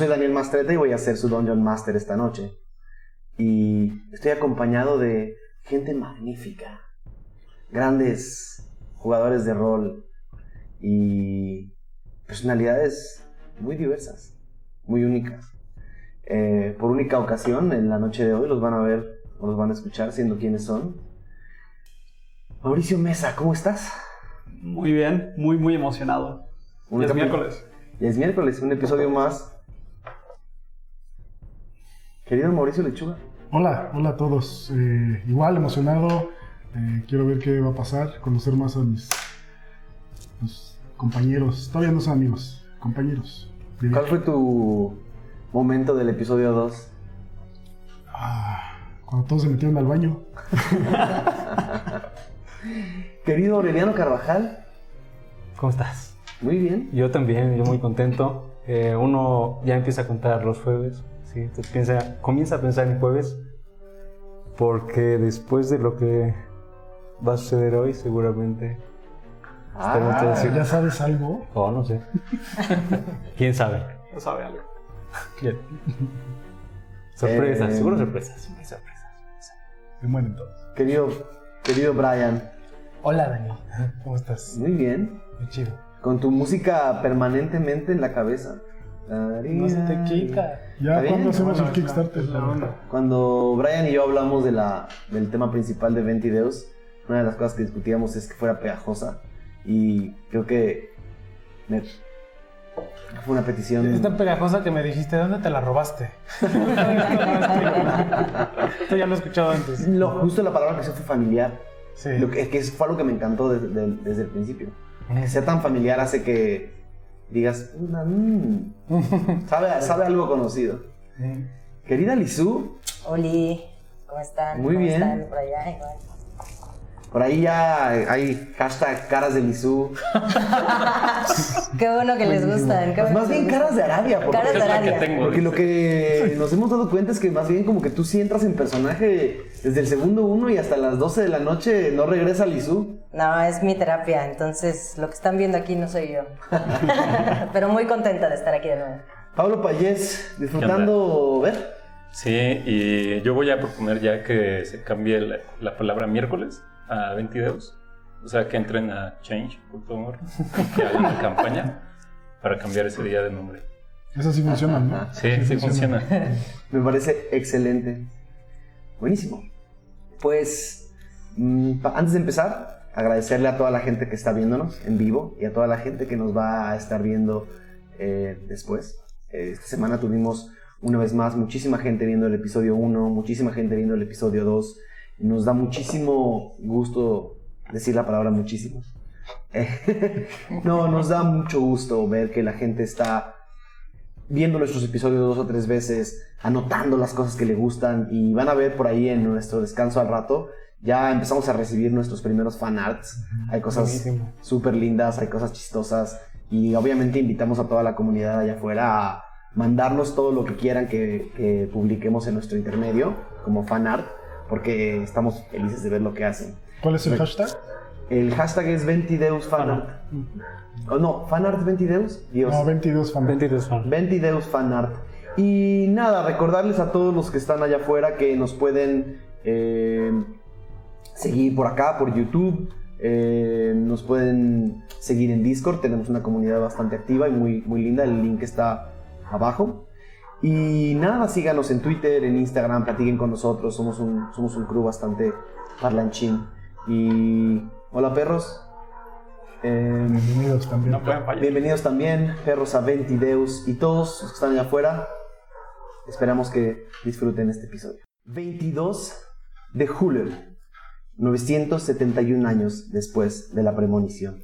soy Daniel Mastreta y voy a ser su Dungeon Master esta noche. Y estoy acompañado de gente magnífica, grandes jugadores de rol y personalidades muy diversas, muy únicas. Eh, por única ocasión, en la noche de hoy los van a ver o los van a escuchar siendo quienes son. Mauricio Mesa, ¿cómo estás? Muy bien, muy, muy emocionado. Un es miércoles. Ya es miércoles, un episodio más. Querido Mauricio Lechuga, Hola, hola a todos. Eh, igual emocionado. eh, quiero ver qué va a pasar, conocer más a mis, mis compañeros. Todavía no son amigos, compañeros. de ¿cuál fue tu momento del episodio 2? Ah, cuando todos se metieron al baño. Querido Aureliano Carvajal, ¿Cómo estás? muy bien. Yo también, yo muy contento. Eh, uno ya empieza a contar los jueves, ¿sí? Entonces piensa, comienza a pensar en jueves, porque después de lo que va a suceder hoy, seguramente... estaremos Ah. ¿Ya sabes algo? Oh, no sé. ¿Quién sabe? No sabe algo. Sorpresas, Eh, seguro sorpresas. Hay sorpresas. Se mueren todos. querido, querido Brian, Hola Dani, ¿cómo estás? muy bien. Muy chido. Con tu música permanentemente en la cabeza. No se te quita. ¿Ya cuándo hacemos bueno, el Kickstarter? Cuando Brian y yo hablamos de la, del tema principal de Ventideus, una de las cosas que discutíamos es que fuera pegajosa. Y creo que me- fue una petición. Es tan pegajosa que me dijiste, ¿dónde te la robaste? Esto ya lo he escuchado antes. Lo, justo la palabra que se fue familiar. Sí. Lo que, es que fue algo que me encantó desde, de- desde el principio. Que sea tan familiar hace que digas, "Mm, sabe, sabe algo conocido. Querida Lizu, Oli, ¿cómo están? Muy ¿Cómo bien. están por allá? Igual. Por ahí ya hay hashtag caras de Lizu. Qué bueno que les gustan. qué bueno más que bien caras de Arabia. Porque, Caras de Es la que tengo. porque lo que nos hemos dado cuenta es que más bien como que tú sí entras en personaje desde el segundo uno y hasta las 12 de la noche no regresa Lizu. No, es mi terapia, entonces lo que están viendo aquí no soy yo. Pero muy contenta de estar aquí de nuevo. Pablo Payés, disfrutando ver. Sí, y yo voy a proponer ya que se cambie la, la palabra miércoles a 22. O sea, que entren a change.org, que hagan una campaña para cambiar ese día de nombre. Eso sí funciona, ¿no? Sí, sí funciona. Me parece excelente. Buenísimo. Pues, mm, antes de empezar, agradecerle a toda la gente que está viéndonos en vivo y a toda la gente que nos va a estar viendo eh, después. Eh, esta semana tuvimos una vez más muchísima gente viendo el episodio 1, muchísima gente viendo el episodio 2. Nos da muchísimo gusto decir la palabra muchísimo. No, nos da mucho gusto ver que la gente está viendo nuestros episodios dos o tres veces, anotando las cosas que le gustan y van a ver por ahí en nuestro descanso al rato. Ya empezamos a recibir nuestros primeros fan arts. Hay cosas súper lindas, hay cosas chistosas y obviamente invitamos a toda la comunidad allá afuera a mandarnos todo lo que quieran que, que publiquemos en nuestro intermedio como fan art porque estamos felices de ver lo que hacen. ¿Cuál es el hashtag? El hashtag es Ventideus fanart. Oh, no, fanart Ventideus. Dios. No, 22 fan. 22 fan. Ventideus Fanart. Y nada, recordarles a todos los que están allá afuera que nos pueden eh, seguir por acá, por YouTube. eh, nos pueden seguir en Discord. Tenemos una comunidad bastante activa y muy, muy linda. El link está abajo. Y nada, síganos en Twitter, en Instagram, platiquen con nosotros. Somos un, somos un crew bastante parlanchín. Y hola perros. Eh, Bienvenidos también. No. Bienvenidos también, perros a Ventideus y todos los que están allá afuera. Esperamos que disfruten este episodio. 22 de julio, 971 años después de la premonición.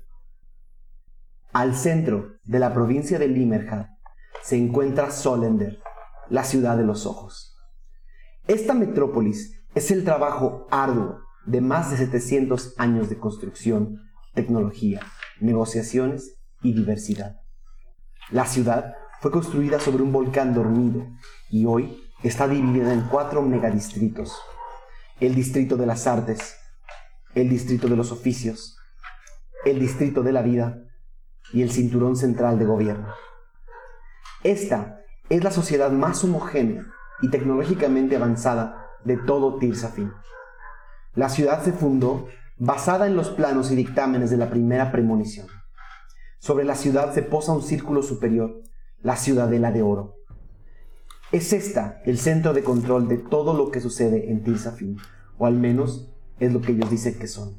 Al centro de la provincia de Limerhad se encuentra Solender, la ciudad de los ojos. Esta metrópolis es el trabajo arduo de más de 700 años de construcción, tecnología, negociaciones y diversidad. La ciudad fue construida sobre un volcán dormido y hoy está dividida en cuatro megadistritos. El distrito de las artes, el distrito de los oficios, el distrito de la vida y el cinturón central de gobierno. Esta es la sociedad más homogénea y tecnológicamente avanzada de todo Tirsafin. La ciudad se fundó basada en los planos y dictámenes de la primera premonición. Sobre la ciudad se posa un círculo superior, la ciudadela de oro. Es esta el centro de control de todo lo que sucede en Tirsafin, o al menos es lo que ellos dicen que son.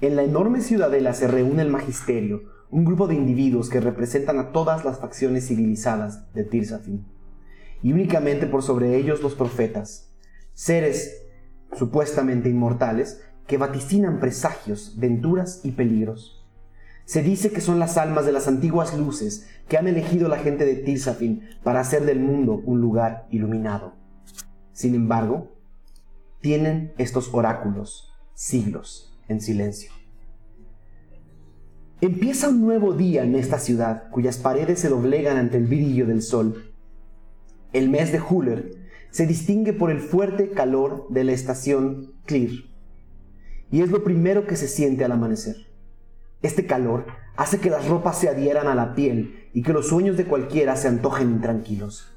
En la enorme ciudadela se reúne el magisterio, un grupo de individuos que representan a todas las facciones civilizadas de Tirsafin, y únicamente por sobre ellos los profetas, seres supuestamente inmortales que vaticinan presagios, venturas y peligros. Se dice que son las almas de las antiguas luces que han elegido la gente de Tirsafin para hacer del mundo un lugar iluminado. Sin embargo, tienen estos oráculos siglos en silencio. Empieza un nuevo día en esta ciudad, cuyas paredes se doblegan ante el brillo del sol. El mes de Huller se distingue por el fuerte calor de la estación Clear, y es lo primero que se siente al amanecer. Este calor hace que las ropas se adhieran a la piel y que los sueños de cualquiera se antojen intranquilos.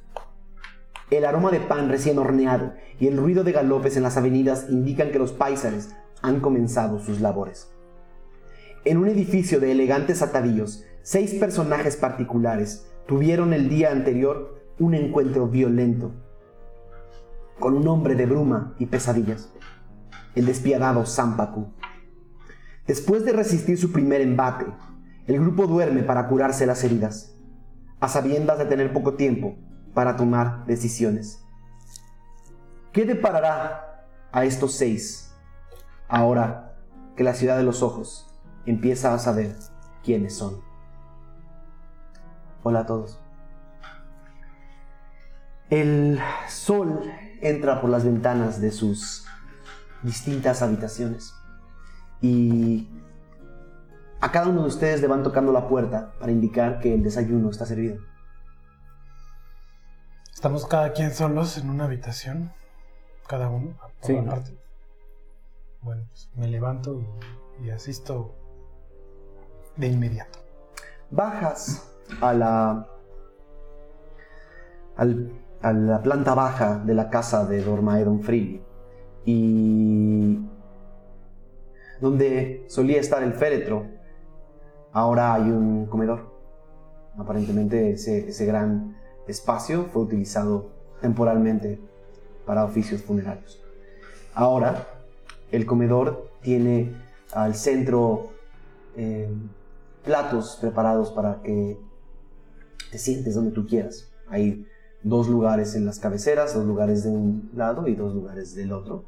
El aroma de pan recién horneado y el ruido de galopes en las avenidas indican que los paisares han comenzado sus labores. En un edificio de elegantes atavíos, seis personajes particulares tuvieron el día anterior un encuentro violento con un hombre de bruma y pesadillas, el despiadado Sampaku. Después de resistir su primer embate, el grupo duerme para curarse las heridas, a sabiendas de tener poco tiempo para tomar decisiones. ¿Qué deparará a estos seis ahora que la ciudad de los ojos empieza a saber quiénes son? Hola a todos. El sol entra por las ventanas de sus distintas habitaciones y a cada uno de ustedes le van tocando la puerta para indicar que el desayuno está servido. Estamos cada quien solos en una habitación, cada uno, por Sí, ¿no? aparte. Bueno, pues me levanto y, y asisto de inmediato. Bajas a la a la planta baja de la casa de Dormaedon Freely y donde solía estar el féretro, ahora hay un comedor. Aparentemente ese, ese gran espacio fue utilizado temporalmente para oficios funerarios. Ahora el comedor tiene al centro eh, platos preparados para que te sientes donde tú quieras. Hay dos lugares en las cabeceras, dos lugares de un lado y dos lugares del otro.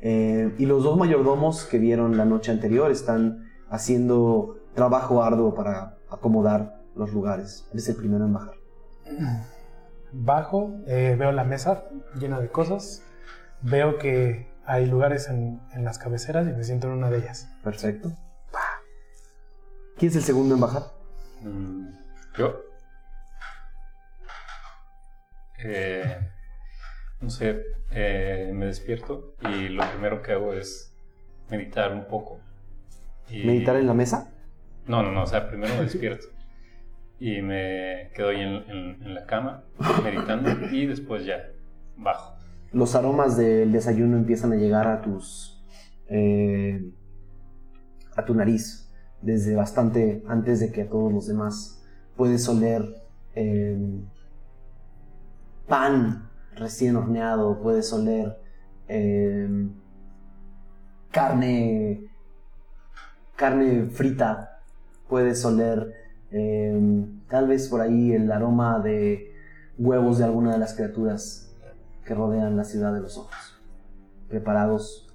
Eh, y los dos mayordomos que vieron la noche anterior están haciendo trabajo arduo para acomodar los lugares. Eres el primero en bajar. Bajo, eh, veo la mesa llena de cosas, veo que hay lugares en, en las cabeceras y me siento en una de ellas. Perfecto. ¿Quién es el segundo en bajar? Mm, Yo. Eh, no sé, eh, me despierto y lo primero que hago es meditar un poco. Y- ¿Meditar en la mesa? No, no, no, o sea, primero me despierto y me quedo ahí en, en- en la cama meditando y después ya bajo. Los aromas del desayuno empiezan a llegar a tus. eh, a tu nariz desde bastante antes de que a todos los demás. Puedes oler eh, pan recién horneado, puedes oler eh, carne. carne frita, puedes oler eh, tal vez por ahí el aroma de huevos de alguna de las criaturas que rodean la ciudad de los ojos. Preparados.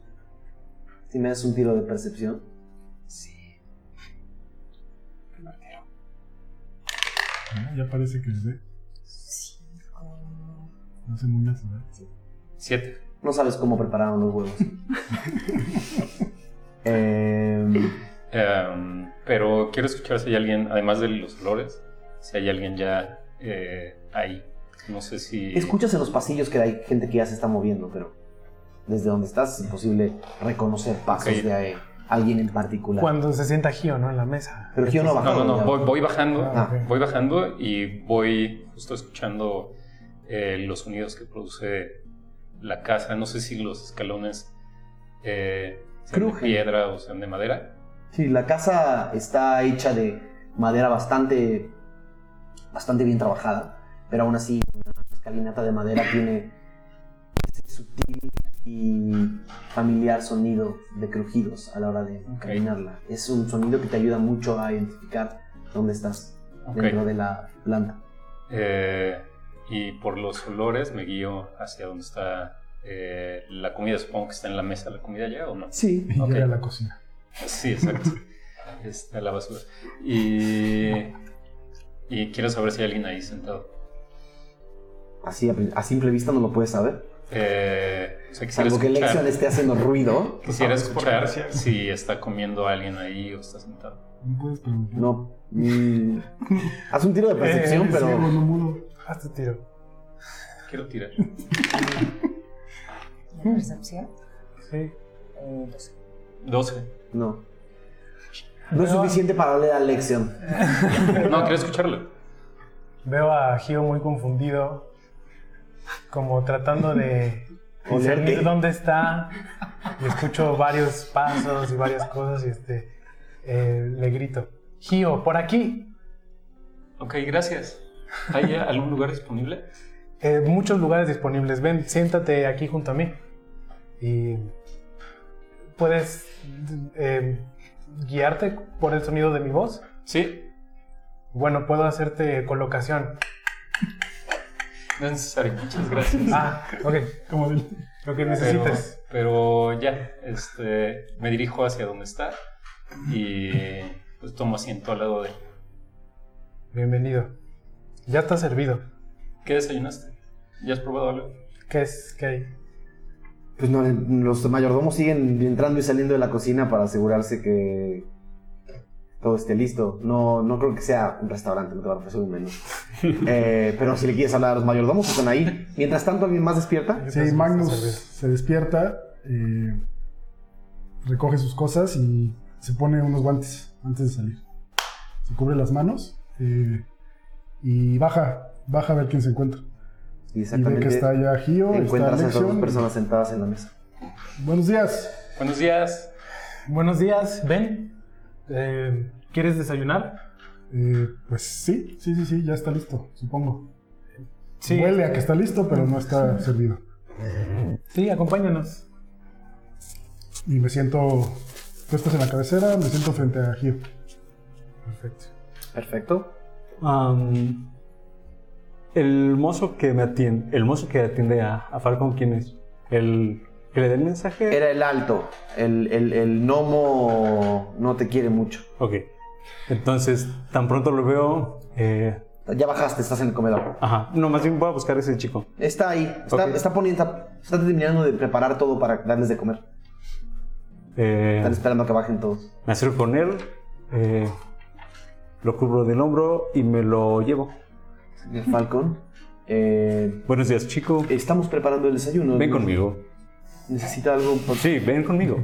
Si me das un tiro de percepción. Ya parece que es de. No sé muy bien. ¿verdad? Siete. No sabes cómo prepararon los huevos. Em, Em, pero quiero escuchar si hay alguien, además de los olores, si hay alguien ya eh, ahí. No sé si... escuchas en los pasillos que hay gente que ya se está moviendo, pero desde donde estás es imposible reconocer pasos de eh, alguien en particular. Cuando se sienta Gio, ¿no? En la mesa. Pero Gio no No, bajó. no, no, ya. voy, voy bajando, Ah, voy bajando y voy justo escuchando eh, los sonidos que produce la casa. No sé si los escalones eh, sean de piedra o sean de madera. Sí, la casa está hecha de madera bastante, bastante bien trabajada, pero aún así una escalinata de madera tiene y familiar sonido de crujidos a la hora de Ok. caminarla. Es un sonido que te ayuda mucho a identificar dónde estás dentro de la planta. Eh, y por los olores me guío hacia donde está eh, la comida. Supongo que está en la mesa la comida ya o no. Sí. Y Ok. llega a la cocina. Sí, exacto. Está la basura. Y, y quiero saber si hay alguien ahí sentado. Así a, a simple vista no lo puedes saber. Eh, o sea, quisiera Salvo que escuchar, Lexion esté haciendo ruido. quisiera escuchar si está comiendo alguien ahí o está sentado. No. Mm, haz un tiro de percepción, Eh, pero... ciego, no mudo. Haz tu tiro. Quiero tirar. ¿La percepción? Sí. Eh, doce. 12. No. No es suficiente para darle a Lexion. No, quiero escucharlo. Veo a Gio muy confundido, como tratando de discernir dónde está. Y escucho varios pasos y varias cosas y este, eh, le grito, Gio, por aquí. Ok, gracias. ¿Hay algún lugar disponible? Eh, muchos lugares disponibles. Ven, siéntate aquí junto a mí. Y puedes eh, guiarte por el sonido de mi voz. Sí, Bueno, puedo hacerte colocación. No es necesario. Muchas gracias. Ah, ok. Como Lo que Pero, necesites. pero ya, este, me dirijo hacia donde está y pues tomo asiento al lado de él. Bienvenido. Ya está servido. ¿Qué desayunaste? ¿Ya has probado algo? ¿Qué es? ¿Qué hay? Pues no, los mayordomos siguen entrando y saliendo de la cocina para asegurarse que todo esté listo. No, no creo que sea un restaurante, no te va a ofrecer un menú. Eh, pero si le quieres hablar a los mayordomos, están ahí. Mientras tanto, ¿alguien más despierta? Sí, Magnus se despierta, eh, recoge sus cosas y se pone unos guantes antes de salir. Se cubre las manos eh, y baja, baja a ver quién se encuentra. Y Y ve exactamente que está ya Gio, está encuentras a esas dos personas sentadas en la mesa. Buenos días. Buenos días. Buenos días, ven. Eh, ¿Quieres desayunar? Eh, pues sí, sí, sí, sí, ya está listo, supongo. Sí. Huele a que está listo, pero no está servido. Sí, acompáñanos. Y me siento, tú estás en la cabecera, me siento frente a Gio. Perfecto. Perfecto. El mozo que me atiende, el mozo que atiende a, a Falcon, ¿quién es? ¿El que le el mensaje? Era el alto. El, el, el gnomo no te quiere mucho. Ok. Entonces, tan pronto lo veo. eh, Ya bajaste, estás en el comedor. ajá. No, más bien voy a buscar a ese chico. Está ahí. Está, está poniendo, está, está terminando de preparar todo para darles de comer. Eh, Están esperando a que bajen todos. me acerco con él, eh, lo cubro del hombro y me lo llevo. Señor Falcon, eh, Buenos días, chico. estamos preparando el desayuno. Ven conmigo. Necesita algo, por- Sí, ven conmigo.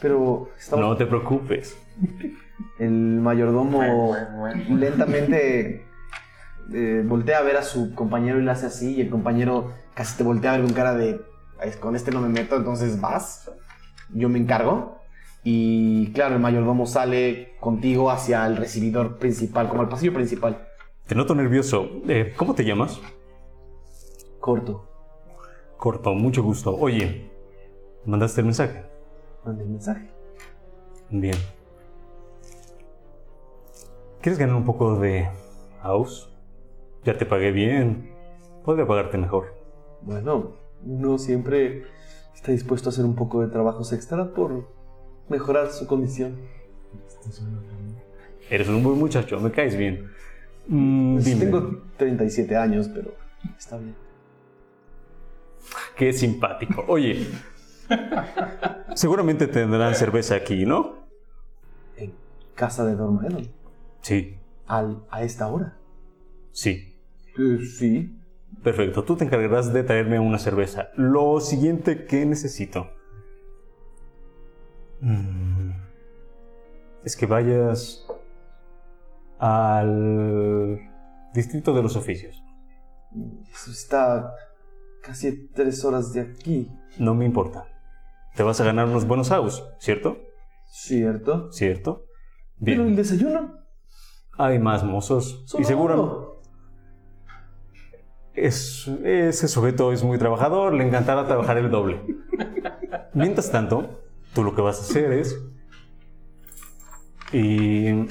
pero estamos- No te preocupes. el mayordomo lentamente eh, voltea a ver a su compañero y le hace así y el compañero casi te voltea a ver con cara de "Ay, con este no me meto, entonces vas, yo me encargo. Y claro, el mayordomo sale contigo hacia el recibidor principal, como el pasillo principal. Te noto nervioso. Eh, ¿Cómo te llamas? Corto. Corto, mucho gusto. Oye, ¿mandaste el mensaje? Mande el mensaje. Bien. ¿Quieres ganar un poco de house? Ya te pagué bien. Podría pagarte mejor. Bueno, uno siempre está dispuesto a hacer un poco de trabajos extra por mejorar su condición. Eres un buen muchacho, me caes bien. Mm, Pues dime, tengo 37 años, pero está bien. qué simpático. Oye, seguramente tendrán cerveza aquí, ¿no? En casa de Dormaedon. Sí, Al, a esta hora. sí. Eh, sí. Perfecto, tú te encargarás de traerme una cerveza. Lo siguiente que necesito mm, es que vayas al distrito de los oficios. Eso está casi tres horas de aquí. No me importa. Te vas a ganar unos buenos aus, ¿cierto? ¿Cierto? ¿Cierto? Pero el Bien. desayuno. Hay más mozos. Solo Y seguro es, ese sujeto es muy trabajador, le encantará trabajar el doble. Mientras tanto, tú lo que vas a hacer es... Y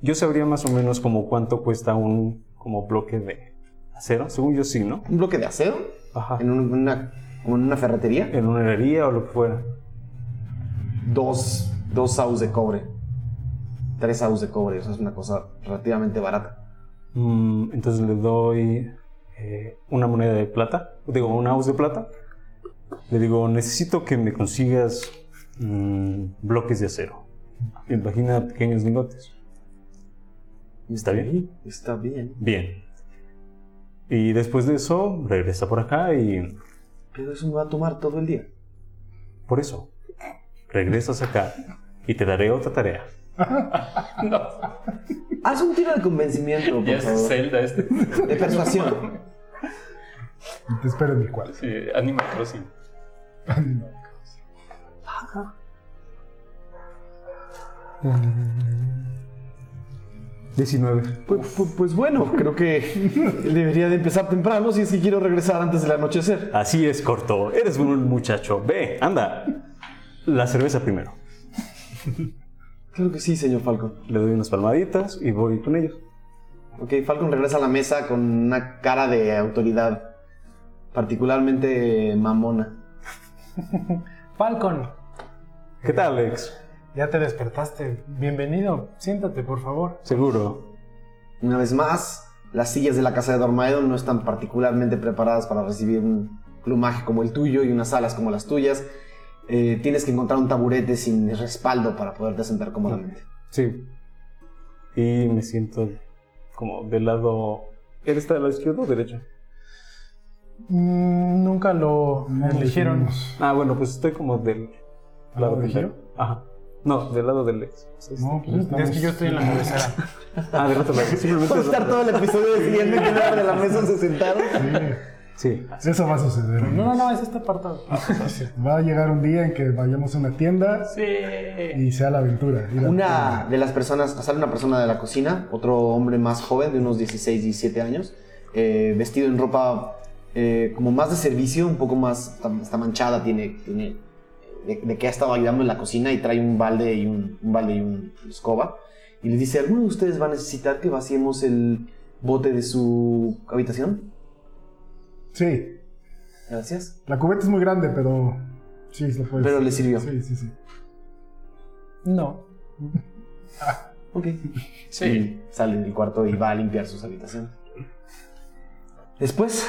yo sabría más o menos como cuánto cuesta un como bloque de acero. Según yo sí, ¿no? ¿Un bloque de acero? Ajá. ¿En un- una, una ferretería? En una herrería o lo que fuera. Dos, dos saus de cobre. Tres saus de cobre. Eso es una cosa relativamente barata. Mm, entonces le doy eh, una moneda de plata, digo, un ounce de plata. Le digo, necesito que me consigas mm, bloques de acero. Imagina pequeños lingotes. ¿Está bien? Está bien. Bien. Y después de eso, regresa por acá y Pero eso me va a tomar todo el día. por eso, regresas acá y te daré otra tarea. Haz un tiro de convencimiento, por Ya es. Zelda este. De persuasión. Y te espero en mi cuarto. Sí, Animal Crossing. 19. Pues, pues- pues bueno, creo que debería de empezar temprano si es que quiero regresar antes del anochecer. Así es, corto. Eres un muchacho. Ve, anda. La cerveza primero. Claro que sí, señor Falcon. Le doy unas palmaditas y voy con ellos. Ok, Falcon regresa a la mesa con una cara de autoridad particularmente mamona. Falcon, ¿Qué tal, Alex? Ya te despertaste. Bienvenido. Siéntate, por favor. Seguro. Una vez más, las sillas de la casa de Dormaedon no están particularmente preparadas para recibir un plumaje como el tuyo y unas alas como las tuyas. Eh, tienes que encontrar un taburete sin respaldo para poderte sentar cómodamente. Sí. Y me siento como del lado. ¿Él está del lado izquierdo o derecho? Mm, nunca lo lo eligieron. Ah, bueno, pues estoy como del ¿Al lado contrario. Ajá. No, del lado del ex. No, pues Es que yo estoy en la cabecera. Ah, del otro lado. Simplemente. Puedes estar todo el episodio decidiendo que lugar de la mesa se sentaron. Sí. Sí, eso va a suceder. No, no, no, es este apartado. Va a llegar un día en que vayamos a una tienda Sí. y sea la aventura. Una de las personas, sale una persona de la cocina, otro hombre más joven, de unos 16, 17 años, eh, vestido en ropa eh, como más de servicio, un poco más, está, está manchada, tiene, tiene de, de que ha estado ayudando en la cocina y trae un balde y un, un balde y un escoba. Y les dice, ¿alguno de ustedes va a necesitar que vaciemos el bote de su habitación? Sí, Gracias. la cubeta es muy grande, pero sí, lo puedes. Pero le sirvió. Sí, sí, sí. No. Ok. Sí. Y sale del cuarto y va a limpiar sus habitaciones. Después,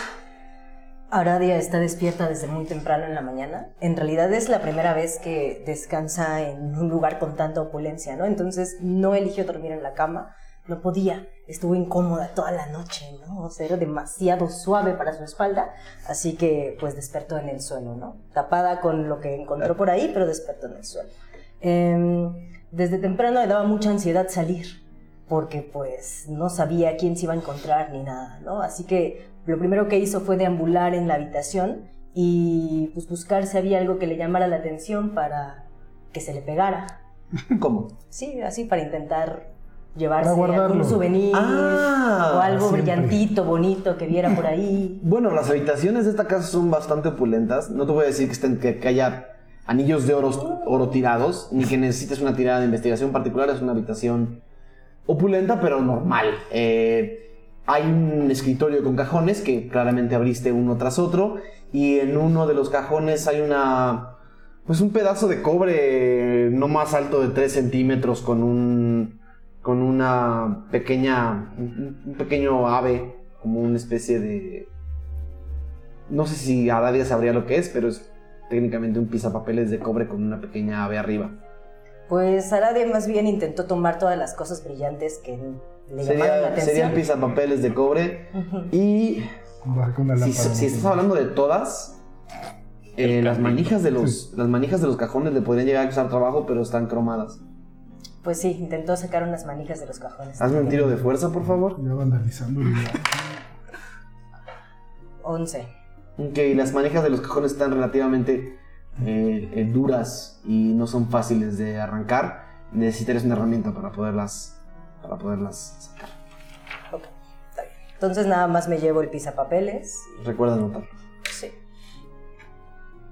Aradia está despierta desde muy temprano en la mañana. En realidad es la primera vez que descansa en un lugar con tanta opulencia, ¿no? Entonces no eligió dormir en la cama, no podía, estuvo incómoda toda la noche, ¿no? O sea, era demasiado suave para su espalda, así que pues despertó en el suelo, ¿no? Tapada con lo que encontró por ahí, pero despertó en el suelo. Em, desde temprano le daba mucha ansiedad salir, porque pues no sabía quién se iba a encontrar ni nada, ¿no? Así que lo primero que hizo fue deambular en la habitación y pues buscar si había algo que le llamara la atención para que se le pegara. ¿cómo? Sí, así para intentar llevarse algún souvenir Ah, o algo siempre. brillantito, bonito que viera por ahí. Bueno, las habitaciones de esta casa son bastante opulentas. No te voy a decir que, estén, que, que haya anillos de oro, oro tirados, ni que necesites una tirada de investigación particular. Es una habitación opulenta, pero normal. Eh, hay un escritorio con cajones que claramente abriste uno tras otro. Y en uno de los cajones hay una. Pues un pedazo de cobre no más alto de 3 centímetros con un. con una pequeña. un pequeño ave, como una especie de. No sé si Aradia sabría lo que es, pero es técnicamente un pizapapeles de cobre con una pequeña ave arriba. Pues Aradia más bien intentó tomar todas las cosas brillantes que le llamaron la Sería, serían atención. pizapapeles de cobre y Si, estás hablando de todas, eh, las manijas de los las manijas de los cajones le podrían llegar a costar trabajo, pero están cromadas. Pues sí, intentó sacar unas manijas de los cajones. Hazme un tiro de fuerza, por favor. Ya vandalizando el lugar. 11. Ok, las manijas de los cajones están relativamente eh, eh, duras y no son fáciles de arrancar. Necesitarías una herramienta para poderlas para poderlas sacar. Ok, está bien. Entonces nada más me llevo el pisapapeles. Recuerda anotarlo. Sí.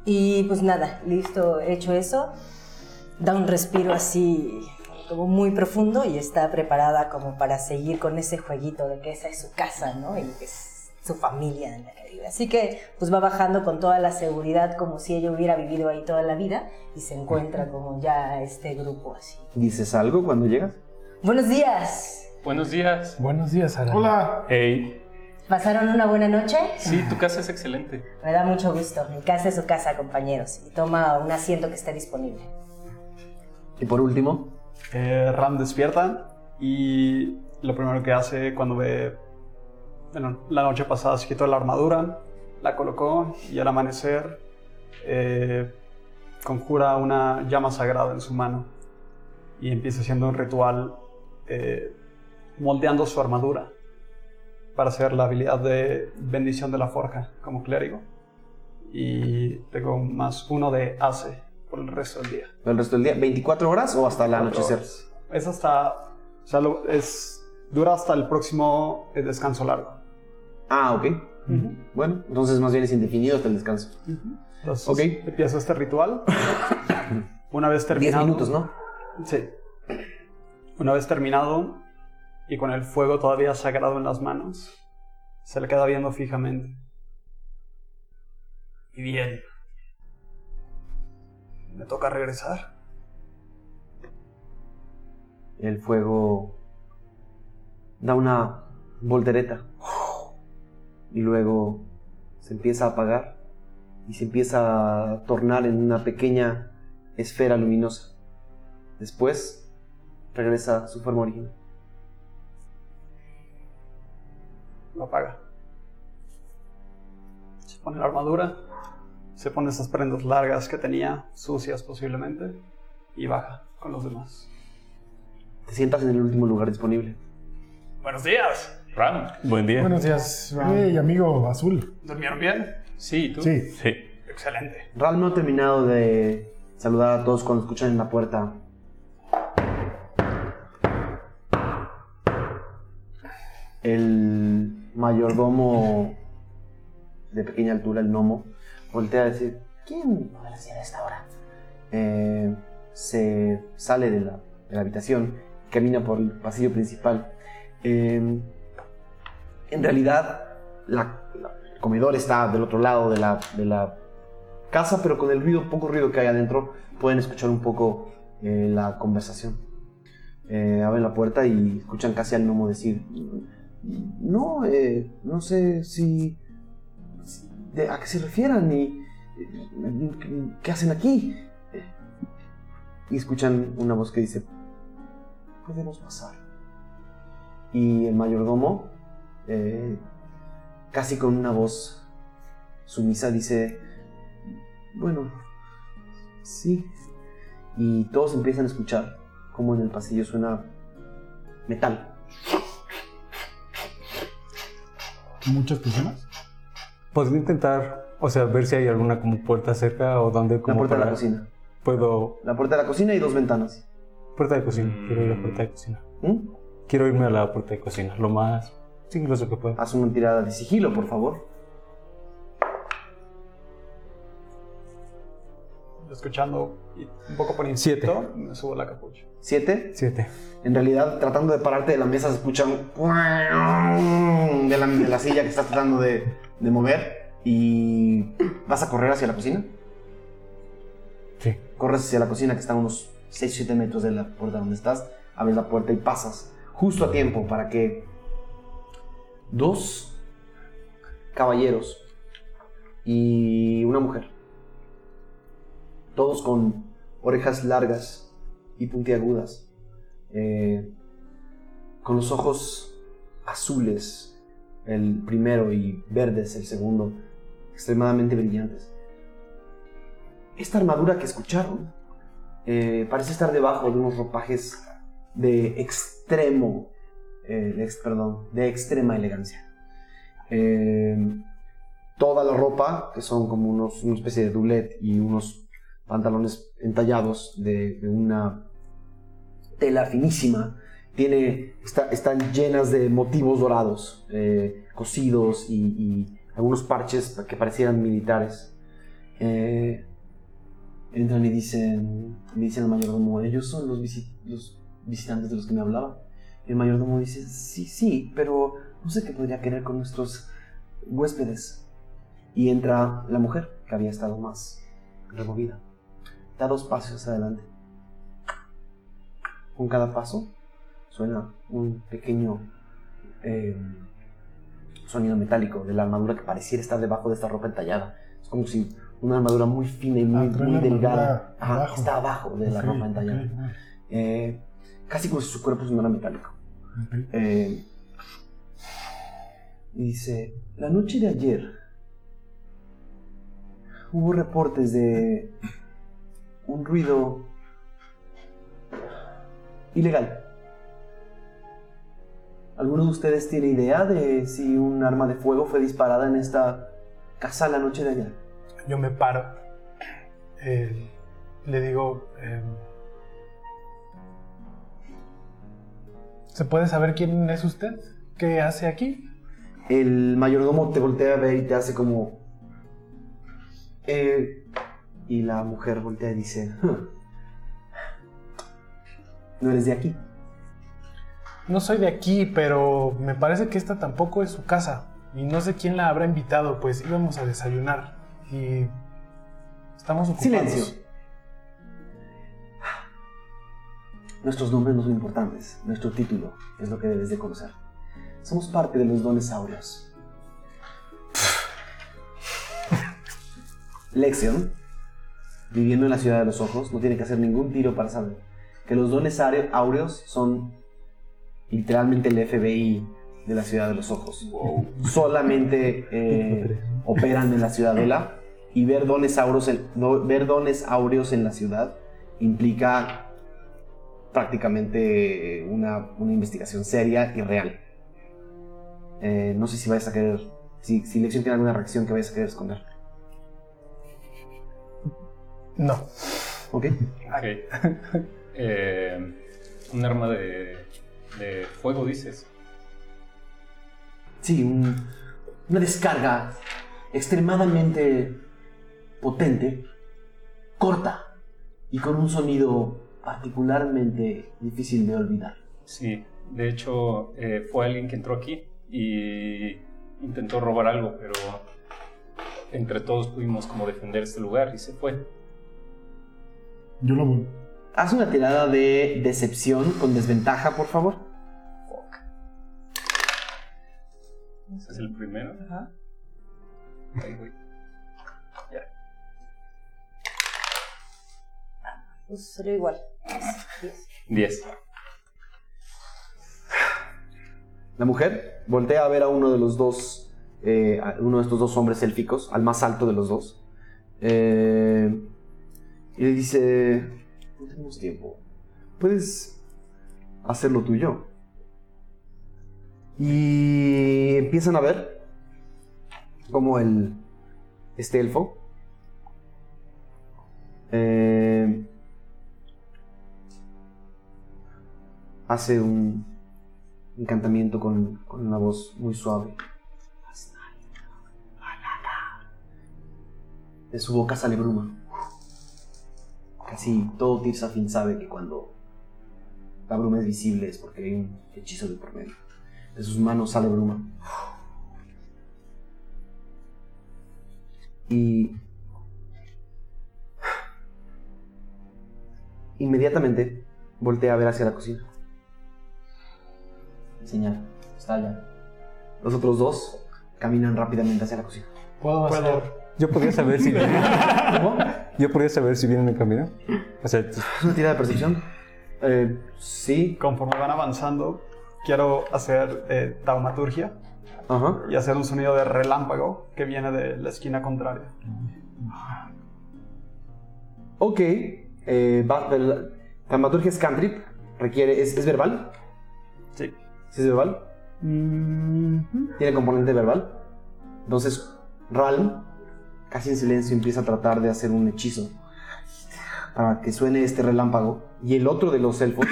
Y pues nada, listo, hecho eso. Da un respiro así como muy profundo y está preparada como para seguir con ese jueguito de que esa es su casa, ¿no? Y es su familia en la que vive. Así que pues va bajando con toda la seguridad como si ella hubiera vivido ahí toda la vida y se encuentra como ya este grupo así. ¿Dices algo cuando llegas? Buenos días. Buenos días. Buenos días, Ara. Hola. Hey, ¿Pasaron una buena noche? sí, tu casa es excelente. Me da mucho gusto. Mi casa es su casa, compañeros. Y toma un asiento que esté disponible. Y por último, Eh, Ram despierta y lo primero que hace cuando ve. Bueno, la noche pasada se quitó la armadura, la colocó y al amanecer eh, conjura una llama sagrada en su mano y empieza haciendo un ritual eh, moldeando su armadura para hacer la habilidad de bendición de la forja como clérigo. Y tengo más uno de ACE por el resto del día. el resto del día, 24 horas o hasta el anochecer. horas. Es hasta. O sea, lo- es, dura hasta el próximo eh, descanso largo. Ah, ok. Bueno, entonces más bien es indefinido hasta el descanso. Entonces, Ok. empiezo este ritual. Una vez 10 terminado. minutos, ¿no? Sí. Una vez terminado y con el fuego todavía sagrado en las manos, se le queda viendo fijamente. Y bien. Me toca regresar. El fuego da una voltereta y luego se empieza a apagar y se empieza a tornar en una pequeña esfera luminosa. Después regresa a su forma original. lo apaga. Se pone la armadura, se pone esas prendas largas que tenía, sucias posiblemente, y baja con los demás. Te sientas en el último lugar disponible. Buenos días. Ram. Buen día. Buenos días. Hey, amigo azul. ¿Durmieron bien? Sí, tú. Sí. Sí. Excelente. Ral no ha terminado de saludar a todos cuando escuchan en la puerta. El mayordomo de pequeña altura, el gnomo, voltea a decir, ¿quién puede ser a esta hora? Eh, se sale de la, de la habitación, camina por el pasillo principal. Eh, en realidad, la- el comedor está del otro lado de la, de la casa, pero con el ruido, poco ruido que hay adentro, pueden escuchar un poco eh, la conversación. Eh, abren la puerta y escuchan casi al gnomo decir, no, eh, no sé si... ¿A qué se refieran? ¿Y qué hacen aquí? Y escuchan una voz que dice, podemos pasar. Y el mayordomo, eh, casi con una voz sumisa, dice, bueno, sí. Y todos empiezan a escuchar como en el pasillo suena metal. Muchas personas. Podría intentar, o sea, ver si hay alguna como puerta cerca o donde La como puerta de la cocina. Puedo... La puerta de la cocina y dos ventanas. Puerta de cocina. Quiero ir a la puerta de cocina. ¿Mm? Quiero irme a la puerta de cocina. Lo más sigiloso que pueda. Haz una tirada de sigilo, por favor. Escuchando y un poco por Siete. instinto, me subo la capucha. Siete. Siete. En realidad, tratando de pararte de la mesa, se escucha un de la, de la silla que estás tratando de, de mover. Y vas a correr hacia la cocina. Sí. Corres hacia la cocina que está a unos 6 o 7 metros de la puerta donde estás. Abres la puerta y pasas justo a tiempo para que dos caballeros y una mujer, todos con orejas largas y puntiagudas, eh, con los ojos azules el primero y verdes el segundo, extremadamente brillantes. Esta armadura que escucharon eh, parece estar debajo de unos ropajes de extremo, eh, de extrema elegancia. Eh, toda la ropa, que son como unos, una especie de dulet y unos pantalones entallados de, una tela finísima, tiene, está- están llenas de motivos dorados, eh, cosidos y, algunos parches que parecieran militares. Eh, entran y dicen, dicen al mayordomo, ellos son los, visi- los visitantes de los que me hablaban. Y el mayordomo dice, sí, sí, pero no sé qué podría querer con nuestros huéspedes. Y entra la mujer, que había estado más removida. Da dos pasos adelante. Con cada paso suena un pequeño eh, sonido metálico de la armadura que pareciera estar debajo de esta ropa entallada. Es como si una armadura muy fina y muy, Ah, muy delgada ajá, está abajo de la ropa entallada. Eh, casi como si su cuerpo sonara metálico. Eh, y dice, la noche de ayer hubo reportes de un ruido ilegal. ¿Alguno de ustedes tiene idea de si un arma de fuego fue disparada en esta casa la noche de ayer? Yo me paro. Eh, le digo... eh, ¿Se puede saber quién es usted? ¿Qué hace aquí? El mayordomo te voltea a ver y te hace como... eh, y la mujer voltea y dice... "Huh. No eres de aquí. No soy de aquí, pero me parece que esta tampoco es su casa. Y no sé quién la habrá invitado, pues íbamos a desayunar. Y estamos ocupados. Silencio. Nuestros nombres no son importantes. Nuestro título es lo que debes de conocer. Somos parte de los dones áureos. Lexion, viviendo en la ciudad de los ojos, no tiene que hacer ningún tiro para saber que los dones áure- áureos son literalmente el FBI de la ciudad de los ojos. Solamente eh, operan en la ciudadela y ver dones, áureos en, ver dones áureos en la ciudad implica prácticamente una, una investigación seria y real. Eh, no sé si vayas a querer, si, si Lexion tiene alguna reacción que vayas a querer esconder. No. ¿Ok? Ok. Eh, un arma de, de fuego, dices. Sí, un- una descarga extremadamente potente, corta y con un sonido particularmente difícil de olvidar. Sí, de hecho eh, fue alguien que entró aquí y intentó robar algo, pero entre todos pudimos como defender este lugar y se fue. Yo lo voy. Haz una tirada de decepción con desventaja, por favor. Ese es el primero. Ahí voy. Pues salió igual. Diez. 10. La mujer voltea a ver a uno de los dos, eh, uno de estos dos hombres élficos, al más alto de los dos, eh, y le dice, no tenemos tiempo, puedes hacerlo tú y. Y empiezan a ver como el, este elfo, eh, hace un encantamiento con, con una voz muy suave. De su boca sale bruma. Casi todo Tirsafin sabe que cuando la bruma es visible es porque hay un hechizo de por medio. De sus manos sale bruma. Y inmediatamente voltea a ver hacia la cocina. Señal, está allá. Los otros dos caminan rápidamente hacia la cocina. Puedo hacer. Puedo. Yo podría saber si vienen. ¿Cómo? Yo podría saber si vienen en camino. O sea, ¿Es una tirada de percepción? Eh, sí. Conforme van avanzando, quiero hacer eh, taumaturgia Ajá. y hacer un sonido de relámpago que viene de la esquina contraria. Ok. Eh, va- la dramaturgia es cantrip. Requiere. ¿Es, es verbal? Sí. ¿Sí es verbal? Tiene componente verbal. Entonces, Ralm, casi en silencio, empieza a tratar de hacer un hechizo para que suene este relámpago. Y el otro de los elfos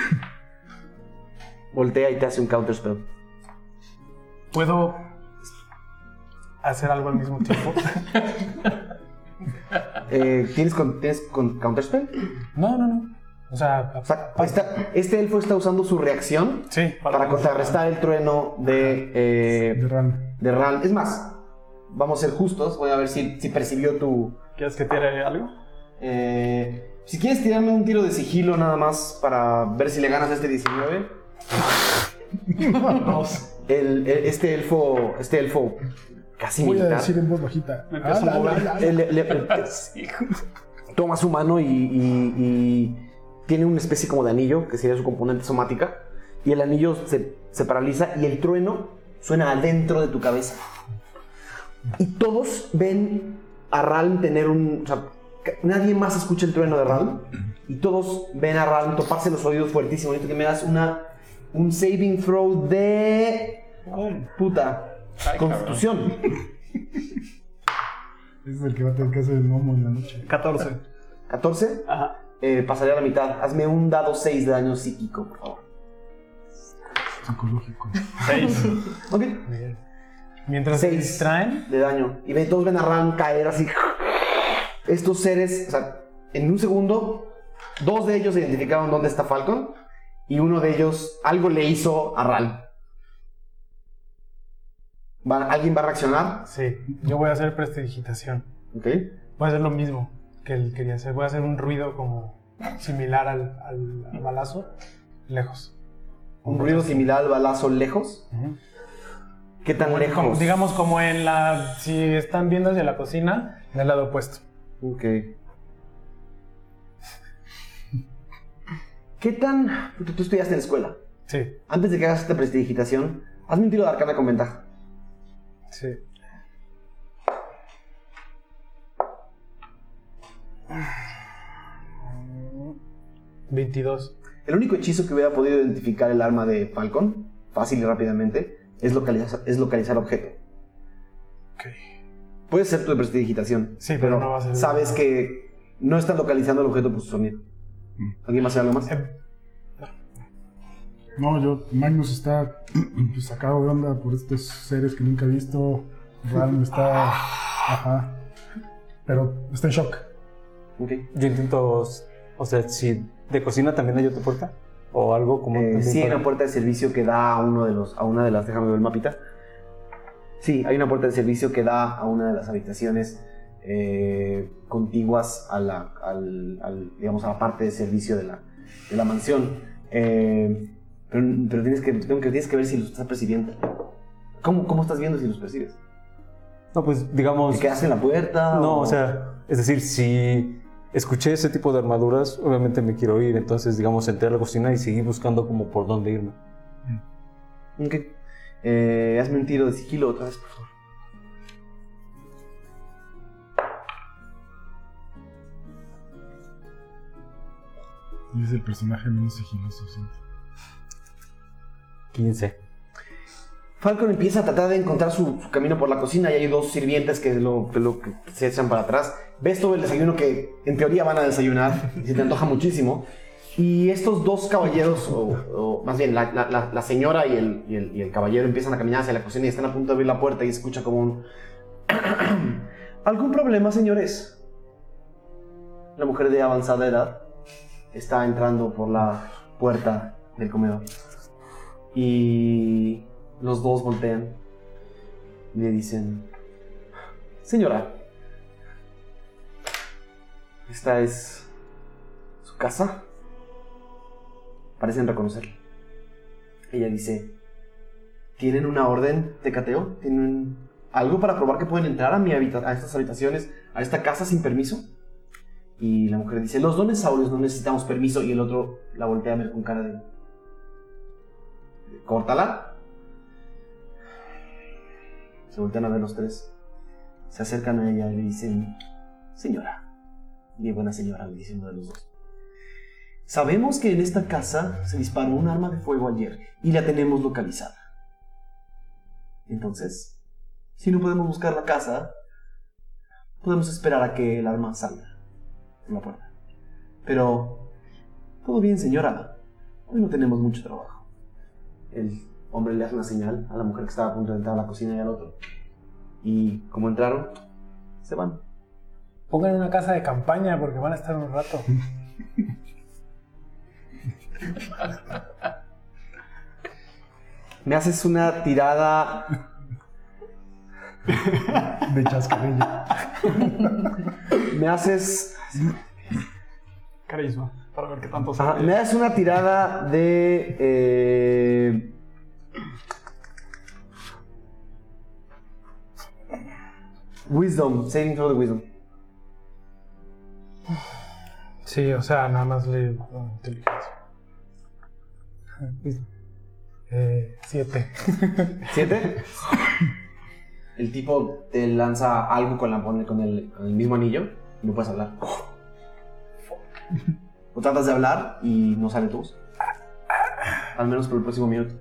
voltea y te hace un counterspell. ¿Puedo hacer algo al mismo tiempo? Eh, ¿tienes, con, ¿Tienes con counterspell? No, no, no. O sea, O sea, está- este elfo está usando su reacción sí. para contrarrestar el trueno de, eh, De Ran. de Ralm. Es más, vamos a ser justos. Voy a ver si, si percibió tu, ¿Quieres que tire algo? Eh, si quieres tirarme un tiro de sigilo nada más para ver si le ganas a este 19. El- el- este elfo, este elfo casi Voy a decir en voz bajita. Me empiezo a "Ala, mover". ala, ala". él le- su mano y, y- y tiene una especie como de anillo, que sería su componente somática, y el anillo se, se paraliza y el trueno suena adentro de tu cabeza. Y todos ven a Ralm tener un... o sea, nadie más escucha el trueno de Ralm, y todos ven a Ralm toparse los oídos fuertísimo. Necesito que me das una, un saving throw de... Puta. Constitución. Ese es el que va a tener que hacer el momo en la noche. 14. 14. Ajá. Eh, pasaré a la mitad. Hazme un dado 6 de daño psíquico, por favor. Psicológico. 6. Ok. Mientras se Seis. distraen, De daño. Y ven, todos ven a Ram caer así. Estos seres, o sea, en un segundo, dos de ellos identificaron dónde está Falcon. Y uno de ellos, algo le hizo a Ral. Va- ¿Alguien va a reaccionar? sí, yo voy a hacer prestidigitación. Ok. Voy a hacer lo mismo que él quería hacer. Voy a hacer un ruido como similar al, al- al balazo, lejos. Un ruido similar al balazo lejos. ¿Qué tan Como- lejos? como- digamos como en la... Si están viendo hacia la cocina, en el lado opuesto. Ok. ¿Qué tan... Tú, tú estudiaste en la escuela. Sí, Antes de que hagas esta prestidigitación, hazme un tiro de arcana con ventaja. sí. 22. El único hechizo que hubiera podido identificar el arma de Falcon, fácil y rápidamente, es localizar, es localizar objeto. Ok. Puede ser tu de prestidigitación. Sí, pero no va a ser- Sabes que no están localizando el objeto por su sonido. ¿Alguien más hace algo más? Eh, No, yo, Magnus está pues, sacado de onda por estos seres que nunca ha visto. Ran está. Ajá. Pero está en shock. Ok. Yo intento, o sea, si de cocina también hay otra puerta o algo como... Eh, sí, hay para- una puerta de servicio que da a uno de los, a una de las, déjame ver el mapita. Sí, hay una puerta de servicio que da a una de las habitaciones eh, contiguas a la, al, al, digamos, a la parte de servicio de la, de la mansión. Eh, pero, pero tienes, que, tengo que, tienes que ver si los estás percibiendo. ¿Cómo, ¿Cómo estás viendo si los percibes? No, pues digamos... ¿Te quedaste en la puerta? No, o sea, es decir, si escuché ese tipo de armaduras, obviamente me quiero ir. Entonces, digamos, entré a la cocina y seguí buscando como por dónde irme. Ok. Eh, hazme un tiro de sigilo otra vez, por favor. Y es el personaje menos sigiloso, siento. 15. Falcon empieza a tratar de encontrar su, camino por la cocina y hay dos sirvientes que, lo, que lo- se echan para atrás. Ves todo el desayuno que en teoría van a desayunar y se te antoja muchísimo. Y estos dos caballeros, o, más bien la, señora y el, y el- caballero empiezan a caminar hacia la cocina y están a punto de abrir la puerta y escucha como un... ¿Algún problema, señores? La mujer de avanzada edad está entrando por la puerta del comedor. Y los dos voltean y le dicen, señora, esta es su casa. Parecen reconocerla. Ella dice, ¿tienen una orden de cateo? ¿Tienen algo para probar que pueden entrar a, mi habita- a estas habitaciones, a esta casa sin permiso? Y la mujer dice, los dinosaurios no necesitamos permiso. Y el otro la voltea con cara de... Córtala. Se voltean a ver los tres. Se acercan a ella y le dicen, señora. Bien buena señora, le dice uno de los dos. Sabemos que en esta casa se disparó un arma de fuego ayer y la tenemos localizada. Entonces, si no podemos buscar la casa, podemos esperar a que el arma salga por la puerta. Pero, todo bien, señora. Hoy no tenemos mucho trabajo. El hombre le hace una señal a la mujer que estaba a punto de entrar a la cocina y al otro. Y como entraron, se van. Pongan una casa de campaña porque van a estar un rato. Me haces una tirada. De chascarrillo. Me haces. Carisma, para ver qué tanto Ajá, me haces una tirada de. eh, Wisdom, saving throw de Wisdom. Sí, o sea, nada más le. oh, inteligencia. Eh, siete. ¿Siete? El tipo te lanza algo con, la, con, el, con el mismo anillo y no puedes hablar. O tratas de hablar y no sale tu voz. Al menos por el próximo minuto.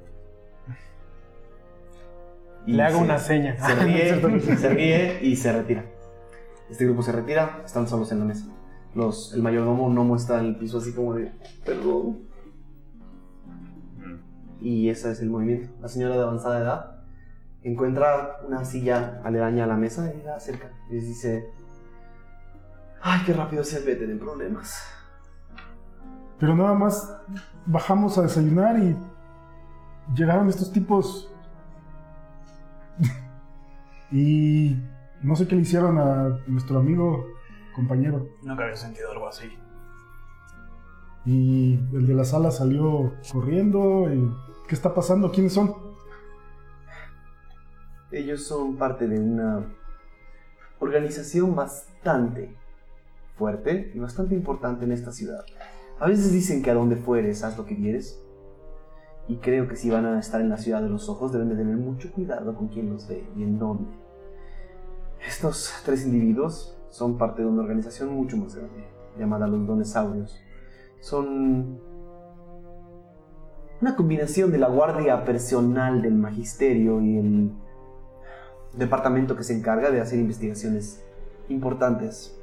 Y Le hago se- una seña. Se ríe, se ríe y se retira. Este grupo se retira, están solos en la mesa. Los, el mayordomo no muestra el piso así como de, perdón. Y ese es el movimiento. La señora de avanzada edad encuentra una silla aledaña a la mesa y la acerca. Y les dice, ay, qué rápido se meten en problemas. Pero nada más bajamos a desayunar y llegaron estos tipos. Y no sé qué le hicieron a nuestro amigo, compañero. Nunca había sentido algo así. Y el de la sala salió corriendo. Y, ¿Qué está pasando? ¿Quiénes son? Ellos son parte de una organización bastante fuerte y bastante importante en esta ciudad. A veces dicen que a donde fueres, haz lo que quieres. Y creo que si van a estar en la ciudad de los ojos, deben de tener mucho cuidado con quién los ve y en dónde. Estos tres individuos son parte de una organización mucho más grande, llamada los Donesaurios. Son una combinación de la guardia personal del magisterio y el departamento que se encarga de hacer investigaciones importantes.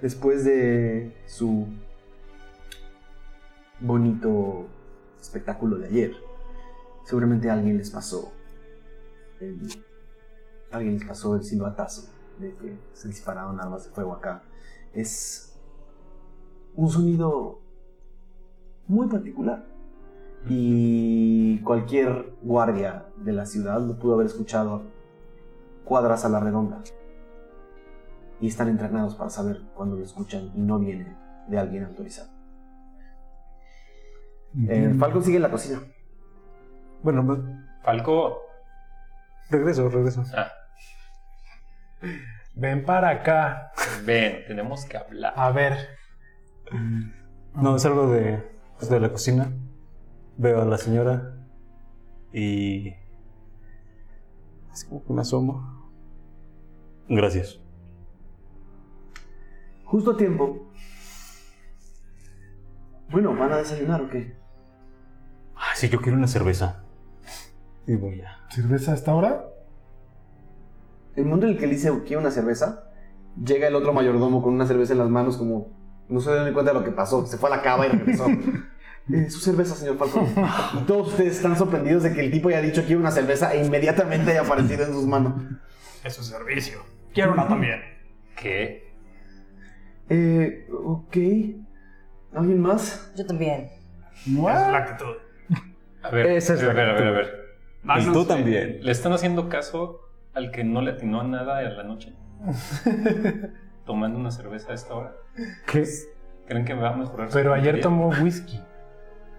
Después de su bonito espectáculo de ayer, seguramente alguien les pasó alguien les pasó el silbatazo de que se dispararon armas de fuego acá. Es un sonido muy particular y cualquier guardia de la ciudad lo pudo haber escuchado cuadras a la redonda. Y están entrenados para saber cuando lo escuchan y no viene de alguien autorizado. Eh, Falcon sigue en la cocina. Bueno, me- Falco. regreso, regreso. Ah, Ven para acá. ven, tenemos que hablar. A ver. No, salgo de, pues, de la cocina. Veo a la señora. Y. Así como que me asomo. Gracias. Justo a tiempo. Bueno, ¿van a desayunar o qué? Ah, sí, yo quiero una cerveza. Y voy a. ¿Cerveza a esta hora? El momento en el que él dice quiero una cerveza, llega el otro mayordomo con una cerveza en las manos como no se dio ni cuenta de lo que pasó, se fue a la cava y regresó. Eh, su cerveza, señor Falcón. Y todos ustedes están sorprendidos de que el tipo haya dicho quiero una cerveza e inmediatamente haya aparecido en sus manos. Es un servicio. Quiero una también. ¿Qué? Eh, ok. ¿Alguien más? Yo también. Esa es la actitud. A ver, Esa es a la ver, a ver, a actitud. ver. Y tú también. ¿Le están haciendo caso al que no le atinó a nada a la noche? Tomando una cerveza a esta hora. ¿Qué? ¿Creen que me va a mejorar? Pero ayer tomó whisky.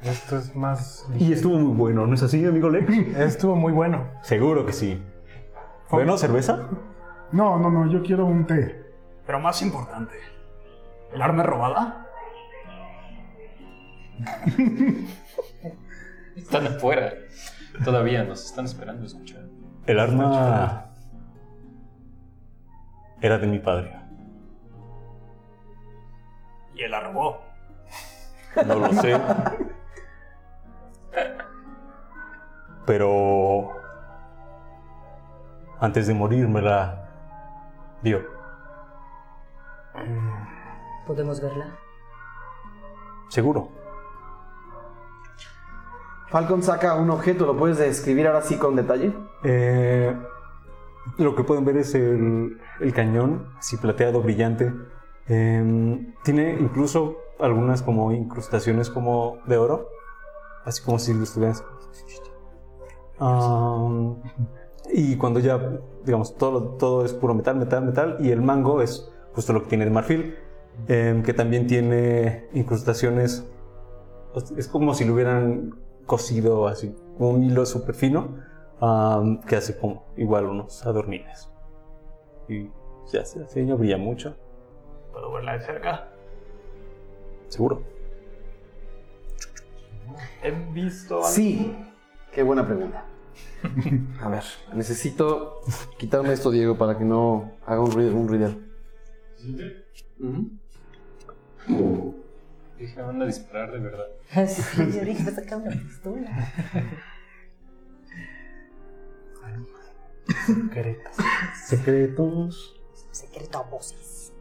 Esto es más. Y estuvo muy bueno, ¿no es así, amigo Lex? Estuvo muy bueno. Seguro que sí. Bueno, cerveza. No, no, no, yo quiero un té. Pero más importante, ¿el arma robada? Están afuera. Todavía nos están esperando escuchar. El arma era de mi padre. Y él la robó. No lo sé. Pero antes de morir me la dio. ¿Podemos verla? Seguro. Falcon saca un objeto, ¿lo puedes describir ahora sí con detalle? Eh, lo que pueden ver es el, cañón, así plateado, brillante. Em, tiene incluso algunas como incrustaciones como de oro, así como si lo estuvieras. Am, y cuando ya, digamos, todo, todo es puro metal, metal, metal, y el mango es justo lo que tiene de marfil, em, que también tiene incrustaciones. Es como si lo hubieran cosido así, como un hilo súper fino, am, que hace como igual unos adornines. Y ya se diseño brilla mucho, ¿Puedo verla de cerca? seguro. He visto algo. Sí. Qué buena pregunta. A ver, necesito quitarme esto, Diego, para que no haga un ruido. Un ruido. Ujú. Dije, van a disparar de verdad. Sí, yo dije, va a sacar una pistola. Secretos. Secretos. Secreto a voces.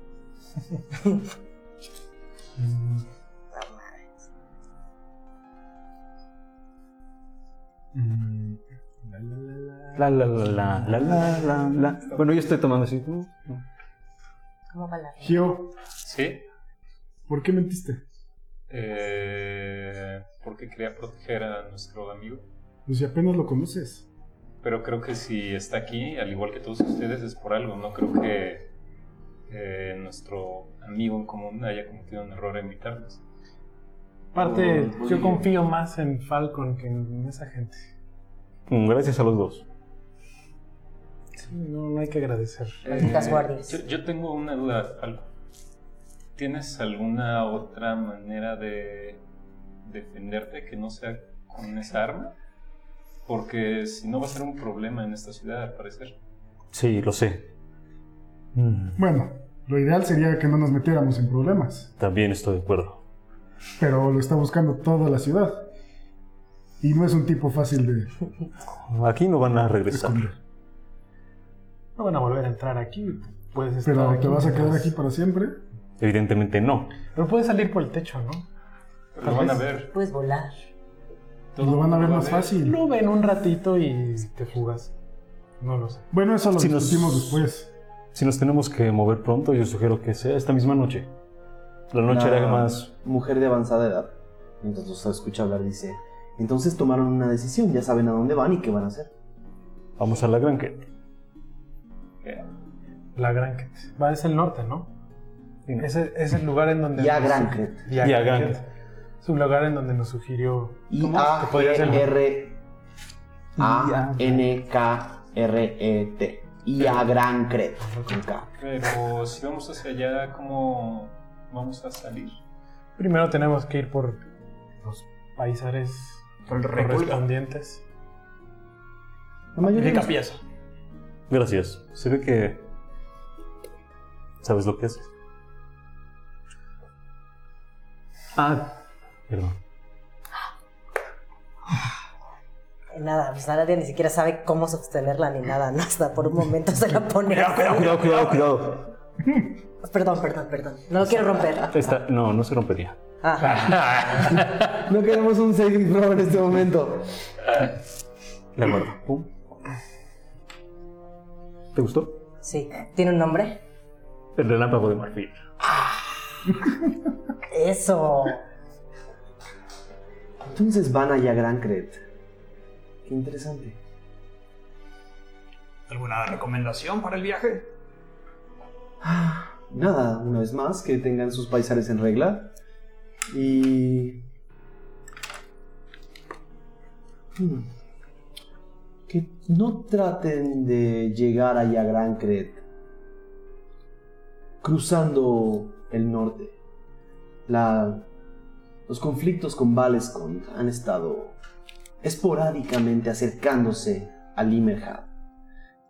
La la la la la la la la. Bueno, yo estoy tomando así. ¿Cómo va la Gio, Sí. ¿por qué mentiste? Eh, porque quería proteger a nuestro amigo. Pues si apenas lo conoces. Pero creo que si está aquí, al igual que todos ustedes, es por algo. No creo que eh, nuestro amigo en común haya cometido un error en invitarnos. Aparte, Oh, yo confío más en Falcon que en esa gente. Mm, Gracias a los dos. Sí, no, no hay que agradecer. Guardias. Yo, yo tengo una duda, Falco. ¿Tienes alguna otra manera de defenderte que no sea con esa arma? Porque si no va a ser un problema en esta ciudad, al parecer. Sí, lo sé. Mm, Bueno, lo ideal sería que no nos metiéramos en problemas. También estoy de acuerdo. Pero lo está buscando toda la ciudad. Y no es un tipo fácil de Aquí no van a regresar. esconder. No van a volver a entrar aquí. Puedes estar Pero aquí te vas a quedar aquí para siempre. Evidentemente no. Pero puedes salir por el techo, ¿no? Pero lo van a ver. Puedes volar. Lo van a ver más fácil. Lo ven un ratito y te fugas. No lo sé. Bueno, eso lo Si nos- discutimos después. Si nos tenemos que mover pronto, yo sugiero que sea esta misma noche. La noche Una era más. Mujer de avanzada edad, mientras los escucha hablar, dice: Entonces tomaron una decisión, ya saben a dónde van y qué van a hacer. Vamos a la gran que. La Gran Ket. Va, es el norte, ¿no? Ese es el lugar en donde. Gran Ket. Es un lugar en donde nos sugirió. I ¿Cómo? A Que podría ser- G R A N K R E T. I A Gran Cret. Con K. Pero si vamos hacia allá, ¿cómo vamos a salir? Primero tenemos que ir por los paisares correspondientes. La mayoría pieza. Gracias. Se ve que. ¿Sabes lo que haces? Ah, perdón. Nada, pues Nadia ni siquiera sabe cómo sostenerla ni nada, ¿no? Hasta por un momento se la pone. Cuidado, cuidado, cuidado, cuidado. Perdón, perdón, perdón. No lo quiero romper. Esta, no, no se rompería. Ah, No queremos un saving throw en este momento. De acuerdo. Pum. ¿Te gustó? sí. ¿Tiene un nombre? El relámpago de marfil. Eso. Entonces van allá a Gran Cret. Qué interesante. ¿Alguna recomendación para el viaje? Nada, una vez más, que tengan sus paisares en regla. Y. Hmm. Que no traten de llegar allá a Gran Cret cruzando el norte. La, los conflictos con Valescont han estado esporádicamente acercándose a Limerhad.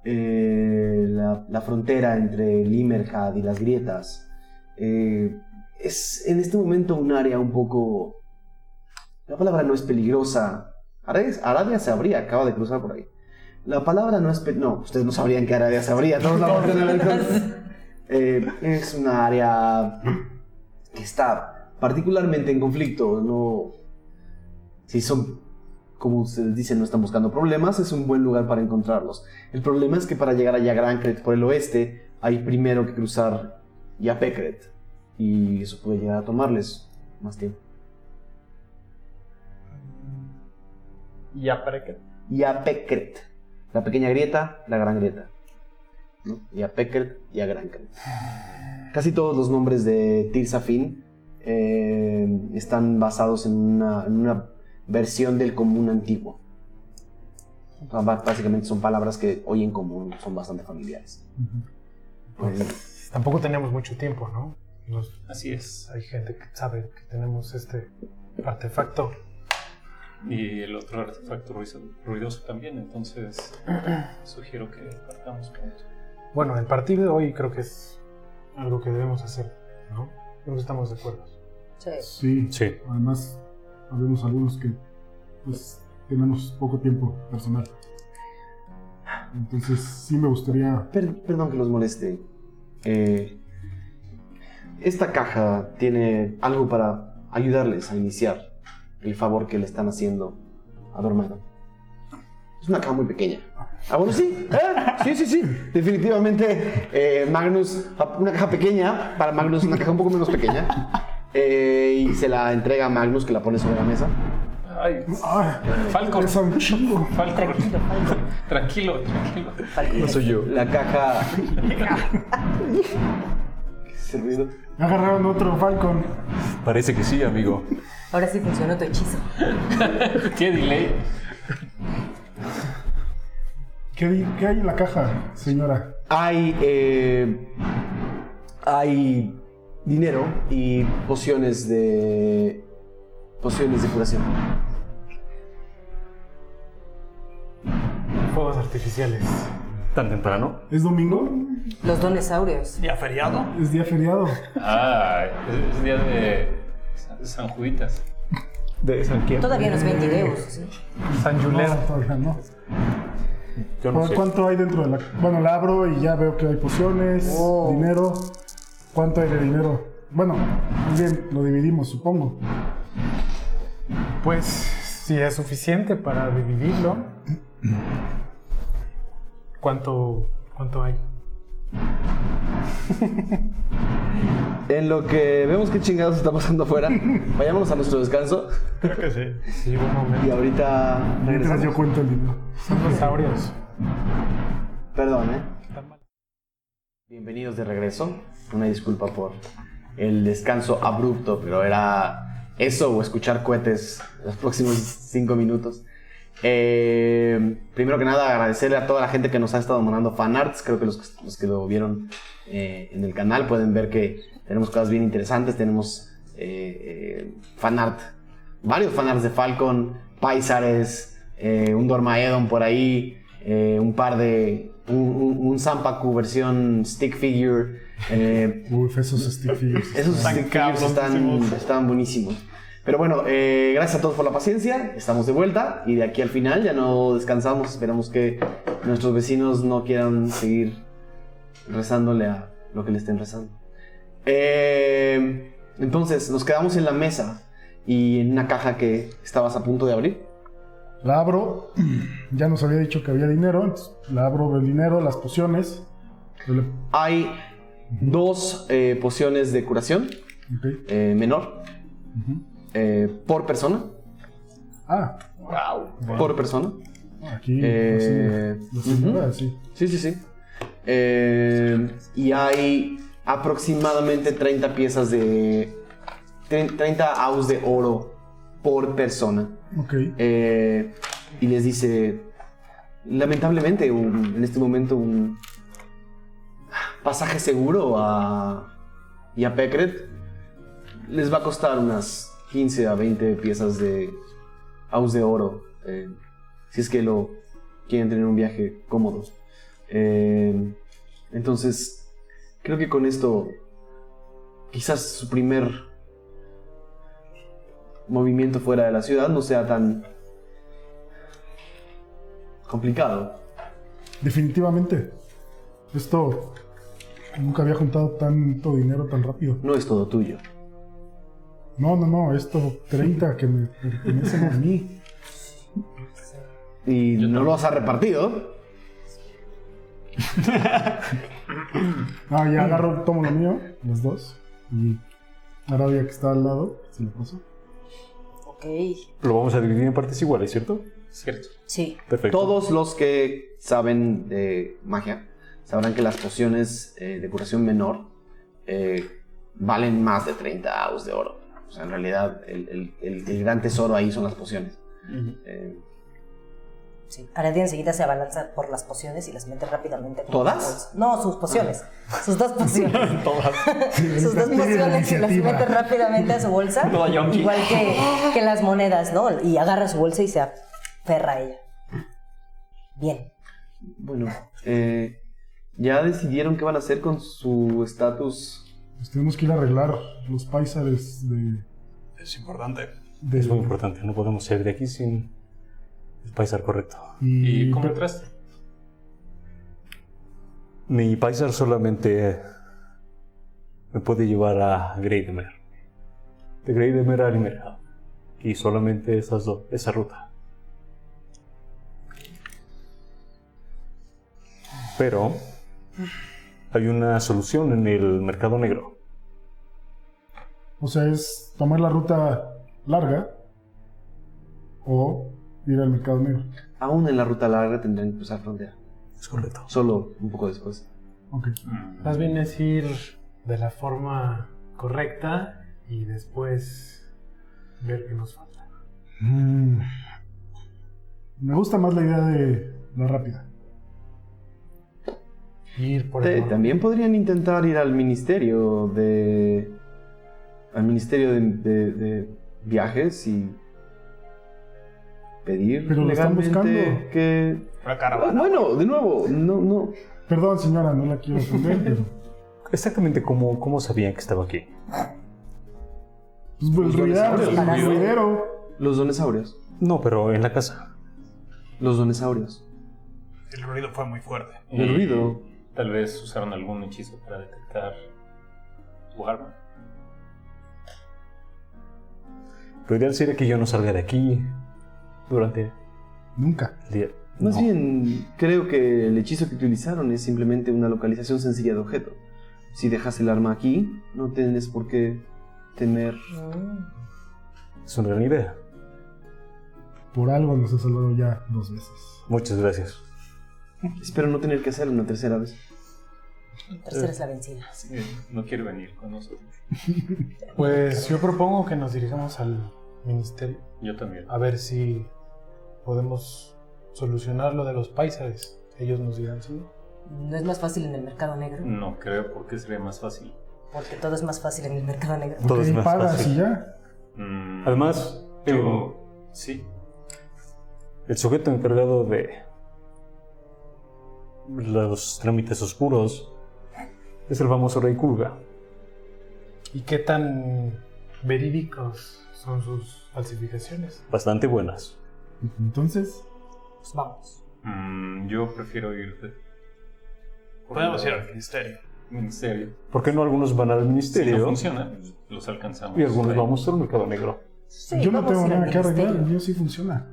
eh, la, la frontera entre Limerhad y las grietas. Eh, es en este momento un área un poco... La palabra no es peligrosa. Aradia se abría, acaba de cruzar por ahí. La palabra no es... No, ustedes no sabrían que Aradia se abría. Todos la Eh, es una área que está particularmente en conflicto. No, si son, como ustedes dicen, no están buscando problemas, es un buen lugar para encontrarlos. El problema es que para llegar a Yagrancret por el oeste, hay primero que cruzar Yapekret. Y eso puede llegar a tomarles más tiempo. Ya, para que. Yapekret. La pequeña grieta, la gran grieta. ¿no? Yapekret y Yagrancret. Casi todos los nombres de Tirsafin eh, están basados en una, en una versión del común antiguo. O sea, ba- básicamente son palabras que hoy en común son bastante familiares. Pues tampoco tenemos mucho tiempo, ¿no? Nos- Así es. hay gente que sabe que tenemos este artefacto. Y el otro artefacto ruido- ruidoso también, entonces sugiero que partamos pronto. Bueno, el partir de hoy creo que es algo que debemos hacer, ¿no? Creo que estamos de acuerdo. Sí. Sí. Sí. Además, habemos algunos que pues tenemos poco tiempo personal. Entonces sí me gustaría... Per- perdón que los moleste. Eh, esta caja tiene algo para ayudarles a iniciar el favor que le están haciendo a Dormado. Es una caja muy pequeña. Ah, bueno, sí. ¿eh? Sí, sí, sí. Definitivamente, eh, Magnus, una caja pequeña, para Magnus una caja un poco menos pequeña. Eh, y se la entrega a Magnus, que la pone sobre la mesa. Ay. Falcon. Tranquilo, Falcon. Tranquilo, tranquilo. Falcon. No soy yo. La caja... ¿Qué ruido? Agarraron otro Falcon. Parece que sí, amigo. Ahora sí funcionó tu hechizo. ¿Qué delay? ¿Qué, hay en la caja, señora? Hay, eh, hay dinero y pociones de pociones de curación. Fuegos artificiales. ¿Tan temprano? ¿Es domingo? Los dones áureos. ¿Ya feriado? ¿Es día feriado? Ah, es, es día de San- San Juditas. ¿De San quién? Todavía nos ven videos. ¿sí? San No, Julero. todavía no. Yo no ¿Cu- sé. ¿Cuánto hay dentro de la Bueno, la abro y ya veo que hay pociones, Oh. dinero. ¿Cuánto hay de dinero? Bueno, muy bien, lo dividimos, supongo. Pues si es suficiente para dividirlo. ¿Cuánto, cuánto hay? En lo que vemos qué chingados está pasando afuera, vayámonos a nuestro descanso Creo que sí. Sí, un y momento. ahorita Mientras yo cuento el dinero. Son. Perdón, ¿eh? Bienvenidos de regreso. Una disculpa por el descanso abrupto, pero era eso o escuchar cohetes los próximos cinco minutos. Eh, primero que nada, agradecerle a toda la gente que nos ha estado mandando fanarts. Creo que los, los que lo vieron eh, en el canal pueden ver que tenemos cosas bien interesantes. Tenemos eh, eh, fanart, varios fanarts de Falcon, Paisares, un Dormaedon por ahí, un par de. Un, un, un Zanpaku versión stick figure. Uf, esos stick figures. esos Están stick figures están, están buenísimos. Pero bueno, eh, gracias a todos por la paciencia. Estamos de vuelta y de aquí al final ya no descansamos. Esperamos que nuestros vecinos no quieran seguir rezándole a lo que le estén rezando. Eh, entonces, nos quedamos en la mesa y en una caja que estabas a punto de abrir. La abro. Ya nos había dicho que había dinero. entonces la abro el dinero, las pociones. Le- Hay dos eh, pociones de curación ok. eh, menor eh, por persona. Ah, Por persona. aquí. Eh, así, sí. Sí, sí, sí. Eh, y hay aproximadamente 30 piezas de... tre- 30 aus de oro por persona. Ok. Eh, y les dice, lamentablemente, un- en este momento un pasaje seguro a, y a Pekret les va a costar unas 15 a 20 piezas de aus de oro, eh, si es que lo quieren tener un viaje cómodo. Eh, entonces, creo que con esto, quizás su primer movimiento fuera de la ciudad no sea tan complicado. Definitivamente. Esto. Nunca había juntado tanto dinero tan rápido. No es todo tuyo. No, no, no. Esto 30 que me pertenecen a mí. Y no lo has repartido. Ah, ya agarro, tomo lo mío, los dos. Y Arabia que está al lado, se lo paso. Ok. Lo vamos a dividir en partes iguales, ¿cierto? Cierto. Sí. Perfecto. Todos los que saben de magia sabrán que las pociones eh, de curación menor eh, valen más de 30 aus de oro. Sea, en realidad el, el- el- el gran tesoro ahí son las pociones. Eh, Sí. Aradia enseguida se abalanza por las pociones y las mete rápidamente. ¿Todas? No, sus pociones. Sus dos pociones. Todas. sus dos pociones y las mete rápidamente a su bolsa. Toda. Igual que, que las monedas, ¿no? Y agarra su bolsa y se aferra a ella. Bien. bueno, eh, ¿ya decidieron qué van a hacer con su estatus? Pues tenemos que ir a arreglar los paisares de. Es importante. de Es muy importante, no podemos salir de aquí sin el paisar correcto. ¿Y cómo pero- entraste? Mi paisar solamente me puede llevar a Greidemer. De Greidemer a Limerha. Y solamente esas dos, esa ruta. Pero hay una solución en el mercado negro. O sea, es tomar la ruta larga o ir al mercado negro. Aún en la ruta larga tendrán que cruzar frontera. Es correcto. Solo un poco después. Ok. Más bien es ir de la forma correcta y después ver qué nos falta. Mm. Me gusta más la idea de la rápida. Ir por Te- el también podrían intentar ir al ministerio de. al ministerio de, de- de viajes y. pedir Pero lo están legalmente buscando. que. Una caravana. Bueno, de nuevo, no, no. Perdón, señora, no la quiero ofender, pero. Exactamente cómo, cómo sabían que estaba aquí. Pues el ruidero, dinosaurios. el ruidero. Los donesaurios. No, pero en la casa. Los donesaurios. El ruido fue muy fuerte. El ruido. Tal vez usaron algún hechizo para detectar tu arma. Lo ideal sería que yo no salga de aquí durante Nunca. el día. Más No. bien, creo que el hechizo que utilizaron es simplemente una localización sencilla de objeto. Si dejas el arma aquí, no tienes por qué temer. Es una gran idea. Por algo nos ha salvado ya dos veces. Muchas gracias. Espero no tener que hacerlo una tercera vez. Tercera es la vencida. Sí, no quiere venir con nosotros. Pues yo propongo que nos dirigamos al ministerio Yo también. a ver si podemos solucionar lo de los paisares. Ellos nos dirán sí. No es más fácil en el mercado negro, No creo porque sería más fácil. porque todo es más fácil en el mercado negro. Todo es más pagas fácil. y ya. Mm, Además, yo. Sí. el sujeto encargado de los trámites oscuros es el famoso Rey Kulga. ¿Y qué tan verídicos son sus falsificaciones? Bastante buenas. Entonces, Pues vamos. Mm, yo prefiero ir de. Podemos ir al ministerio. Ministerio. ¿Por qué no algunos van al Si no ministerio funciona, pues, los alcanzamos. y algunos ahí. vamos al mercado negro? Sí, yo no tengo nada que arreglar. El mío sí funciona.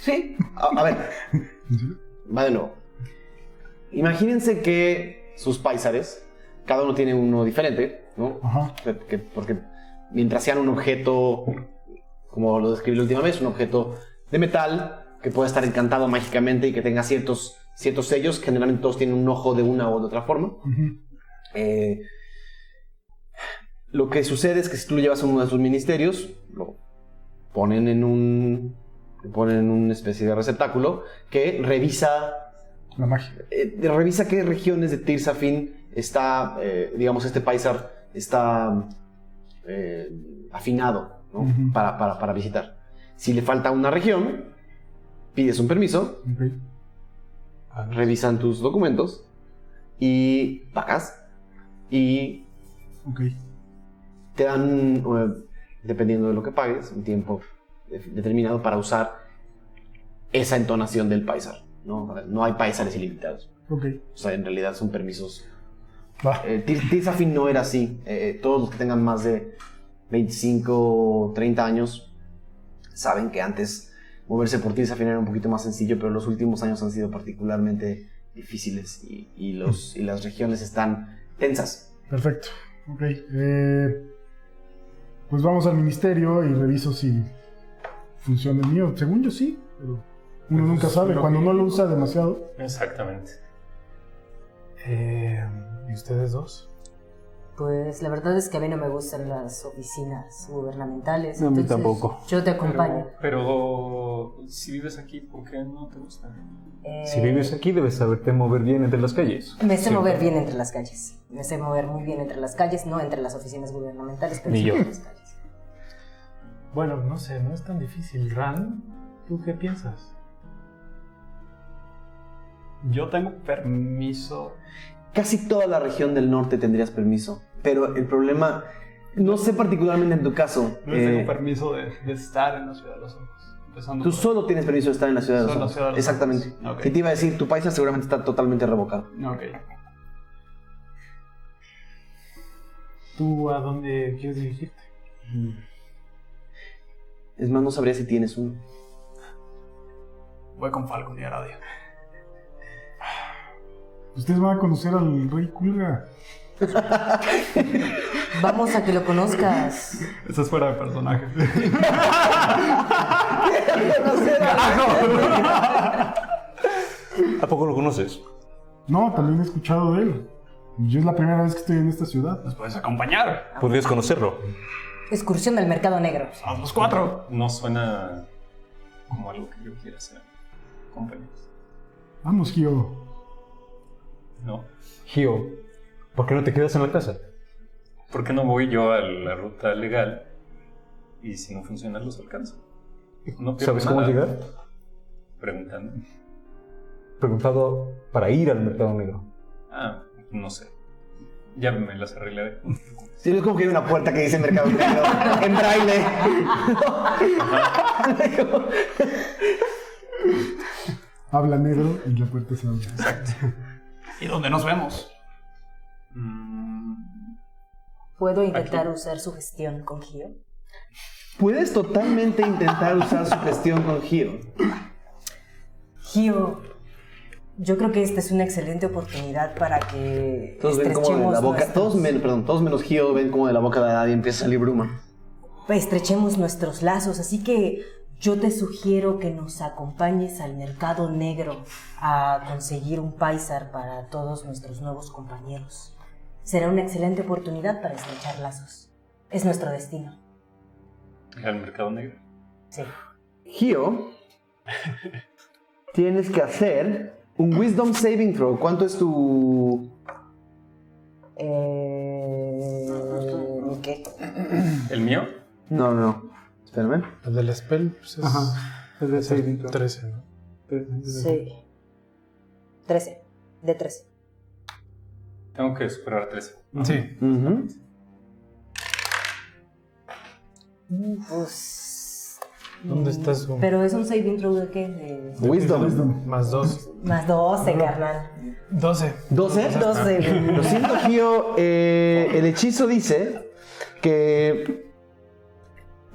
Sí. A, a ver, ¿En serio? va de nuevo. Imagínense que sus paisares, cada uno tiene uno diferente, ¿no? Ajá. Que- que- porque mientras sean un objeto, como lo describí la última vez, un objeto de metal que pueda estar encantado mágicamente y que tenga ciertos, ciertos sellos, generalmente todos tienen un ojo de una o de otra forma. Eh, lo que sucede es que si tú lo llevas a uno de sus ministerios, lo ponen en un lo ponen en una especie de receptáculo que revisa La magia. eh, revisa qué regiones de Tirsafin está, eh, digamos, este paisar está eh, afinado ¿no? Para, para- para visitar. Si le falta una región, pides un permiso revisan tus documentos y pagas y te dan, dependiendo de lo que pagues, un tiempo de- determinado para usar esa entonación del paisar. No, no hay paisares ilimitados. Ok. O sea, en realidad son permisos. Va. Eh, Tir- Tirsafin no era así. Eh, todos los que tengan más de 25 o 30 años saben que antes moverse por Tirsafin era un poquito más sencillo, pero los últimos años han sido particularmente difíciles y, y los, y las regiones están tensas. Perfecto. Ok. eh, pues vamos al ministerio y reviso si funciona el mío. Según yo sí, pero uno Pues, nunca sabe. Cuando que- no lo usa demasiado. Exactamente. Eh, ¿Y ustedes dos? Pues la verdad es que a mí no me gustan las oficinas gubernamentales. A mí tampoco. Yo te acompaño. Pero, pero si vives aquí, ¿por qué no te gusta? Eh, Si vives aquí, debes saberte mover bien entre las calles. Me sé mover bien entre las calles. Me sé mover muy bien entre las calles, no entre las oficinas gubernamentales, pero Ni sí yo. entre las calles. Bueno, no sé, no es tan difícil. Ran, ¿tú qué piensas? Yo tengo permiso. Casi toda la región del norte tendrías permiso, pero el problema, no sé particularmente en tu caso, No eh, tengo permiso de, de estar en la ciudad de los ojos. Empezando tú por- solo tienes permiso de estar en la ciudad de los la Ojos. ciudad de los Exactamente. Ojos. Si te iba a decir, tu paisa seguramente está totalmente revocado. Ok. ¿Tú a dónde quieres dirigirte? Es más, no sabría si tienes uno. Voy con Falcon y Aradia. Ustedes van a conocer al rey Kulga. Vamos a que lo conozcas. Eso es fuera de personaje. ¿A poco lo conoces? No, también he escuchado de él. Yo es la primera vez que estoy en esta ciudad. Nos puedes acompañar. Podrías conocerlo. Excursión del mercado negro. A los cuatro. No suena como algo que yo quiera hacer. Compañeros. Vamos, Gio. No. Gio, ¿por qué no te quedas en la casa? ¿Por qué no voy yo a la ruta legal? Y si no funciona, los alcanzo. No ¿Sabes cómo llegar? Preguntando. Preguntado para ir al mercado negro. Ah, no sé. Ya me las arreglaré. Sí, es como que hay una puerta que dice Mercado Negro en braille. Habla negro y la puerta se abre. ¿Y dónde nos vemos? Mm, ¿Puedo intentar usar su gestión con Gio? Puedes totalmente intentar usar su gestión con Gio. Gio, yo creo que esta es una excelente oportunidad para que Todos ven como de la boca, nuestros- todos, men- perdón, todos menos Gio ven como de la boca de nadie empieza a salir bruma. estrechemos nuestros lazos. Así que yo te sugiero que nos acompañes al mercado negro a conseguir un paisar para todos nuestros nuevos compañeros. Será una excelente oportunidad para estrechar lazos. Es nuestro destino. al mercado negro. Sí. Gio, tienes que hacer un Wisdom Saving Throw. ¿Cuánto es tu...? Eh, ¿Qué? ¿El mío? No, no, no. Espérame. El del spell pues, es Es de saving throw. 13, ¿no? Sí. 13. De 13. Tengo que superar 13. Sí. Ujú. Pues. ¿Dónde estás? Gum? Pero es un saving throw de qué? De- Wisdom. Wisdom. Más 2. Más 12, carnal. 12. ¿12? 12. Lo siento, Gio. eh, el hechizo dice que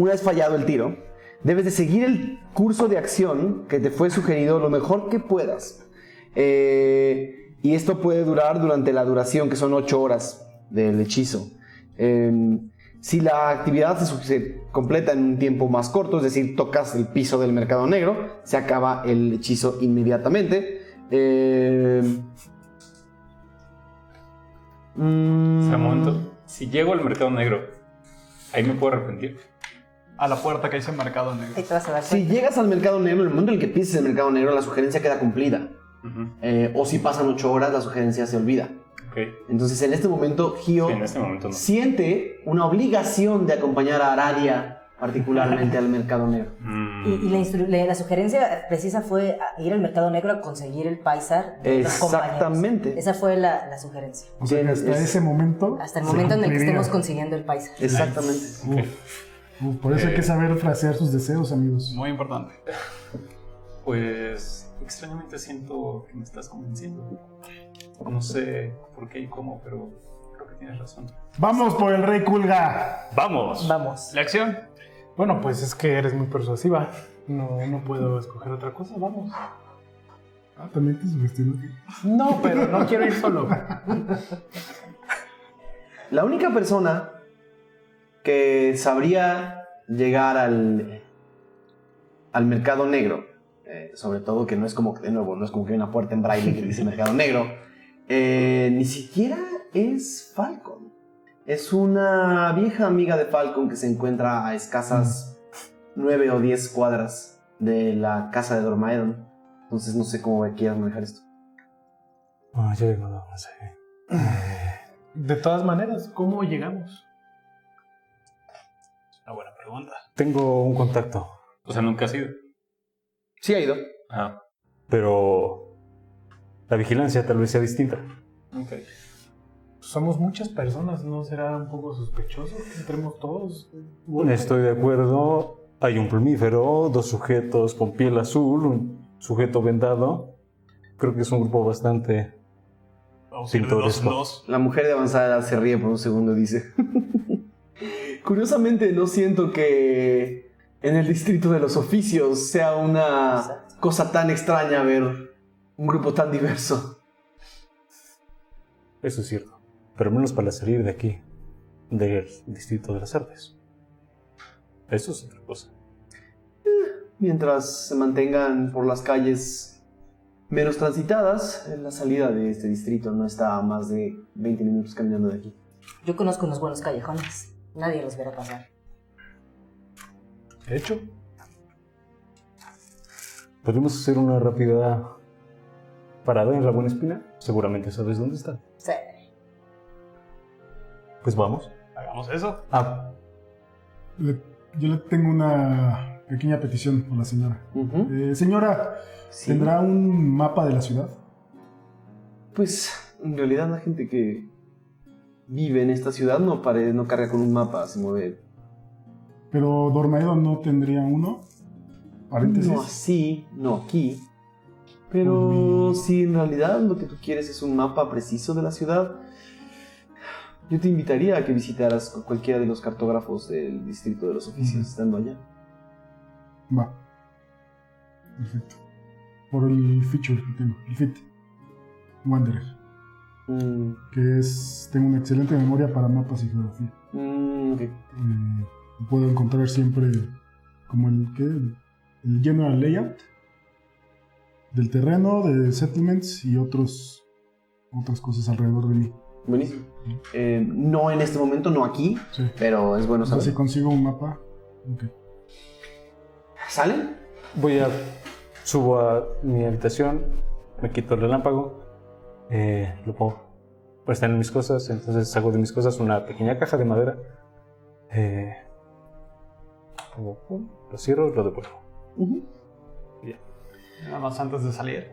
una vez fallado el tiro, debes de seguir el curso de acción que te fue sugerido lo mejor que puedas. Eh, y esto puede durar durante la duración, que son 8 horas del hechizo. Eh, si la actividad se, completa en un tiempo más corto, es decir, tocas el piso del mercado negro, se acaba el hechizo inmediatamente. Eh, mm, O sea, un momento. Si llego al mercado negro, ahí me puedo arrepentir. A la puerta que dice mercado negro. Ahí te vas a dar Si llegas al mercado negro, en el momento en el que pises el mercado negro, la sugerencia queda cumplida. Eh, o si pasan 8 horas, la sugerencia se olvida. Entonces, en este momento, Gio Sí, en este momento no. siente una obligación de acompañar a Aradia particularmente al mercado negro. Mm, Y, y la, sugerencia precisa fue ir al mercado negro a conseguir el paisar de. Exactamente. Esa fue la, la sugerencia. O sea, hasta es- ese momento. Hasta el momento en el que estemos consiguiendo el paisar. Exactamente. Uf, uf, por eso hay que saber frasear sus deseos, amigos. Muy importante. Pues extrañamente siento que me estás convenciendo. No sé por qué y cómo, pero creo que tienes razón. ¡Vamos por el rey Kulga! ¡Vamos! Vamos. ¿La acción? Bueno, pues es que eres muy persuasiva. No, no puedo escoger otra cosa. Vamos. Ah, también te sugestionó. No, pero no quiero ir solo. La única persona que sabría llegar al, al mercado negro, eh, sobre todo que no es como, de nuevo, no es como que hay una puerta en braille que dice mercado negro, eh, ni siquiera es Falcon. Es una vieja amiga de Falcon que se encuentra a escasas nueve o diez cuadras de la casa de Dormaedon. Entonces no sé cómo quieras manejar esto. Ah, yo no, no sé. De todas maneras, ¿cómo llegamos? Una buena pregunta. Tengo un contacto, O sea, nunca has ido. Sí ha ido. Ah, pero la vigilancia tal vez sea distinta. ok. Somos muchas personas, ¿no será un poco sospechoso que entremos todos? Estoy de acuerdo. Hay un plumífero, dos sujetos con piel azul, un sujeto vendado. Creo que es un grupo bastante... Vamos a ir de dos en Pintoresco. dos. La mujer de avanzada edad se ríe por un segundo y dice: Curiosamente, no siento que en el distrito de los oficios sea una Exacto. cosa tan extraña ver un grupo tan diverso. Eso es cierto. Pero menos para salir de aquí, del distrito de las artes. Eso es otra cosa. Mientras se mantengan por las calles menos transitadas, la salida de este distrito no está a más de 20 minutos caminando de aquí. Yo conozco unos buenos callejones. Nadie los verá pasar. De hecho, podemos hacer una rápida parada en la Buena Espina. Seguramente sabes dónde está. Sí. Pues vamos. Hagamos eso. Ah, Le- yo le tengo una pequeña petición por la señora. Eh, señora, Sí. ¿tendrá un mapa de la ciudad? Pues en realidad la gente que vive en esta ciudad no, pare- no carga con un mapa, se mueve. Pero Dormaedo no tendría uno. Paréntesis. No así, no aquí. Pero si en realidad lo que tú quieres es un mapa preciso de la ciudad, yo te invitaría a que visitaras cu- cualquiera de los cartógrafos del distrito de los oficios estando allá. Va. Perfecto. Por el feature que tengo, el fit. Wanderer. Mm, Que es. Tengo una excelente memoria para mapas y geografía. mm, ok. Eh, puedo encontrar siempre como el que el general layout del terreno, de settlements y otros otras cosas alrededor de mí. Buenísimo. Eh, no en este momento, no aquí, Sí. pero es bueno saber. si consigo un mapa. ok. ¿Salen? voy a... Subo a mi habitación, me quito el relámpago, eh, lo pongo... Pues están en mis cosas, entonces hago de mis cosas una pequeña caja de madera. Eh, pum, lo cierro y lo devuelvo. Ujú. Nada más antes de salir.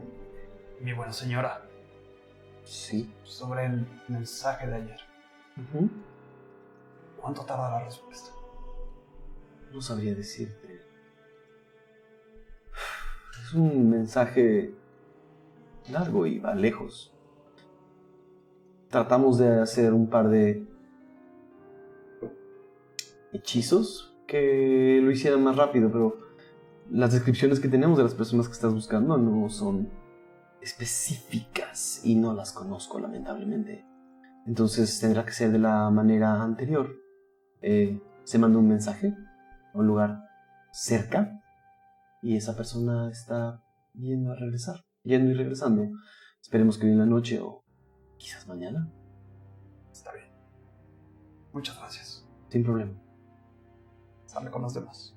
Mi buena señora, Sí. sobre el mensaje de ayer. ¿Cuánto tarda la respuesta? No sabría decirte. Es un mensaje largo y va lejos. Tratamos de hacer un par de hechizos que lo hicieran más rápido, pero las descripciones que tenemos de las personas que estás buscando no son específicas y no las conozco lamentablemente. Entonces tendrá que ser de la manera anterior. Eh, se manda un mensaje a un lugar cerca y esa persona está yendo a regresar, yendo y regresando. Esperemos que hoy la noche o quizás mañana, Está bien. Muchas gracias. sin problema. Sale con los demás.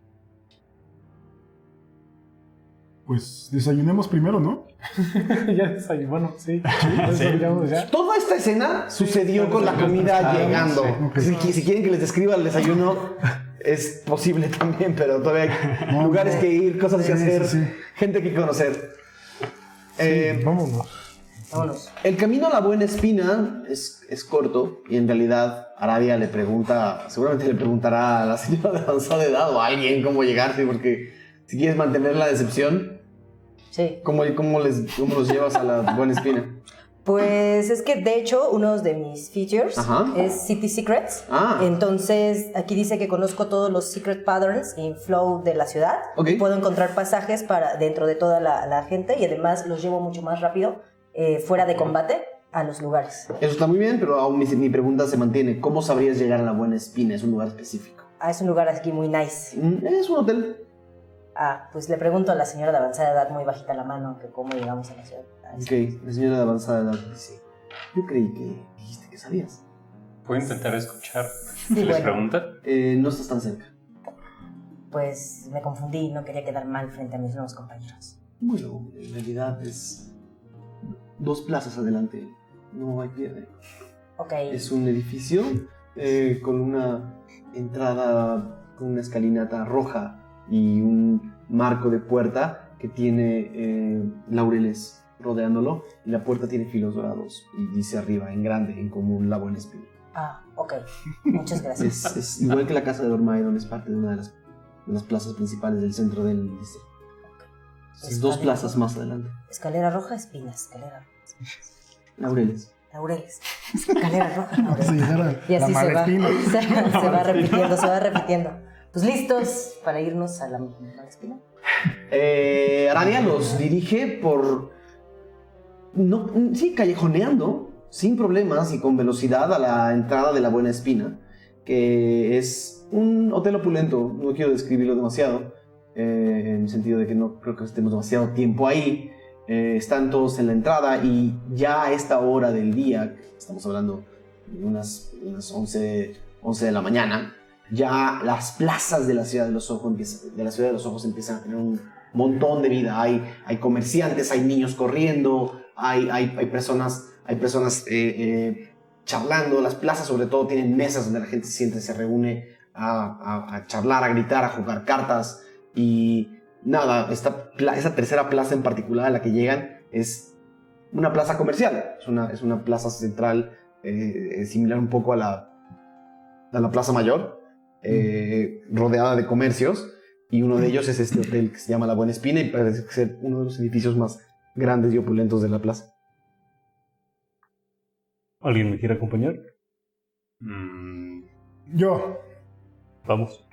Pues desayunemos primero, ¿no? ya desayuné. Bueno, sí. Desayunamos ya. Toda esta escena sucedió con la comida Ah, llegando. Si, si quieren que les describa el desayuno, es posible también, pero todavía hay No, lugares no. que ir, cosas que hacer, sí, sí. gente que conocer. Eh, Vámonos. Vámonos. el camino a la buena espina es, es corto y en realidad Arabia le pregunta, seguramente le preguntará a la señora de avanzada edad o a alguien cómo llegarte, porque si quieres mantener la decepción, Sí. ¿cómo, cómo, les, cómo los llevas a la buena espina? Pues es que de hecho uno de mis features Ajá. es City Secrets. Ah. Entonces aquí dice que conozco todos los secret patterns y flow de la ciudad. Ok. Puedo encontrar pasajes para dentro de toda la, la gente y además los llevo mucho más rápido eh, fuera de combate a los lugares. Eso está muy bien, pero aún mi, mi pregunta se mantiene. ¿Cómo sabrías llegar a la buena espina? Es un lugar específico. Ah, es un lugar aquí muy nice. Mm, Es un hotel. Ah, pues le pregunto a la señora de avanzada edad muy bajita la mano que cómo llegamos a la ciudad. Ah, Ok, la señora de avanzada edad dice, yo creí que dijiste que sabías. ¿Puedo intentar escuchar Sí, si les bueno. pregunta? Eh, no estás tan cerca. Pues me confundí y no quería quedar mal frente a mis nuevos compañeros. Bueno, en realidad es dos plazas adelante. No hay pierde. Ok. Es un edificio eh, con una entrada, con una escalinata roja y un marco de puerta que tiene eh, laureles rodeándolo y la puerta tiene filos dorados y dice arriba en grande, en común, la buena espina. Ah, ok. Muchas gracias. Es, es igual que la casa de Dormaidon, es parte de una de las, de las plazas principales del centro del distrito. Dos plazas más adelante. Escalera roja, espinas. Escalera roja, espinas. Laureles. Laureles. Escalera roja, laureles. Sí, era Y la así se va. Se, se va repitiendo, se va repitiendo. Pues listos para irnos a la Malespina. Eh, Arania los dirige por. No, sí, callejoneando, sin problemas y con velocidad a la entrada de la Buena Espina, que es un hotel opulento. No quiero describirlo demasiado, eh, en el sentido de que no creo que estemos demasiado tiempo ahí. Eh, están todos en la entrada y ya a esta hora del día, estamos hablando de unas, unas 11, 11 de la mañana, ya las plazas de la ciudad de los ojos empiezan, de la ciudad de los ojos empiezan a tener un montón de vida. Hay, hay comerciantes, hay niños corriendo, hay, hay, hay personas, hay personas eh, eh, charlando. Las plazas sobre todo tienen mesas donde la gente siente, se reúne a, a- a charlar, a gritar, a jugar cartas. Y nada, esta, esa tercera plaza en particular a la que llegan es una plaza comercial. Es una, es una plaza central eh, similar un poco a la, a la Plaza Mayor eh, rodeada de comercios y uno de ellos es este hotel que se llama La Buena Espina y parece ser uno de los edificios más grandes y opulentos de la plaza. ¿Alguien me quiere acompañar? Mm, Yo. Vamos.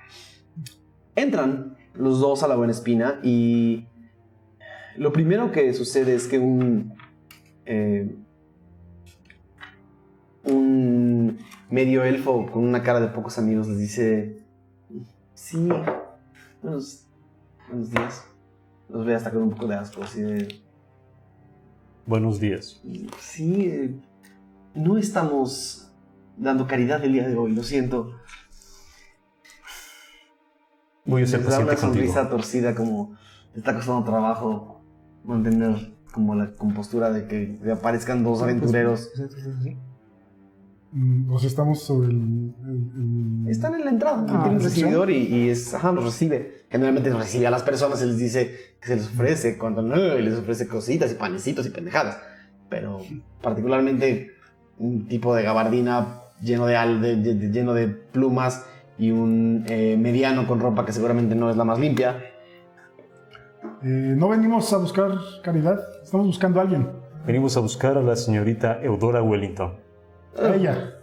Entran los dos a La Buena Espina y lo primero que sucede es que un eh, un medio elfo con una cara de pocos amigos les dice sí buenos, buenos días los ve hasta con un poco de asco así de Buenos días. Sí, eh, no estamos dando caridad el día de hoy, lo siento. Voy a ser Les da una paciente contigo. sonrisa torcida como te está costando trabajo mantener como la compostura de que aparezcan dos aventureros. Mm, O sea, estamos sobre el. el- el- Están en la entrada, Ah, tiene un ¿recepción? recibidor y, y es, ajá, los recibe. Generalmente recibe a las personas, se les dice que se les ofrece, cuando no, y les ofrece cositas y panecitos y pendejadas. Pero particularmente un tipo de gabardina lleno de, al- de- de- de- lleno de plumas y un eh, mediano con ropa que seguramente no es la más limpia. Eh, no venimos a buscar caridad, estamos buscando a alguien. Venimos a buscar a la señorita Eudora Wellington. A ella.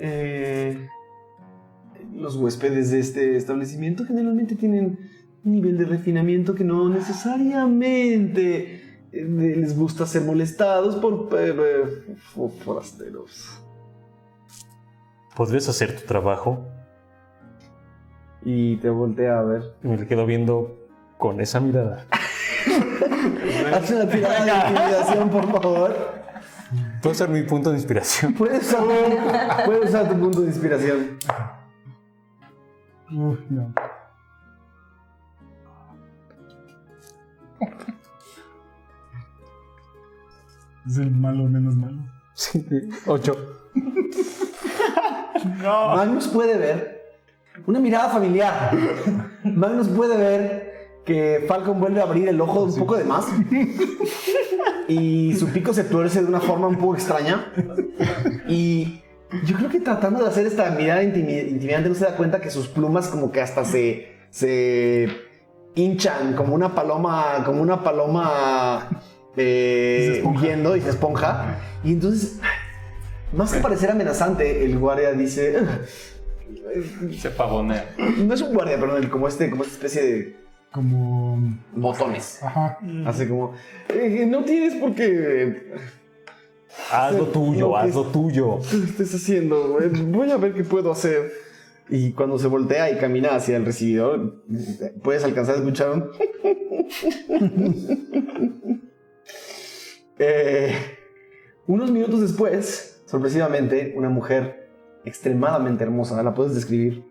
Eh, los huéspedes de este establecimiento generalmente tienen un nivel de refinamiento que no necesariamente les gusta ser molestados por fo- forasteros. ¿Podrías hacer tu trabajo? Y te voltea a ver. Y me le quedo viendo con esa mirada. Haz una tirada de intimidación, por favor. Puedo usar mi punto de inspiración. Puedes usar, puedes usar tu punto de inspiración. Uf, no. Es el malo menos malo. Sí, ocho. Magnus puede ver Una mirada familiar. Magnus puede ver que Falcon vuelve a abrir el ojo un poco de más. Y su pico se tuerce de una forma un poco extraña. Y yo creo que tratando de hacer esta mirada intimi- intimidante no se da cuenta que sus plumas como que hasta se, se hinchan como una paloma, como una paloma eh, huyendo y se esponja. Y entonces, más que parecer amenazante, el guardia dice... Se pavonea. No es un guardia, perdón, como este, como esta especie de Como. botones. Ajá. Hace como, "Eh, no tienes por qué Haz lo tuyo, haz lo tuyo. ¿Qué estés haciendo? Voy a ver qué puedo hacer. Y cuando se voltea y camina hacia el recibidor, puedes alcanzar a escuchar un... Eh, unos minutos después, sorpresivamente, una mujer extremadamente hermosa, ¿la puedes describir,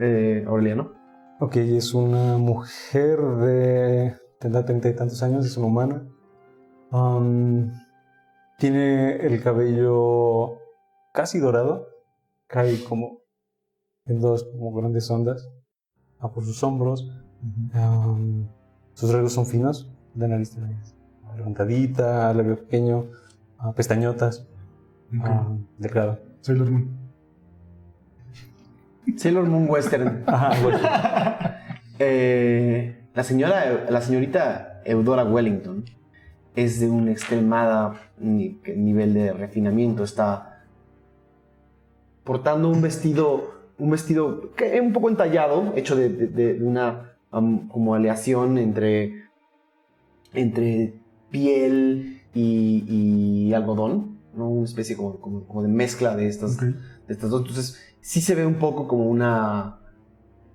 eh, Aureliano? Ok, es una mujer de. tendrá treinta y tantos años, es una humana. Um, tiene el cabello casi dorado, cae como en dos como grandes ondas a por sus hombros. Um, sus rasgos son finos, de nariz levantadita, labio pequeño, ah, pestañotas, Ok. ah, delgado. Sailor Moon. Sailor Moon Western. Ajá, bueno. Eh, la señora, la señorita Eudora Wellington es de un extremada ni- nivel de refinamiento. Está portando un vestido, un vestido que- un poco entallado, hecho de, de- de una am, como aleación entre, entre piel y, y algodón, ¿no? una especie como, como- como de mezcla de estas, de estas dos. Entonces, sí se ve un poco como una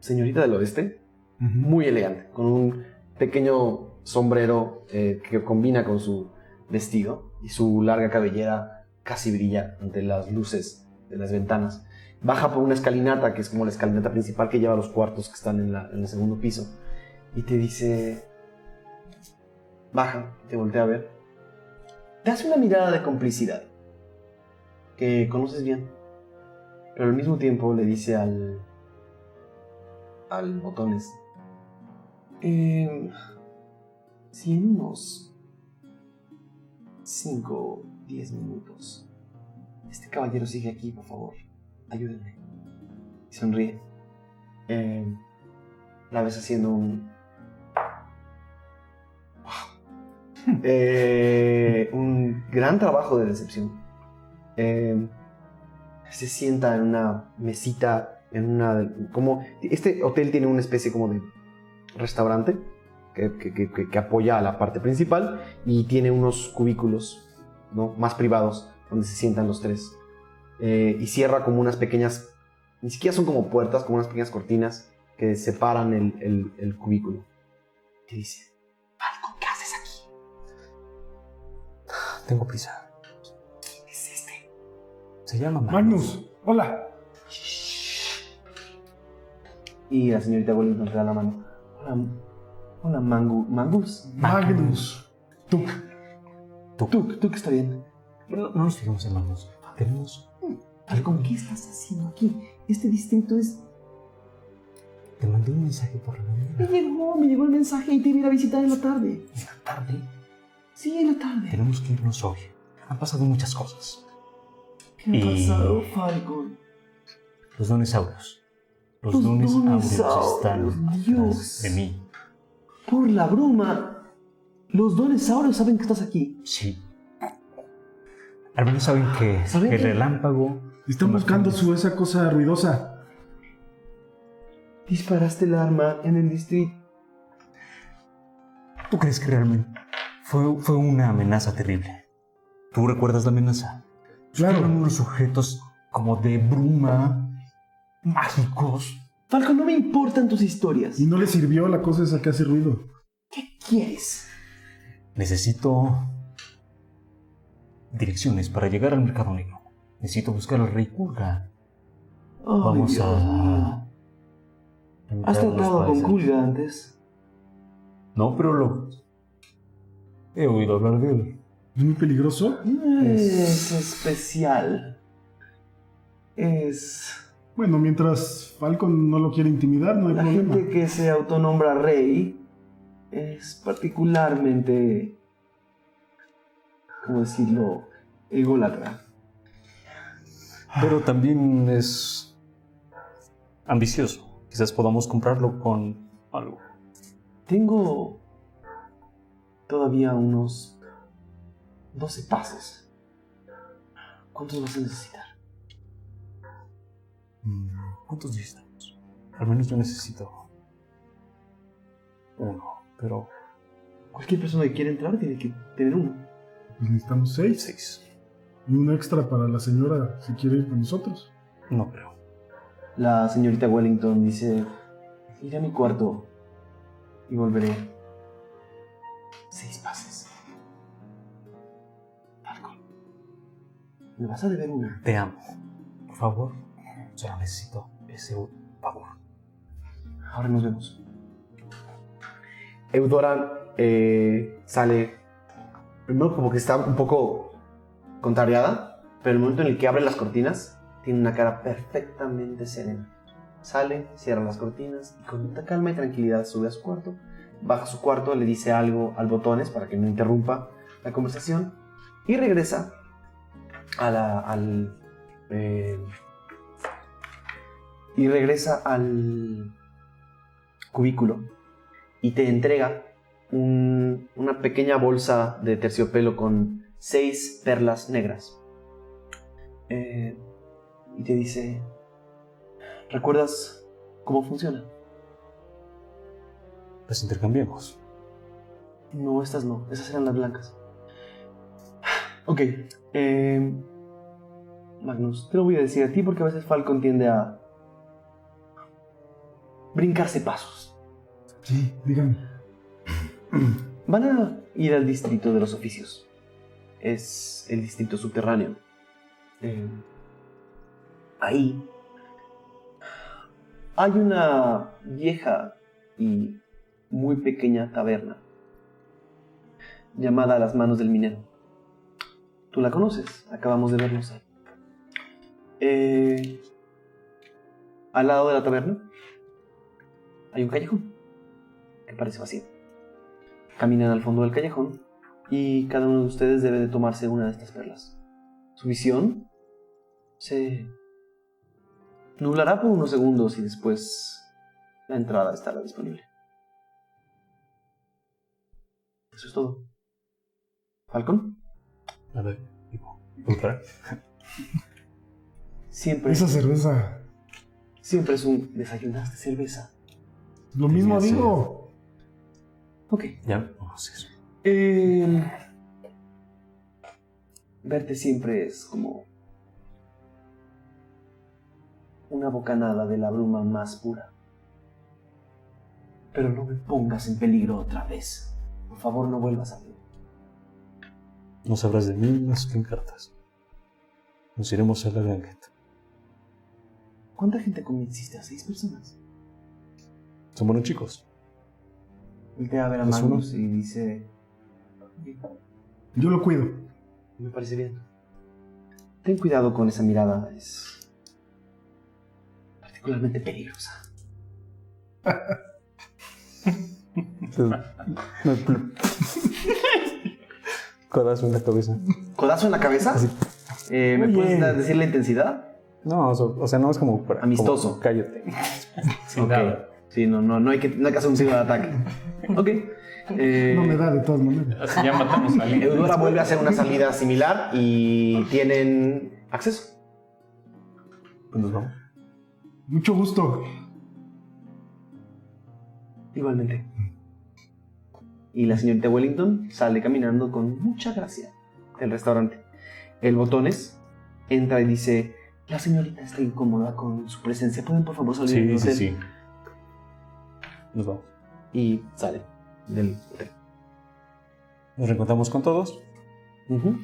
señorita del oeste, muy elegante, con un pequeño sombrero eh, que combina con su vestido y su larga cabellera casi brilla ante las luces de las ventanas. Baja por una escalinata, que es como la escalinata principal que lleva a los cuartos que están en, la- en el segundo piso, y te dice, baja, te voltea a ver, te hace una mirada de complicidad, que conoces bien, pero al mismo tiempo le dice al, al botones, eh, si en unos 5 o 10 minutos este caballero sigue aquí, por favor, ayúdenme. Y sonríe. Eh, la ves haciendo un... Wow. Eh, un gran trabajo de decepción. Eh, se sienta en una mesita, en una... como Este hotel tiene una especie como de restaurante que, que- que- que- que apoya a la parte principal y tiene unos cubículos ¿no? más privados donde se sientan los tres. Eh, y cierra como unas pequeñas, ni siquiera son como puertas, como unas pequeñas cortinas que separan el, el- el cubículo. Te dice, Falcon, ¿qué haces aquí? Tengo prisa. Se llama Magnus, hola. Y la señorita Wellington te da la mano. Hola, hola Mangu, Mangus. Magnus. Tuk. Tuk, Tuk está bien. No, no nos fijamos en Magnus. Tenemos. Falcon, ¿qué estás haciendo aquí? Este distrito es Te mandé un mensaje por la Me mañana. llegó, me llegó el mensaje y te iba a ir a visitar en la tarde. En la tarde. Sí, en la tarde. Tenemos que irnos hoy. Han pasado muchas cosas. ¿Qué ha Y- pasado, Falcon? Los dinosaurios. Los, Los dinosaurios dinosaurios, están Dios. de mí. Por la bruma. Los dinosaurios saben que estás aquí. Sí. Al menos saben que ¿Saben el qué? relámpago. Están buscando su esa cosa ruidosa. Disparaste el arma en el distrito. ¿Tú crees que realmente fue, fue una amenaza terrible? ¿Tú recuerdas la amenaza? Claro. Eran unos sujetos como de bruma, mágicos. Falcon, no me importan tus historias. Y no le sirvió la cosa esa que hace ruido. ¿Qué quieres? Necesito direcciones para llegar al mercado negro. Necesito buscar al rey Kulga. Ay, Vamos Dios a... mío. ¿Has tratado con. Kulga antes? No, pero lo... He oído hablar de él. Es muy peligroso. Es especial. Es Bueno, mientras Falcon no lo quiere intimidar, no hay La problema. gente que se autonombra rey es particularmente, ¿cómo decirlo?, ególatra. Pero también es ambicioso. Quizás podamos comprarlo con algo. Tengo todavía unos 12 pasos. ¿Cuántos vas a necesitar? Mm, ¿Cuántos necesitamos? Al menos yo necesito uno, pero Cualquier persona que quiera entrar tiene que tener uno. Pues necesitamos seis. seis. Y un extra para la señora si quiere ir con nosotros. No creo. La señorita Wellington dice, iré a mi cuarto y volveré. Seis pases. Me vas a deber una. Te amo. Por favor, solo necesito ese favor. Ahora nos vemos. Eudora eh, sale, primero como que está un poco contrariada, pero el momento en el que abre las cortinas, tiene una cara perfectamente serena. Sale, cierra las cortinas y con mucha calma y tranquilidad sube a su cuarto, baja a su cuarto, le dice algo al botones para que no interrumpa la conversación y regresa a la, al... eh, y regresa al cubículo y te entrega un- una pequeña bolsa de terciopelo con seis perlas negras. Eh, y te dice, ¿recuerdas cómo funciona? Las intercambiemos. No, estas no, esas eran las blancas. Ok, eh, Magnus, te lo voy a decir a ti porque a veces Falcon tiende a brincarse pasos. Sí, díganme. Van a ir al distrito de los oficios. Es el distrito subterráneo. Eh, ahí hay una vieja y muy pequeña taberna llamada Las Manos del Minero. Tú la conoces, acabamos de vernos ahí. Eh, al lado de la taberna hay un callejón que parece vacío. Caminan al fondo del callejón y cada uno de ustedes debe de tomarse una de estas perlas. Su visión se nublará por unos segundos y después la entrada estará disponible. Eso es todo. Falcon, A ver, digo, otra. siempre, Esa cerveza. siempre es un desayunaste cerveza. Lo mismo Tenía digo. Ok. Ya, vamos eso. Eh, verte siempre es como una bocanada de la bruma más pura. Pero no me pongas en peligro otra vez. Por favor, no vuelvas a mí. No sabrás de mí más que en cartas. Nos iremos a la gangueta. ¿Cuánta gente convenciste a seis personas? Son buenos chicos. Voltea a ver a. Magnus y dice: Yo lo cuido. Me parece bien. Ten cuidado con esa mirada, es particularmente peligrosa. Codazo en la cabeza. ¿Codazo en la cabeza? Eh, ¿Me Oye. puedes decir la intensidad? No, o sea, o sea, no es como para. Amistoso. como, cállate. Sin nada. Sí, no, no, no hay que, no hay que hacer un signo de ataque. Ok. Eh, No me da de todas maneras. Así ya matamos a alguien. Eudora vuelve a hacer una salida similar y tienen acceso. Pues nos vamos. Mucho gusto. Igualmente. Y la señorita Wellington sale caminando con mucha gracia del restaurante. El botones entra y dice: La señorita está incómoda con su presencia. ¿Pueden por favor salir del Sí, sí, hotel?" sí. Nos vamos. Y sale del hotel. Nos reencontramos con todos.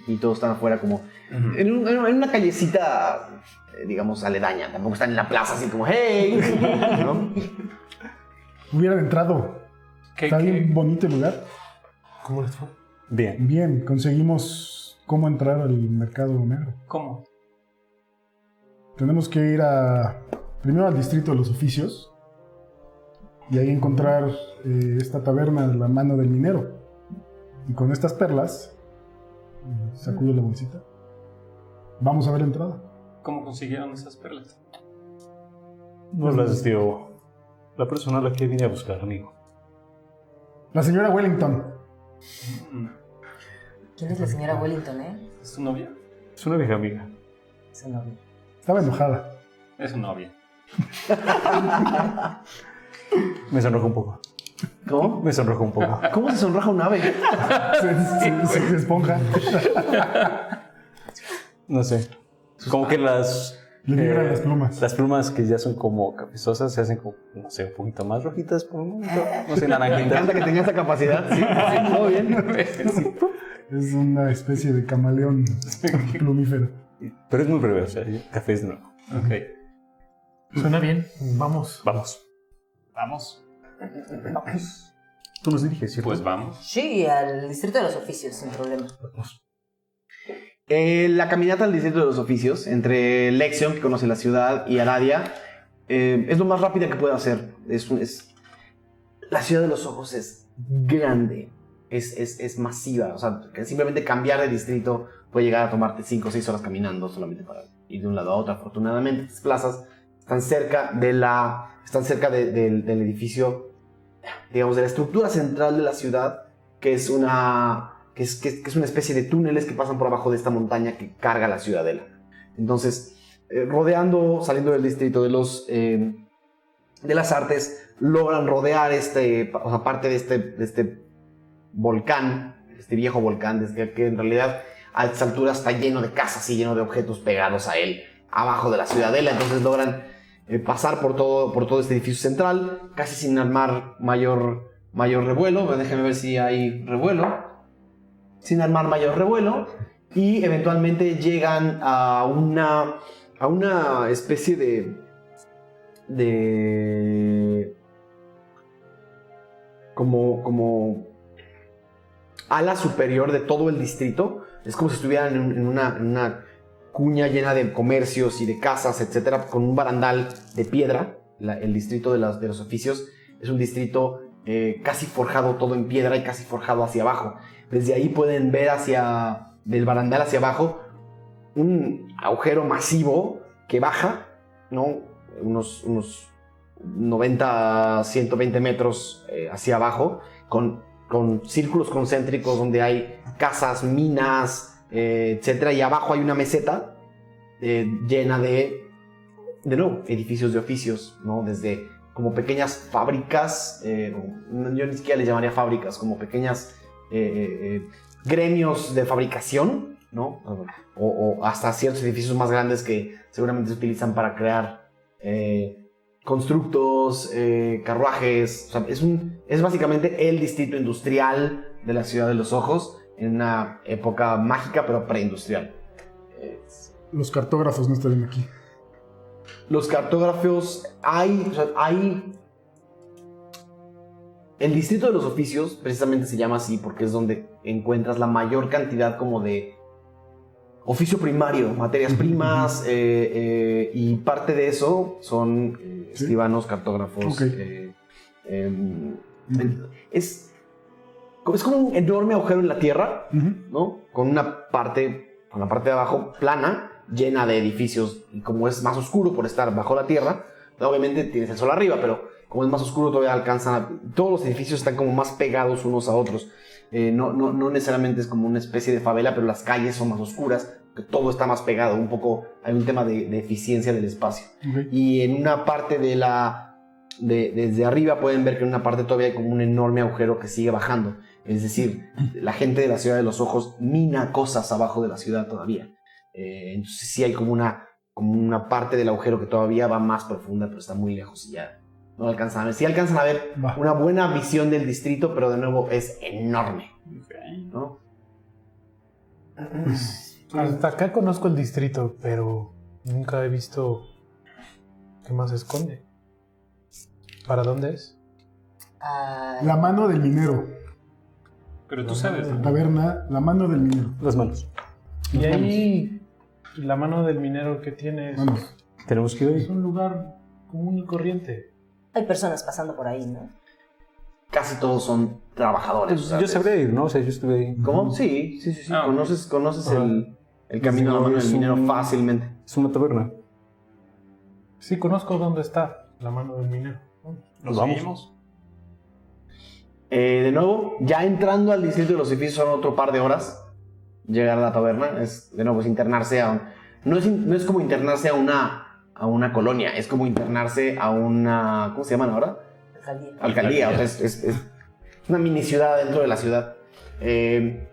Y todos están afuera como en, un- en una callecita, eh, digamos, aledaña. Tampoco están en la plaza así como, hey. ¿no? Hubieran entrado. ¿Qué, Está qué- bien bonito el lugar. ¿Cómo les fue? Bien. Bien, conseguimos cómo entrar al mercado negro. ¿Cómo? Tenemos que ir a primero al distrito de los oficios y ahí encontrar eh, esta taberna de la mano del minero. Y con estas perlas, sacudo la bolsita. Vamos a ver la entrada. ¿Cómo consiguieron esas perlas? Nos las dio la persona a la que vine a buscar, amigo. La señora Wellington. ¿Quién es la señora Wellington, eh? ¿Es tu novia? Es una vieja amiga. Ese nombre. Estaba enojada. Es su novia. Me sonrojó un poco. ¿Cómo? Me sonrojó un poco. ¿Cómo se sonroja un ave? Se, se- se esponja. No sé. Como que las. Le vibran eh, las plumas. Las plumas que ya son como cafezosas se hacen como, no sé, un poquito más rojitas por un momento. No sé, Me encanta naranjitas. que tenga esa capacidad. Sí, sí, todo bien. Es una especie de camaleón plumífero. Pero es muy breve, o sea, café es nuevo. Ok. Suena bien. Vamos. Vamos. Vamos. Tú nos diriges, ¿cierto? Pues vamos. Sí, al distrito de los oficios, sin problema. Eh, la caminata al distrito de los oficios, entre Lexion, que conoce la ciudad, y Aradia, eh, es lo más rápida que puede hacer. Es, es- la ciudad de los ojos es grande, es, es, es masiva. O sea, simplemente cambiar de distrito puede llegar a tomarte 5 o 6 horas caminando solamente para ir de un lado a otro. Afortunadamente, estas plazas están cerca, de la, están cerca de- del- del edificio, digamos, de la estructura central de la ciudad, que es una que es, una especie de túneles que pasan por abajo de esta montaña que carga la ciudadela. Entonces, eh, rodeando, saliendo del distrito de los eh, de las artes, logran rodear este, o sea, parte de este, este volcán, este viejo volcán, que en realidad a estas alturas está lleno de casas y lleno de objetos pegados a él, abajo de la ciudadela. Entonces logran eh, pasar por todo, por todo este edificio central, casi sin armar mayor, mayor revuelo. Déjenme ver si hay revuelo sin armar mayor revuelo y eventualmente llegan a una a una especie de de como como ala superior de todo el distrito. Es como si estuvieran en, una, cuña llena de comercios y de casas etcétera con un barandal de piedra el distrito de, de los oficios. Es un distrito eh, casi forjado todo en piedra y casi forjado hacia abajo desde ahí pueden ver hacia del barandal hacia abajo un agujero masivo que baja, ¿no? Unos, unos 90, 120 metros eh, hacia abajo, con, con círculos concéntricos donde hay casas, minas, eh, etcétera, y abajo hay una meseta eh, llena de, de nuevo, edificios de oficios, ¿no? Desde como pequeñas fábricas, eh, yo ni siquiera les llamaría fábricas, como pequeñas eh, eh, eh, gremios de fabricación, ¿no? O, o hasta ciertos edificios más grandes que seguramente se utilizan para crear eh, constructos, eh, carruajes. O sea, es, un, es básicamente el distrito industrial de la ciudad de los ojos en una época mágica pero preindustrial. Los cartógrafos no estarían aquí. los cartógrafos, hay, o sea, hay... El distrito de los oficios precisamente se llama así porque es donde encuentras la mayor cantidad como de oficio primario, materias primas, eh, eh, y parte de eso son eh, Sí. escribanos, cartógrafos. Em, es, es como un enorme agujero en la tierra. ¿no? Con una parte, con la parte de abajo plana, llena de edificios, y como es más oscuro por estar bajo la tierra, obviamente tienes el sol arriba, pero como es más oscuro todavía alcanzan, a- todos los edificios están como más pegados unos a otros. Eh, no, no, no necesariamente es como una especie de favela, pero las calles son más oscuras, que todo está más pegado, un poco, hay un tema de, de eficiencia del espacio. Y en una parte de la. De, desde arriba pueden ver que en una parte todavía hay como un enorme agujero que sigue bajando. Es decir, la gente de la ciudad de los ojos mina cosas abajo de la ciudad todavía. Eh, entonces sí hay como una, como una parte del agujero que todavía va más profunda, pero está muy lejos y ya no alcanzan a ver. Sí alcanzan a ver Va. una buena visión del distrito, pero de nuevo es enorme. ¿no? Hasta acá conozco el distrito, pero nunca he visto qué más se esconde. ¿Para dónde es? Ah, La mano del minero. Pero tú sabes. La taberna, la mano del minero. Las manos. Y ahí la mano del minero que tiene es, Vamos. Tenemos que ir es un lugar común y corriente. Hay personas pasando por ahí, ¿no? Casi todos son trabajadores. Pues, yo sabría ir, ¿no? O sea, yo estuve ahí. ¿Cómo? Sí, sí, sí. sí. Ah, conoces conoces Ajá. el, el camino a la mano Es del minero un- fácilmente. Es una taberna. Sí, conozco dónde está la mano del minero. Nos Vamos. seguimos. Eh, de nuevo, ya entrando al distrito de los edificios son otro par de horas. Llegar a la taberna es, de nuevo, es internarse a un- no, es, no es como internarse a una, a una colonia, es como internarse a una... ¿Cómo se llaman ahora? Alcaldía. Alcaldía. O sea, es, es- es una mini ciudad dentro de la ciudad. Eh,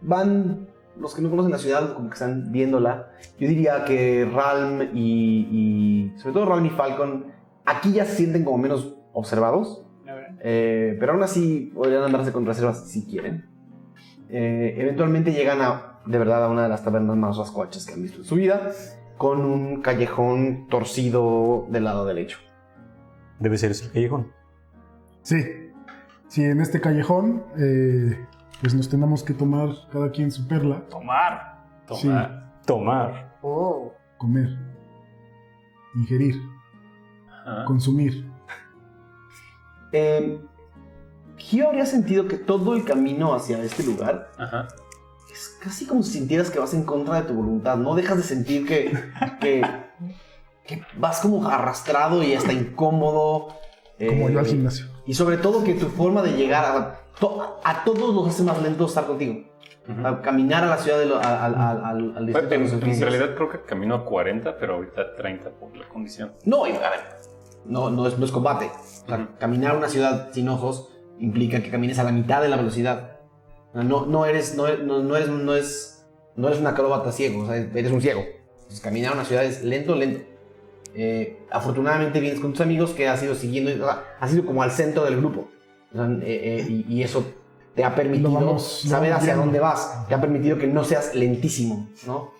van los que no conocen la ciudad, como que están viéndola. Yo diría que Ralm y, y- sobre todo Ralm y Falcon, aquí ya se sienten como menos observados. Eh, pero aún así podrían andarse con reservas si quieren. Eh, eventualmente llegan a, de verdad, a una de las tabernas más rascuachas que han visto en su vida, con un callejón torcido del lado derecho. Debe ser ese callejón. Sí. Sí, en este callejón, eh, pues nos tenemos que tomar cada quien su perla, Tomar. Tomar. Tomar. Oh, comer, ingerir, Ajá. consumir. Eh, Gio habría sentido que todo el camino hacia este lugar Ajá. Es casi como si sintieras que vas en contra de tu voluntad. No dejas de sentir que, que, que vas como arrastrado y hasta incómodo. Como eh, yo al gimnasio. Y sobre todo que tu forma de llegar a, to- a todos los hace más lento estar contigo. A caminar a la ciudad, de lo- a- al- al- al- al distrito de En, los en oficios. realidad creo que camino a 40, pero ahorita 30 por la condición. No, a ver, no, no, es, no es combate. O sea, Ujú. caminar una ciudad sin ojos implica que camines a la mitad de la velocidad. No, no, eres, no, no, no eres, no, es, no eres un acróbata ciego, o sea, eres un ciego. Entonces, caminar una ciudad es lento, lento. Eh, afortunadamente vienes con tus amigos que has ido siguiendo, has ido como al centro del grupo. O sea, eh, eh, y, y eso te ha permitido vamos- saber hacia dónde vas. Te ha permitido que no seas lentísimo, ¿no?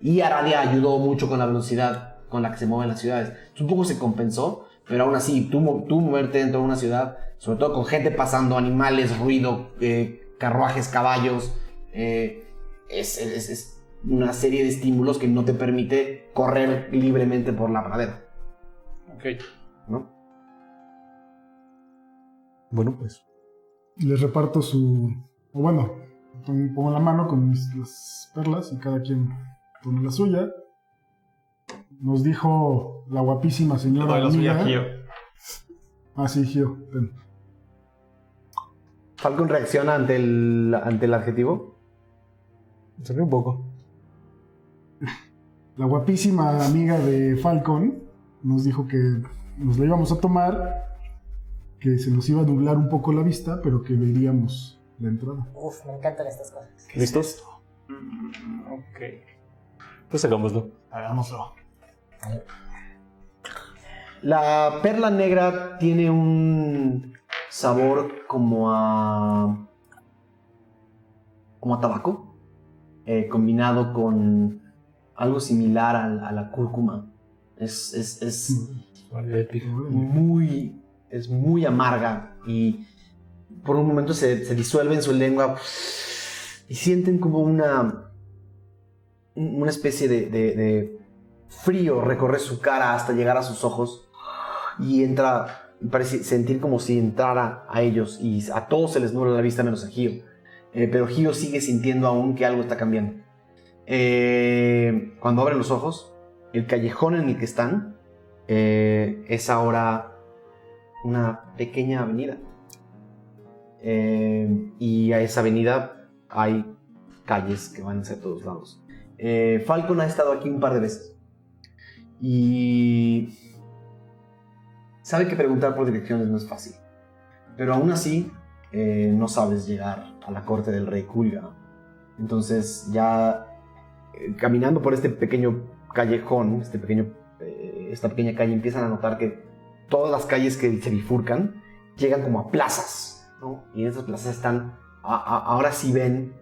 Y Aradia ayudó mucho con la velocidad con la que se mueven las ciudades. Un poco se compensó, pero aún así, tú, tú moverte dentro de una ciudad, sobre todo con gente pasando, animales, ruido, eh, carruajes, caballos, eh, es, es- es una serie de estímulos que no te permite correr libremente por la pradera, Ok. ¿no? Bueno, pues. Les reparto su. O bueno, pon- pongo la mano con mis, las perlas y cada quien pone la suya. Nos dijo la guapísima señora. a amiga- Gio. Ah, sí, Gio. ten. Falcon reacciona ante el, ante el adjetivo. Se ríe un poco. La guapísima amiga de Falcon nos dijo que nos la íbamos a tomar, que se nos iba a nublar un poco la vista, pero que veríamos la entrada. uf, me encantan estas cosas. ¿Listos? Mm, Ok. Pues hagámoslo. Hagámoslo. La perla negra tiene un sabor como a. como a tabaco, eh, combinado con algo similar a, la- a la cúrcuma. Es, es, es muy. es muy amarga y por un momento se, se disuelve en su lengua y sienten como una. una especie de- de- de frío recorre su cara hasta llegar a sus ojos y entra, parece sentir como si entrara a ellos y a todos se les nubla la vista menos a Gio. Eh, pero Gio sigue sintiendo aún que algo está cambiando. Eh, cuando abren los ojos, el callejón en el que están eh, es ahora una pequeña avenida. Y a esa avenida hay calles que van hacia todos lados. Falcon ha estado aquí un par de veces. Y sabe que preguntar por direcciones no es fácil. Pero aún así, eh, no sabes llegar a la corte del rey Kulga. Entonces, ya eh, caminando por este pequeño callejón, este pequeño, eh, esta pequeña calle, empiezan a notar que todas las calles que se bifurcan llegan como a plazas. ¿no? Y en esas plazas están, a- a- ahora sí ven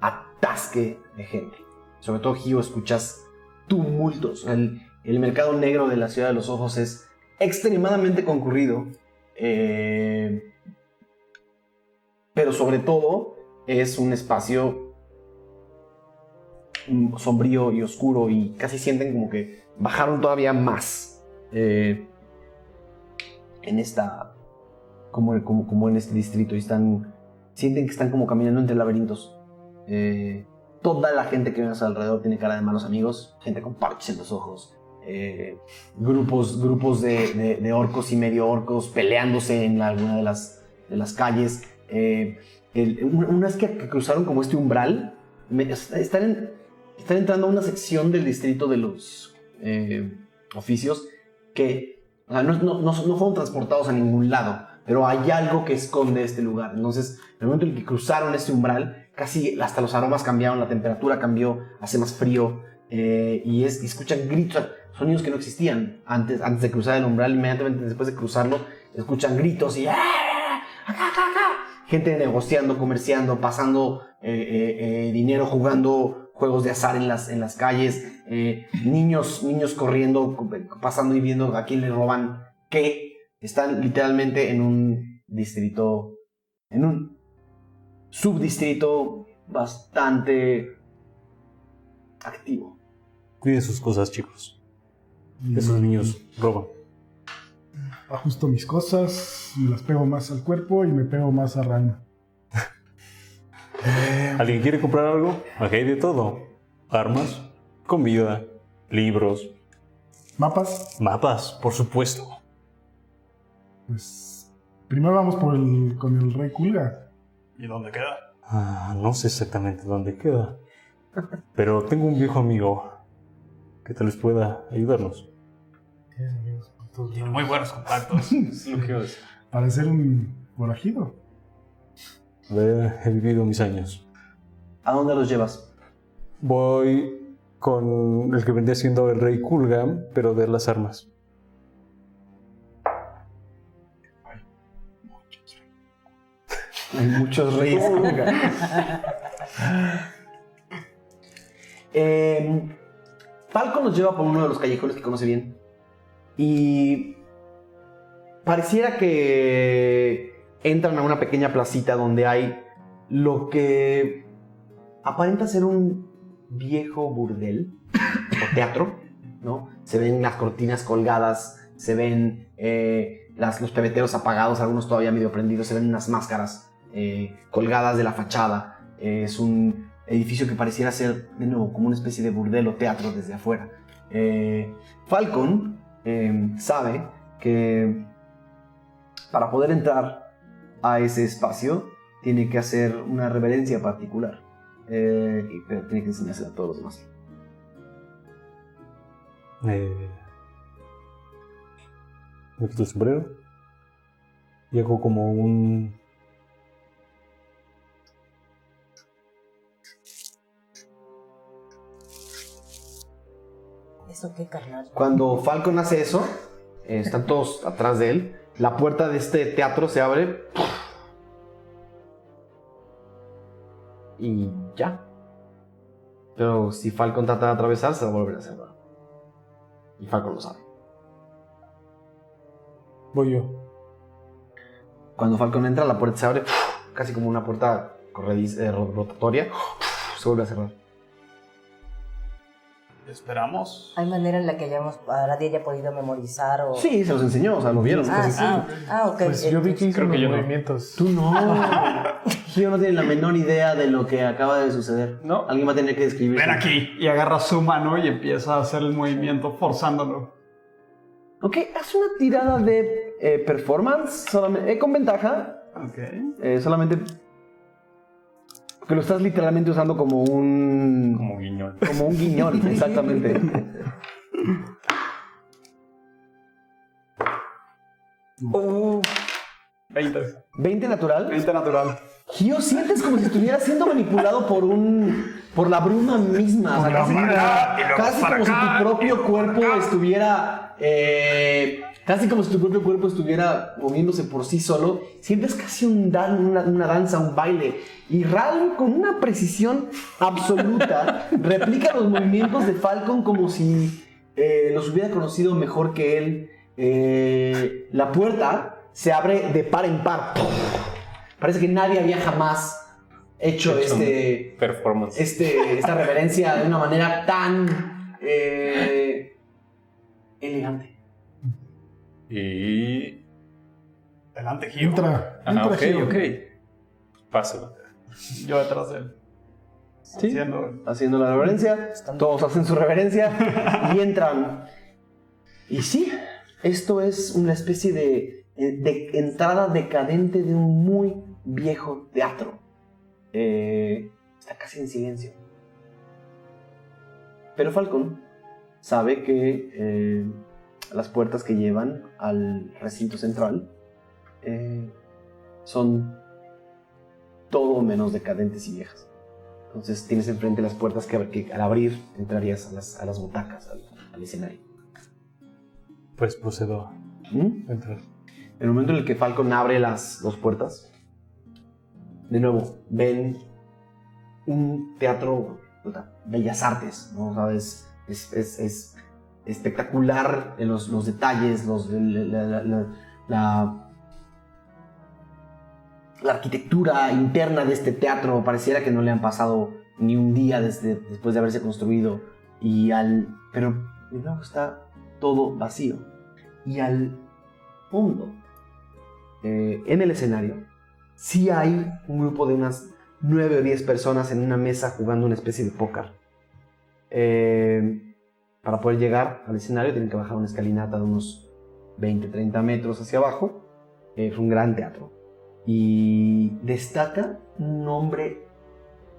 atasque de gente. Sobre todo, Gio, escuchas tumultos. El, el mercado negro de la ciudad de los ojos es extremadamente concurrido. eh, pero sobre todo es un espacio sombrío y oscuro y casi sienten como que bajaron todavía más eh, en esta, como, como, en este distrito y sienten que están como caminando entre laberintos. Eh, toda la gente que ven a su alrededor tiene cara de malos amigos, gente con parches en los ojos, eh, grupos, grupos de, orcos y medio orcos peleándose en alguna de las, de las calles. Eh, el- que, cruzaron como este umbral, me- están, en- están entrando a una sección del distrito de los eh, oficios que no- no- no fueron transportados a ningún lado, pero hay algo que esconde este lugar. Entonces, en el momento en que cruzaron este umbral, casi hasta los aromas cambiaron, la temperatura cambió, hace más frío eh, y, es, y escuchan gritos, sonidos que no existían antes, antes de cruzar el umbral, inmediatamente después de cruzarlo, escuchan gritos y ¡Ah! ¡Acá, acá, acá! gente negociando, comerciando, pasando eh, eh, eh, dinero, jugando juegos de azar en las, en las calles, niños, niños corriendo, co- pasando y viendo a quién le roban qué. Están literalmente en un distrito, en un subdistrito bastante activo. Cuiden sus cosas, chicos. Esos niños roban. Ajusto mis cosas, me las pego más al cuerpo y me pego más a Ralma. ¿Alguien quiere comprar algo? Aquí hay de todo. Armas, comida, libros, ¿Mapas? mapas, por supuesto. Pues primero vamos por el, con el rey Kulga. ¿Y dónde queda? Ah, no sé exactamente dónde queda. Pero tengo un viejo amigo que tal vez pueda ayudarnos. Tienes amigos por todos Tiene lados. muy buenos contactos. Es lo que decir. Para ser un forajido. A ver, he vivido mis años. ¿A dónde los llevas? Voy con el que vendría siendo el rey Kulgam, pero de las armas. Hay muchos reyes. Eh, Falcon nos lleva por uno de los callejones que conoce bien. Y pareciera que entran a una pequeña placita donde hay lo que aparenta ser un viejo burdel o teatro, ¿no? Se ven las cortinas colgadas, se ven eh, los pebeteros apagados, algunos todavía medio prendidos, se ven unas máscaras eh, colgadas de la fachada. Es un edificio que pareciera ser, de nuevo, como una especie de burdel o teatro desde afuera. Eh, Falcon eh, sabe que para poder entrar a ese espacio tiene que hacer una reverencia particular. Eh, y- pero tiene que enseñársela a todos los demás. Eh, quito el sombrero y hago como un... ¿Eso qué, carnal? Cuando Falcon hace eso, eh, están todos atrás de él. La puerta de este teatro se abre. Y ya. Pero si Falcon trata de atravesar, se va a volver a cerrar. Y Falcon lo sabe. Voy yo. Cuando Falcon entra, la puerta se abre, casi como una puerta corrediz- eh, ro- rotatoria. Se vuelve a cerrar. Esperamos. ¿Hay manera en la que hayamos, Aradia haya podido memorizar o...? Sí, se los enseñó, o sea, lo vieron. Ah, Entonces, ah, ah, ok. Pues yo vi que hizo Creo que los yo no. movimientos. Tú no. Yo no tiene la menor idea de lo que acaba de suceder. No. Alguien va a tener que describir. Ven aquí. Y agarra su mano y empieza a hacer el movimiento forzándolo. Ok, haz una tirada de eh, performance solamente, eh, con ventaja. Ok. eh, solamente. Que lo estás literalmente usando como un. Como guiñón. Como un guiñón, exactamente. 20. 20 natural. 20 natural. Gio, sientes como si estuviera siendo manipulado por un. por la bruma misma. o sea, casi, casi como si tu propio cuerpo estuviera. eh, casi como si tu propio cuerpo estuviera moviéndose por sí solo. Sientes casi un dan, una, una danza, un baile. Y Ral, con una precisión absoluta, replica los movimientos de Falcon como si eh, los hubiera conocido mejor que él. Eh, la puerta se abre de par en par. Parece que nadie había jamás hecho Hecho este, Performance. este, esta reverencia de una manera tan eh, elegante. Y. Adelante, Gio. Entra, Ah, entra, ok, Gio. ok. Paso. Yo detrás de él. Sí. Haciendo- Haciendo la reverencia, todos hacen su reverencia y entran. Y sí, esto es una especie de, de entrada decadente de un muy viejo teatro. Eh, está casi en silencio. Pero Falcon sabe que eh, las puertas que llevan al recinto central eh, son todo menos decadentes y viejas. Entonces tienes enfrente las puertas que, que al abrir entrarías a las, a las butacas, al, al escenario. Pues procedo ¿Mm? a entrar. En el momento en el que Falcon abre las dos puertas, de nuevo, ven un teatro, puta, bellas artes, ¿no? Es, es- es espectacular los, los detalles, los, la- la arquitectura interna de este teatro. Pareciera que no le han pasado ni un día desde, después de haberse construido. Y al, pero de nuevo está todo vacío. Y al fondo, eh, en el escenario, sí hay un grupo de unas 9 o 10 personas en una mesa jugando una especie de póker. Eh, para poder llegar al escenario tienen que bajar una escalinata de unos 20, 30 metros hacia abajo. Eh, es un gran teatro. Y destaca un hombre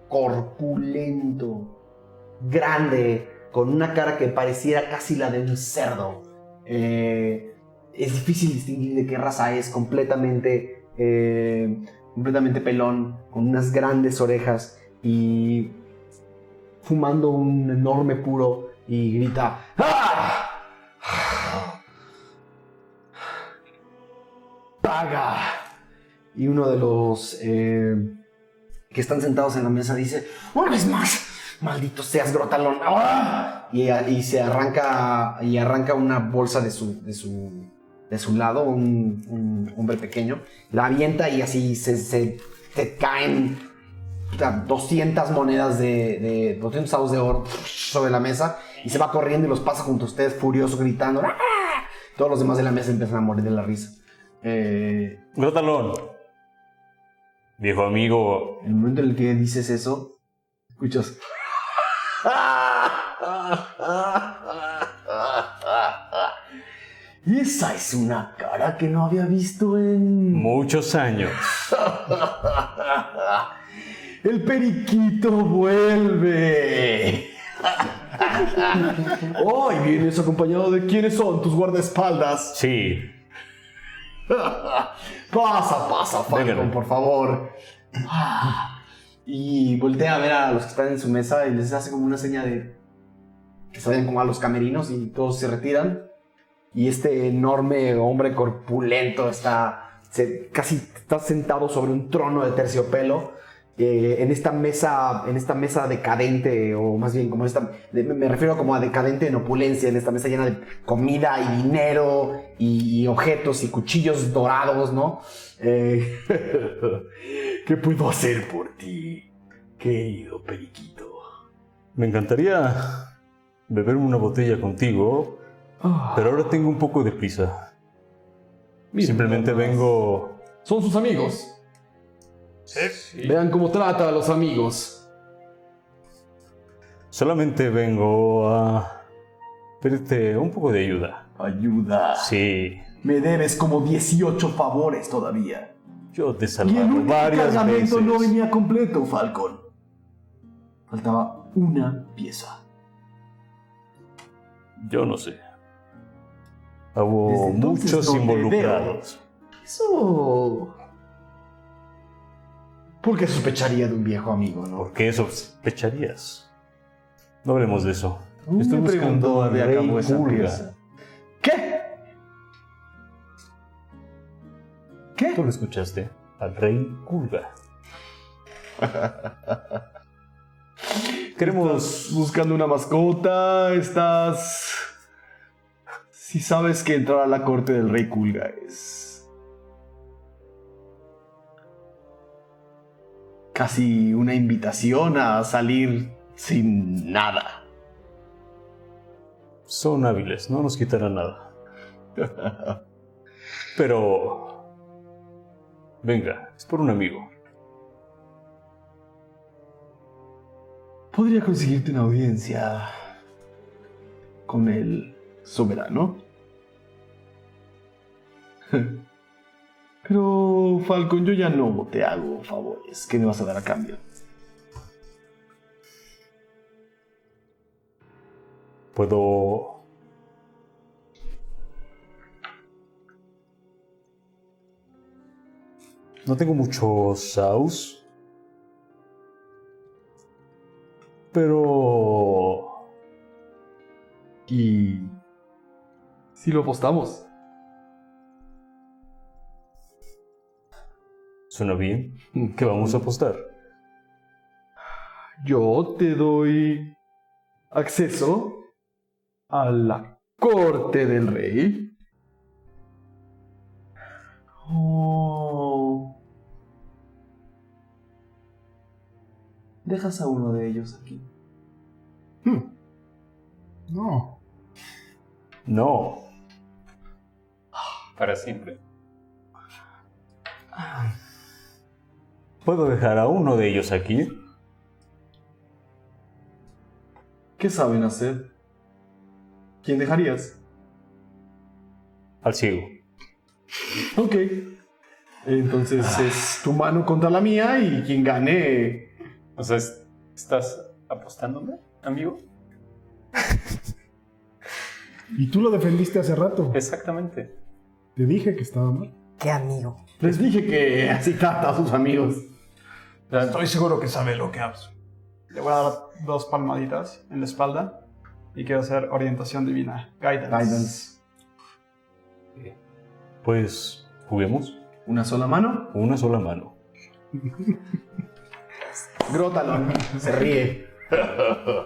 corpulento, grande, con una cara que pareciera casi la de un cerdo. Eh, es difícil distinguir de qué raza es, completamente, eh, completamente pelón, con unas grandes orejas y fumando un enorme puro y grita ¡Ah! ¡Paga! Y uno de los eh, que están sentados en la mesa dice ¡Una vez más! ¡Maldito seas, Grotalón! ¡Ah! Y, se arranca y arranca una bolsa de su, de su lado, un, un hombre pequeño, la avienta y así se, caen puta, 200 monedas de, de 200 avos de oro sobre la mesa y se va corriendo y los pasa junto a ustedes furioso gritando. ¡Ah! Todos los demás de la mesa empiezan a morir de la risa. Eh, Grotalón. Viejo amigo. en el momento en el que dices eso, escuchas. esa es una cara que no había visto en. Muchos años. El periquito vuelve. Hoy vienes acompañado de quiénes son tus guardaespaldas. Sí. Pasa, pasa, Falcon, por favor. Y voltea a ver a los que están en su mesa y les hace como una seña de que se vayan como a los camerinos y todos se retiran. Y este enorme hombre corpulento está casi está sentado sobre un trono de terciopelo. eh, en esta mesa en esta mesa decadente o más bien como esta me refiero como a decadente en opulencia en esta mesa llena de comida y dinero y, y objetos y cuchillos dorados no Eh, qué puedo hacer por ti querido periquito Me encantaría beber una botella contigo, pero ahora tengo un poco de prisa. Simplemente vengo... Son sus amigos. Vean cómo trata a los amigos. Solamente vengo a pedirte un poco de ayuda. ayuda Sí, me debes como 18 favores todavía yo te he y el salvado último varias cargamento veces. no venía completo Falcon faltaba una pieza Yo no sé. Hubo muchos involucrados. Eso. ¿Por qué sospecharía de un viejo amigo, no? ¿Por qué sospecharías? No hablemos de eso. Me Estoy buscando preguntó al de rey pieza. ¿Qué? ¿Qué? ¿Tú lo escuchaste? Al rey Kulga. Queremos... buscando una mascota, estás... Si sabes que entrar a la corte del rey Kulga es... casi una invitación a salir sin nada. Son hábiles, no nos quitarán nada. Pero... Venga, es por un amigo. Podría conseguirte una audiencia con el soberano. Pero, Falcon, yo ya no te hago favores. ¿Qué me vas a dar a cambio? Puedo... No tengo muchos saus. Pero... Y... Si lo apostamos. Suena bien. ¿Qué vamos a apostar? Yo te doy acceso a la corte del rey. Oh. Dejas a uno de ellos aquí. No. No. Para siempre. ¿Puedo dejar a uno de ellos aquí? ¿Qué saben hacer? ¿Quién dejarías? Al ciego. Ok. Entonces es tu mano contra la mía y quien gane. O sea, es- ¿estás apostándome, amigo? Y tú lo defendiste hace rato. Exactamente. Te dije que estaba mal. Qué amigo. Les dije que así trata a sus amigos. Estoy seguro que sabe lo que hace. Le voy a dar dos palmaditas en la espalda y quiero hacer orientación divina. Guidance. Guidance. Pues juguemos. Una sola mano. Una sola mano. Grótalo. Se ríe.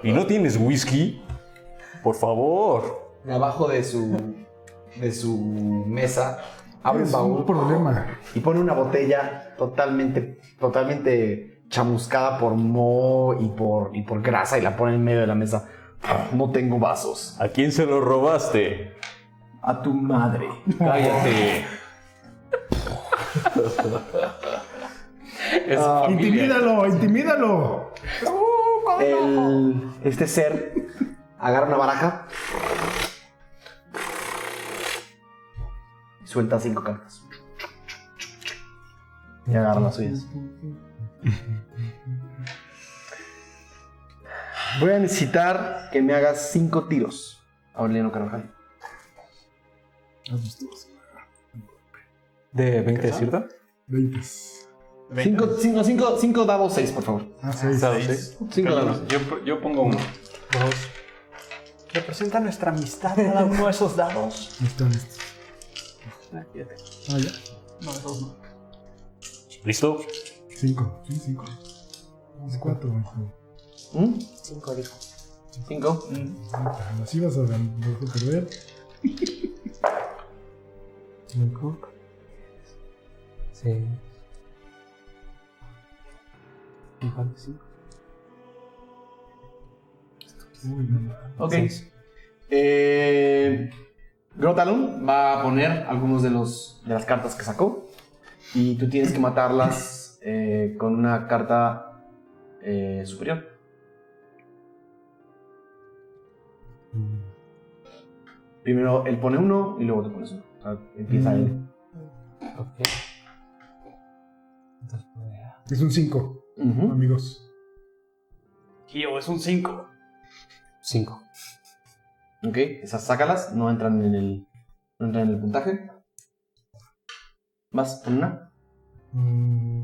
¿Y no tienes whisky? Por favor. De abajo de su, de su mesa abre un Es un baúl. problema. Y pone una botella totalmente, totalmente chamuscada por moho y por, y por grasa y la pone en medio de la mesa. No tengo vasos. ¿A quién se lo robaste? A tu madre. Cállate. Intimídalo, intimídalo. El, este ser agarra una baraja suelta cinco cartas. Y agarra las suyas. Voy a necesitar que me hagas cinco tiros. Aureliano Carvajal. ¿De 20, cierto? 20. Cinco, cinco, cinco, cinco dados seis, por favor. Ah, seis. Seis. Cinco dados. Yo, yo pongo uno. Representa nuestra amistad cada uno de esos dados. Ahí están Ah. Ah, ya. No, esos no. ¿Listo? Cinco. Sí, cinco. Es cuatro. hijo. ¿Mm? Cinco dijo. Cinco. Así vas a gan- vas a perder. Cinco. Seis. Par de cinco. Ok. Eh, Grotalon va a poner algunos de, los, de las cartas que sacó. Y tú tienes que matarlas eh, con una carta eh, superior. Primero él pone uno y luego te pones uno. O sea, empieza él. Ok. Entonces, podría- Es un cinco, Ujú. amigos. Kio, es un 5. Cinco. Ok, esas sácalas, no entran en el, no entran en el puntaje. Vas, pon una. Mm.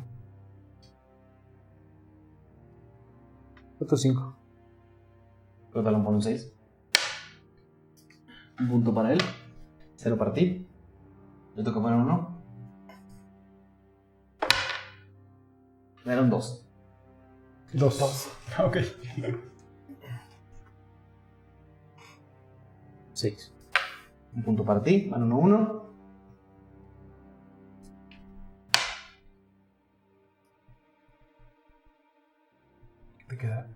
Otro cinco. Grotalon pone un 6. Un punto para él. Cero para ti. Le toca poner uno. Era un 2. Dos. Ok. Seis. Un punto para ti. Van uno, uno. ¿Qué te queda?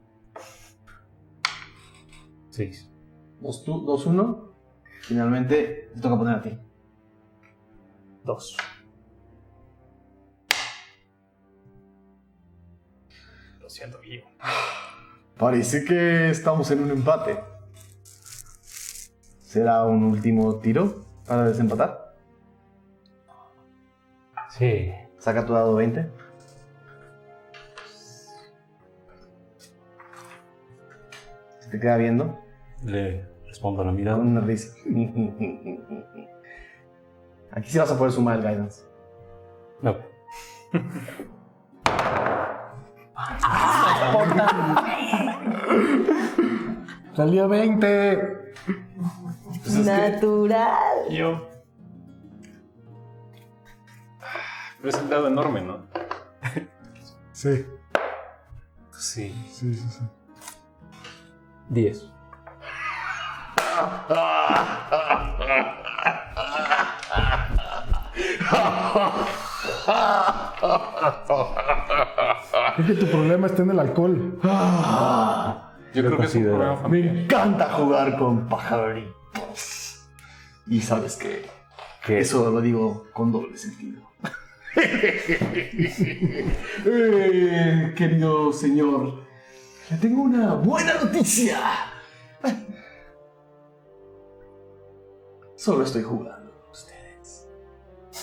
6. 2-1. Finalmente te toca poner a ti. 2. Lo siento, Guillo. Parece que estamos en un empate. ¿Será un último tiro para desempatar? Sí. Saca tu dado 20. Se te queda viendo Le respondo a la mirada. con una risa. Aquí sí vas a poder sumar el guidance. No. Salió 20. Natural. Yo. Pero es un dado enorme, ¿no? Sí, Sí. sí, sí, sí. 10. Es que tu problema está en el alcohol. Yo creo que es un problema Me familiar. encanta jugar con Y sabes que ¿Qué? eso lo digo con doble sentido. Eh, querido señor, le tengo una buena noticia. Solo estoy jugando con ustedes.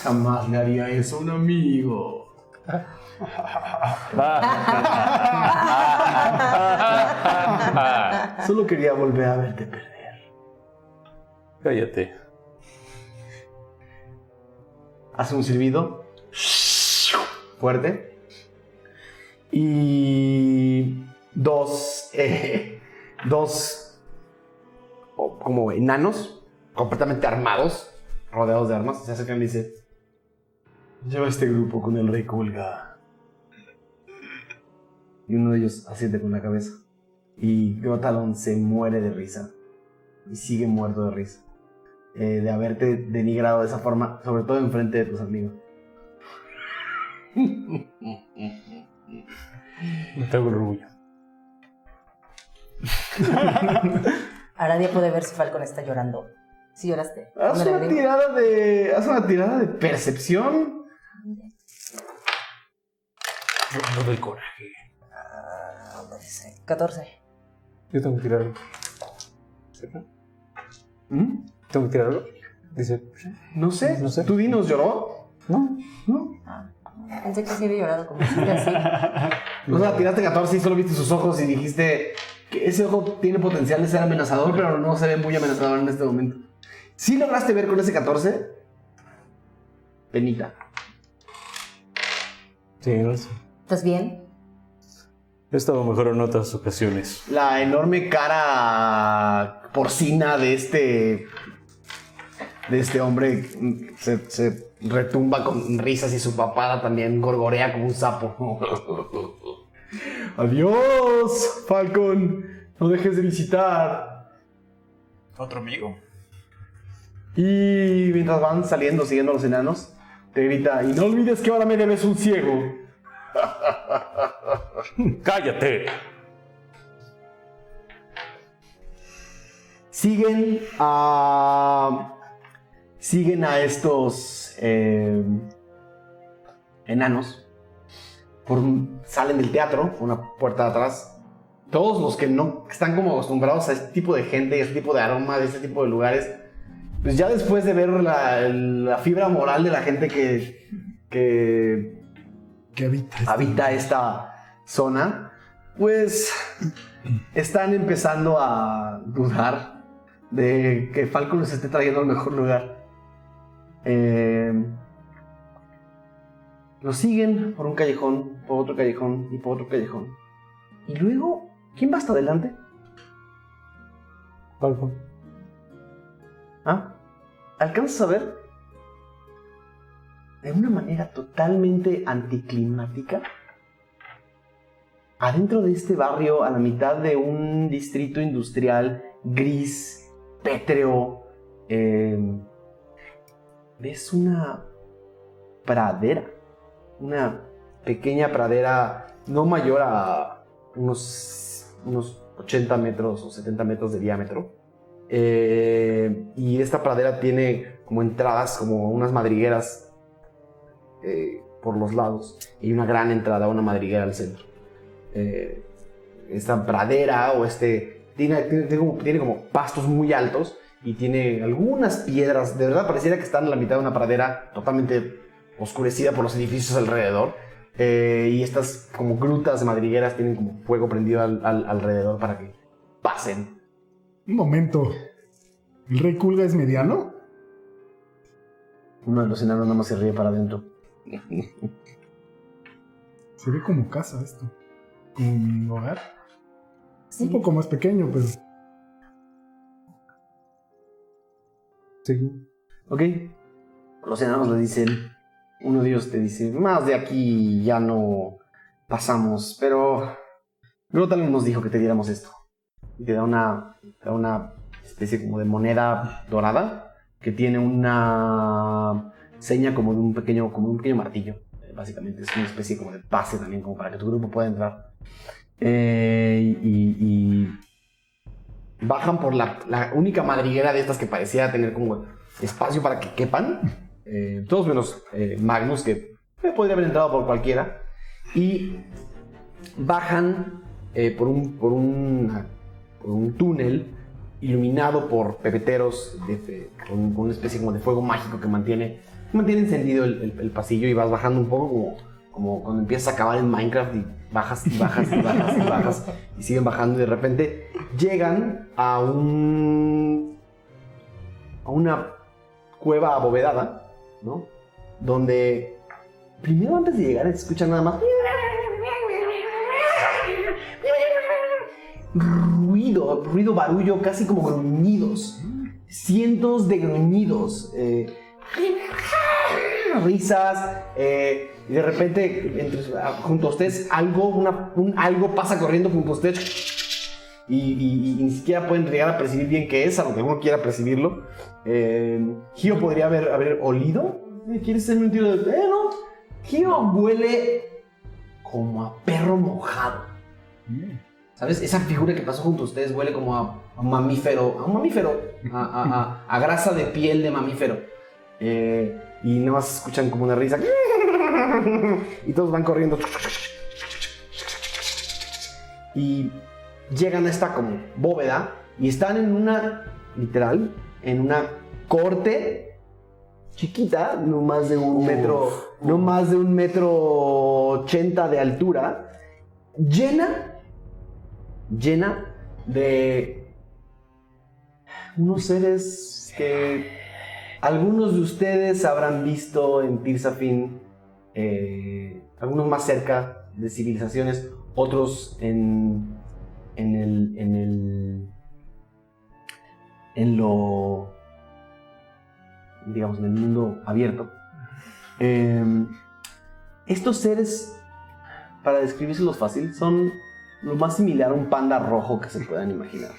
Jamás le haría eso a un amigo. Solo quería volver a verte perder. Cállate. Hace un silbido fuerte. Y dos, eh, dos como enanos completamente armados, rodeados de armas, se acercan y dice, lleva este grupo con el rey Kulga. Y uno de ellos asiente con la cabeza. Y Grotalon se muere de risa. Y sigue muerto de risa. Eh, de haberte denigrado de esa forma, sobre todo enfrente de tus amigos. Me tengo orgullo. Aradia puede ver si Falcon está llorando. Si lloraste. Haz una tirada de. Haz una tirada de percepción. No doy coraje. 14. Yo tengo que tirar. ¿Mm? ¿Tengo que tirar algo? Dice. No sé. No sé. ¿Tú dinos lloró? No. No. Pensé que sí había llorado como si así. O sea, tiraste 14 y solo viste sus ojos y dijiste que ese ojo tiene potencial de ser amenazador, pero no se ve muy amenazador en este momento. ¿Sí lograste ver con ese 14? Penita. Sí, no sé. ¿Estás bien? He estado mejor en otras ocasiones. La enorme cara porcina de este. de este hombre se, se retumba con risas y su papada también gorgorea como un sapo. Adiós, Falcon. No dejes de visitar. Otro amigo. Y mientras van saliendo, siguiendo a los enanos, te grita: Y no olvides que ahora me debes un ciego. ¡Cállate! siguen a siguen a estos eh, enanos por salen del teatro una puerta de atrás todos los que no están como acostumbrados a este tipo de gente este tipo de aromas este tipo de lugares pues ya después de ver la, la fibra moral de la gente que que Que habita. habita esta zona, pues están empezando a dudar de que Falcon les esté trayendo al mejor lugar. Eh, lo siguen por un callejón, por otro callejón y por otro callejón. Y luego, ¿quién va hasta adelante? Falcon. ¿Ah? ¿Alcanzas a ver? De una manera totalmente anticlimática. Adentro de este barrio, a la mitad de un distrito industrial gris, pétreo, eh, ves una pradera. Una pequeña pradera no mayor a, unos, unos 80 metros o 70 metros de diámetro. Eh, y esta pradera tiene como entradas, como unas madrigueras eh, por los lados y una gran entrada, una madriguera al centro. Eh, esta pradera o este tiene, tiene- tiene como, tiene como pastos muy altos y tiene algunas piedras. De verdad pareciera que están en la mitad de una pradera totalmente oscurecida por los edificios alrededor. Eh, y estas como grutas de madrigueras tienen como fuego prendido al- al- alrededor para que pasen. Un momento. ¿El rey Kulga es mediano? Uno de los enanos nada más se ríe para adentro. Se ve como casa esto. Como mi hogar. Un poco más pequeño, pero. Sí. Ok. Los enanos le dicen, uno de ellos te dice, más de aquí ya no pasamos, pero Grotal nos dijo que te diéramos esto. Y te da una, te da una especie como de moneda dorada que tiene una seña como de un pequeño, como de un pequeño martillo. Básicamente es una especie como de pase también, como para que tu grupo pueda entrar. Eh, y, bajan por la, única madriguera de estas que parecía tener como espacio para que quepan. Eh, todos menos eh, Magnus, que podría haber entrado por cualquiera. Y bajan eh, por, un, por, una- por un túnel iluminado por pepeteros con, una especie como de fuego mágico que mantiene, mantiene encendido el, pasillo y vas bajando un poco como, como cuando empiezas a acabar en Minecraft bajas y bajas y bajas y bajas y siguen bajando y de repente llegan a un a una cueva abovedada, ¿no? Donde primero antes de llegar se escucha nada más ruido, ruido, barullo, casi como gruñidos. Cientos de gruñidos. eh, risas. eh, y de repente, ah, junto a ustedes, algo, una- un algo pasa corriendo junto a ustedes. Y, ni siquiera pueden llegar a percibir bien qué es, aunque uno quiera percibirlo. Eh, podría haber, haber olido. Eh, ¿Quieres hacerme un tiro de.? Eh, no. Gio huele como a perro mojado. ¿Sabes? Esa figura que pasó junto a ustedes huele como a, a mamífero, a un mamífero, a, a- a- a grasa de piel de mamífero. Eh, y nada más escuchan como una risa. Y todos van corriendo. Y llegan a esta como bóveda y están en una, literal, en una corte chiquita, no más de un metro, no más de un metro ochenta de altura, llena llena de unos seres que algunos de ustedes habrán visto en Tirsafin, eh, algunos más cerca de civilizaciones, otros en, en el, en el, en lo, digamos, en el mundo abierto. Eh, estos seres, para describírselos fácil, son lo más similar a un panda rojo que se puedan imaginar.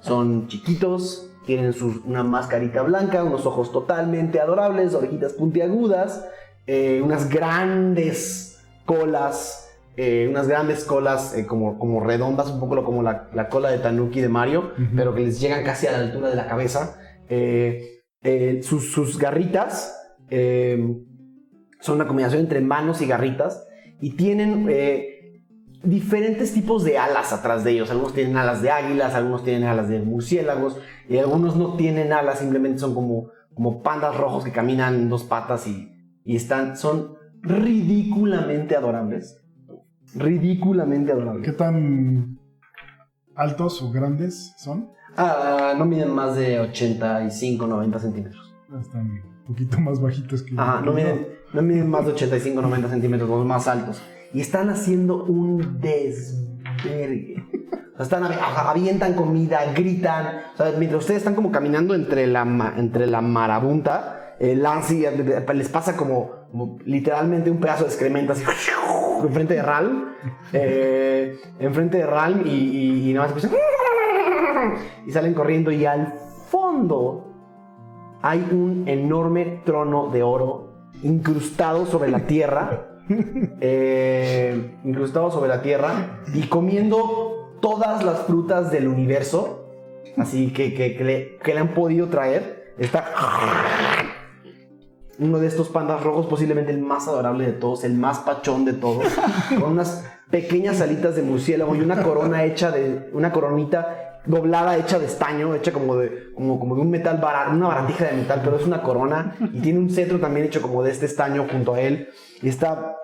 Son chiquitos, tienen sus- una mascarita blanca, unos ojos totalmente adorables, orejitas puntiagudas, eh, unas grandes colas, eh, unas grandes colas eh, como, como redondas, un poco como la, la cola de Tanuki de Mario, pero que les llegan casi a la altura de la cabeza. Sus, sus garritas son una combinación entre manos y garritas y tienen diferentes tipos de alas atrás de ellos. Algunos tienen alas de águilas, algunos tienen alas de murciélagos y algunos no tienen alas, simplemente son como, como pandas rojos que caminan en dos patas y, y están, son ridículamente adorables. Ridículamente adorables. ¿Qué tan altos o grandes son? Ah, no miden más de 85, 90 centímetros. Están un poquito más bajitos que. Ajá, no miden, no miden más de 85, 90 centímetros, los más altos. Y están haciendo un desvergue. O sea, están, avientan comida, gritan. O sea, mientras ustedes están como caminando entre la, entre la marabunta, eh, Lancy les pasa como, como literalmente un pedazo de excremento así enfrente de Ralm. eh, enfrente de Ralm y, y, y nada más escuchan. Y salen corriendo y al fondo hay un enorme trono de oro incrustado sobre la tierra eh, incrustado sobre la tierra y comiendo todas las frutas del universo, así que, que- que le, que le han podido traer. Está uno de estos pandas rojos, posiblemente el más adorable de todos, el más pachón de todos, con unas pequeñas alitas de murciélago y una corona hecha de una coronita doblada hecha de estaño, hecha como de como, como de un metal bara- una barandija de metal, pero es una corona y tiene un cetro también hecho como de este estaño junto a él y está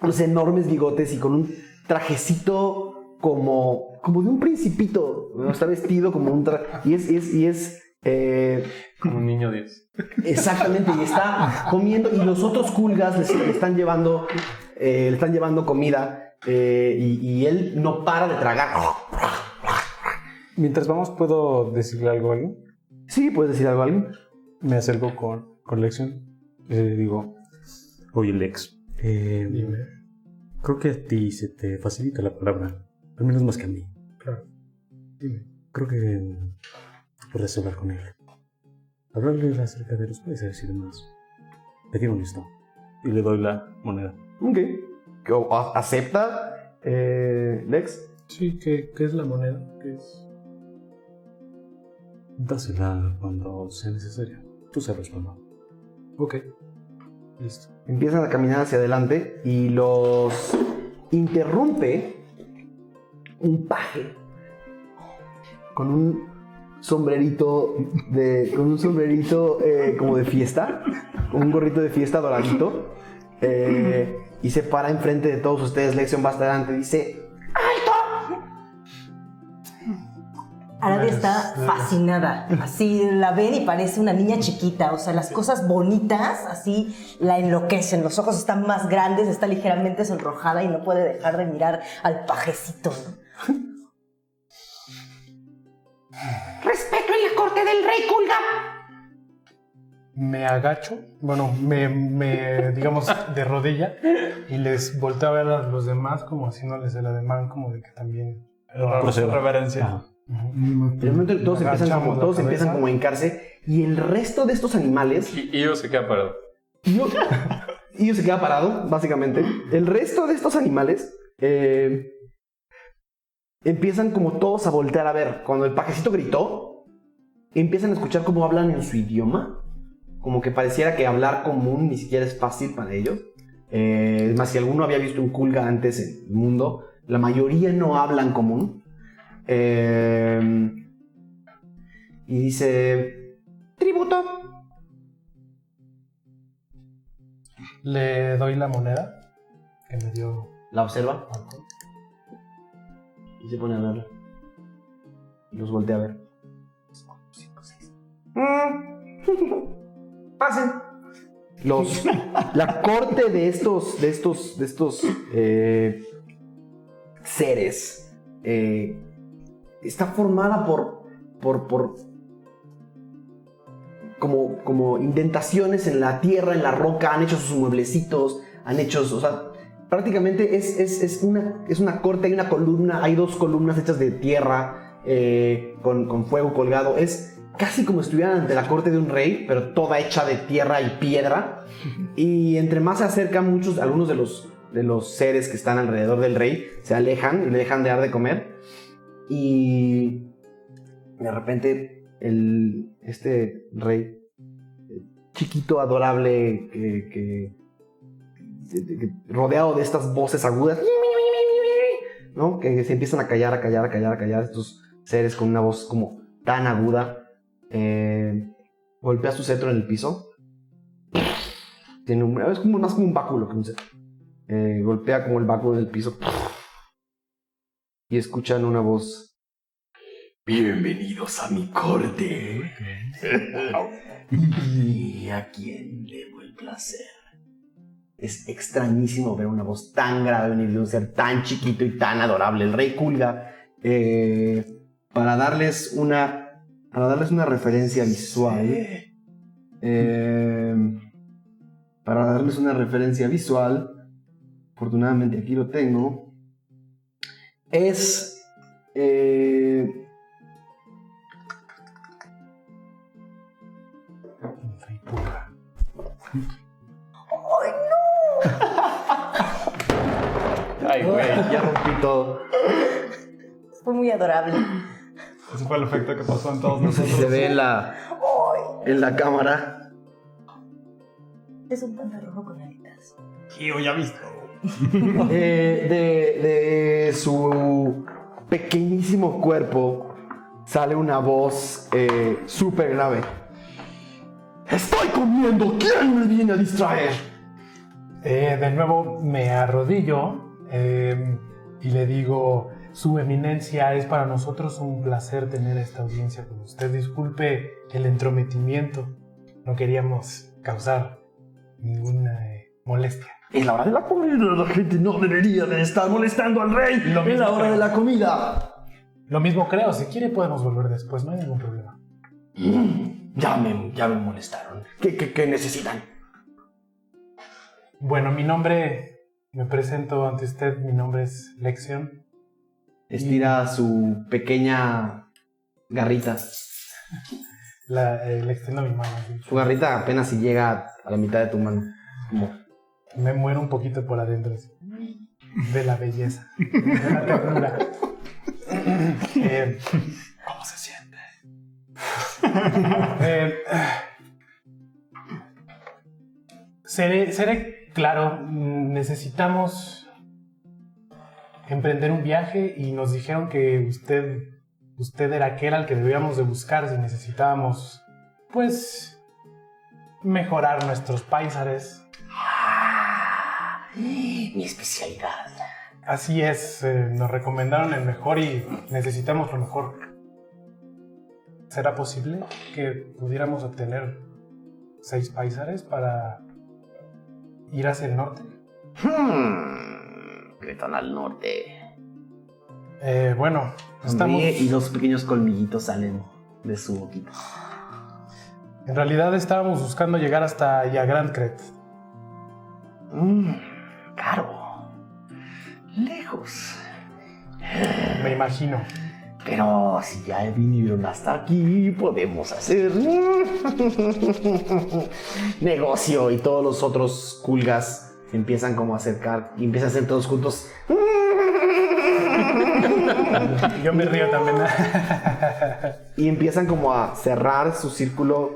unos enormes bigotes y con un trajecito como como de un principito, ¿no? está vestido como un tra- y es y es, y es eh, Como un niño Dios. Exactamente, y está comiendo y los otros culgas le, están llevando, eh, le están llevando comida eh, y, y él no para de tragar. Mientras vamos, ¿puedo decirle algo a alguien? Sí, puedes decir algo a alguien. Me acerco con, con Lexion. Le digo, oye Lex, eh, creo que a ti se te facilita la palabra, al menos más que a mí. Claro. Dime. Creo que puedes hablar con él. Hablarle acerca de los precios y demás. Pedir esto. Y le doy la moneda. Ok. ¿Qué- o- a- ¿Acepta eh, Lex? Sí, ¿qué, qué es la moneda? ¿Qué es? Dásela cuando sea necesaria. Tú sabes cuándo. Ok. Listo. Empiezan a caminar hacia adelante y los interrumpe un paje con un sombrerito de con un sombrerito eh, como de fiesta, con un gorrito de fiesta doradito eh, y se para enfrente de todos ustedes. Lexion va hasta adelante y dice Aradia está fascinada. Así la ven y parece una niña chiquita. O sea, las cosas bonitas así la enloquecen. Los ojos están más grandes, está ligeramente sonrojada y no puede dejar de mirar al pajecito. ¿no? Respeto en la corte del rey Kulga. Me agacho, bueno, me, me, digamos, de rodilla y les volteo a ver a los demás como haciéndoles el ademán como de que también... Reverencia. Ajá. Todos empiezan como, todos empiezan como a hincarse y el resto de estos animales Y, y yo se queda parado. Y yo, y yo se queda parado, básicamente. El resto de estos animales eh, empiezan como todos a voltear a ver. Cuando el pajecito gritó, empiezan a escuchar cómo hablan en su idioma. Como que pareciera que hablar común ni siquiera es fácil para ellos. Eh, es más, si alguno había visto un culga antes en el mundo, la mayoría no hablan común. Eh, y dice... Tributo. Le doy la moneda que me dio La observa. Marco. Y se pone a verla. Y los voltea a ver. Mm. Pasen. Los, la corte de estos, de estos, de estos eh, seres eh, está formada por, por, por como, como indentaciones en la tierra, en la roca, han hecho sus mueblecitos, han hecho, o sea, prácticamente es, es, es una, es una corte, hay una columna, hay dos columnas hechas de tierra eh, con, con fuego colgado. Es casi como si estuvieran ante la corte de un rey, pero toda hecha de tierra y piedra. Y entre más se acercan muchos, algunos de los, de los seres que están alrededor del rey se alejan y le dejan de dar de comer. Y de repente el, este rey eh, chiquito, adorable, que, que- que- que- rodeado de estas voces agudas, ¿no? Que se empiezan a callar, a callar, a callar, a callar estos seres con una voz como tan aguda. eh, golpea su cetro en el piso. Tiene un, es como más como un báculo que un cetro. Eh, golpea como el báculo del piso. Y escuchan una voz. Bienvenidos a mi corte. y a quien debo el placer. Es extrañísimo ver una voz tan grave venir de un ser tan chiquito y tan adorable. El rey Kulga. eh, para darles una. Para darles una referencia visual. eh, para darles una referencia visual. Afortunadamente aquí lo tengo. Es. eh, todo. Fue muy adorable. Ese fue el efecto que pasó en todos nosotros. Se ve en la, en la cámara. Es un panda rojo con alitas. Tío, ya visto. Eh, de, de su pequeñísimo cuerpo sale una voz eh, súper grave. ¡Estoy comiendo! ¿Quién me viene a distraer? Eh, de nuevo me arrodillo eh, y le digo, Su Eminencia, es para nosotros un placer tener esta audiencia con usted. Disculpe el entrometimiento, no queríamos causar ninguna eh, molestia. Es la hora de la comida, la gente no debería de estar molestando al rey. Lo la hora creo. de la comida. Lo mismo creo, si quiere podemos volver después, no hay ningún problema. Mm, ya, me, ya me molestaron. ¿Qué, qué, qué necesitan? Bueno, mi nombre, me presento ante usted, mi nombre es Lexion. Estira su pequeña garrita. La, eh, le extiendo mi mano. así. Su garrita apenas si llega a la mitad de tu mano. Como Me muero un poquito por adentro. De la belleza. De la ternura. Eh, ¿Cómo se siente? eh, seré, seré claro, necesitamos emprender un viaje y nos dijeron que usted, usted era aquel al que debíamos de buscar si necesitábamos, pues, mejorar nuestros paisares. mi especialidad. Así es, eh, nos recomendaron el mejor y necesitamos lo mejor. ¿Será posible que pudiéramos obtener seis paisares para ir hacia el norte? Hmm, ¿Qué tan al norte? Eh, bueno, estamos... Y dos pequeños colmillitos salen de su boquita. En realidad estábamos buscando llegar hasta Yagrandcret. Mm, caro. Lejos. Me imagino. Pero si ya vinieron hasta aquí, podemos hacer negocio. Y todos los otros culgas se empiezan como a acercar y empiezan a hacer todos juntos. Yo me río también. Y empiezan como a cerrar su círculo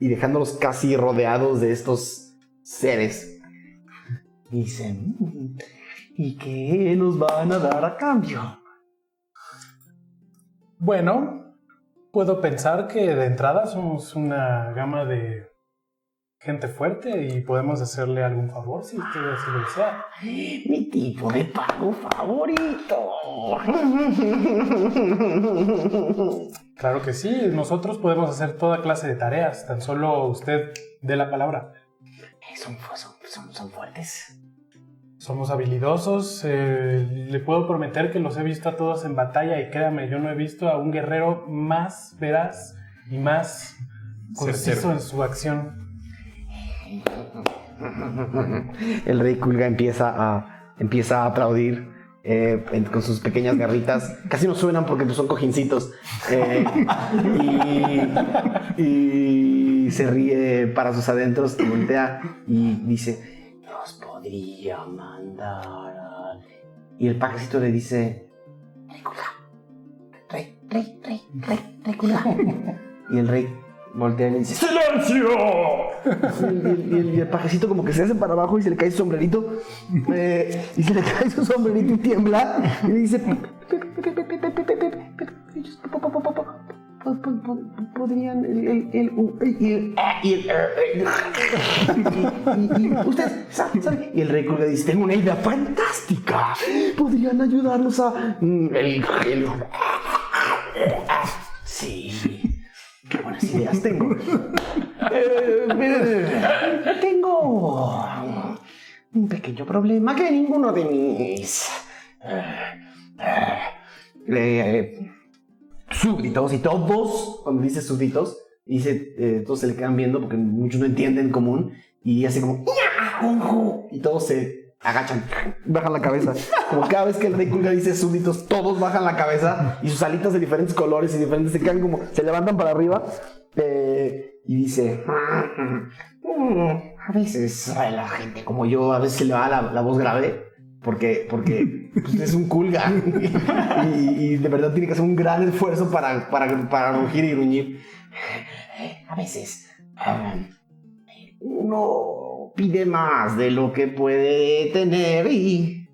y dejándolos casi rodeados de estos seres. Dicen, "Mm, ¿y qué nos van a dar a cambio? Bueno, puedo pensar que de entrada somos una gama de gente fuerte y podemos hacerle algún favor si usted así lo desea. Mi tipo de pago favorito. Claro que sí, nosotros podemos hacer toda clase de tareas, tan solo usted dé la palabra. Son, son, son, son fuertes. Somos habilidosos, eh, le puedo prometer que los he visto a todos en batalla y créame, yo no he visto a un guerrero más veraz y más conciso en su acción. El rey Kulga empieza a, empieza a aplaudir eh, en- con sus pequeñas garritas. Casi no suenan porque pues, son cojincitos. Eh, y, y se ríe para sus adentros y voltea y dice, nos podría mandar a-". Y el pajecito le dice, rey Kulga, rey, rey, rey, rey, Kulga. Y el rey voltea y le dice, ¡Silencio! Y el, y el- y el pajecito como que se hace para abajo y se le cae su sombrerito. eh, y se le cae su sombrerito y tiembla. Y le dice... Podrían el, el, el, y el, el, y- el rey Kulga dice, tengo una idea fantástica. Podrían ayudarnos a... mm, El, el- Sí. Qué buenas ideas tengo. Eh, tengo un pequeño problema que ninguno de mis eh, eh, súbditos y todos, cuando dice súbditos, dice, eh, todos se le quedan viendo porque muchos no entienden común y hace como y todos se agachan, bajan la cabeza. Como cada vez que el rey Kulga dice súbditos, todos bajan la cabeza y sus alitas de diferentes colores y diferentes se quedan como, se levantan para arriba eh, y dice, "Mm, a veces a la gente como yo, a veces se le va la, la voz grave, Porque, porque pues, es un culga. y, y de verdad tiene que hacer un gran esfuerzo para, para, para rugir y gruñir. A veces um, uno pide más de lo que puede tener y...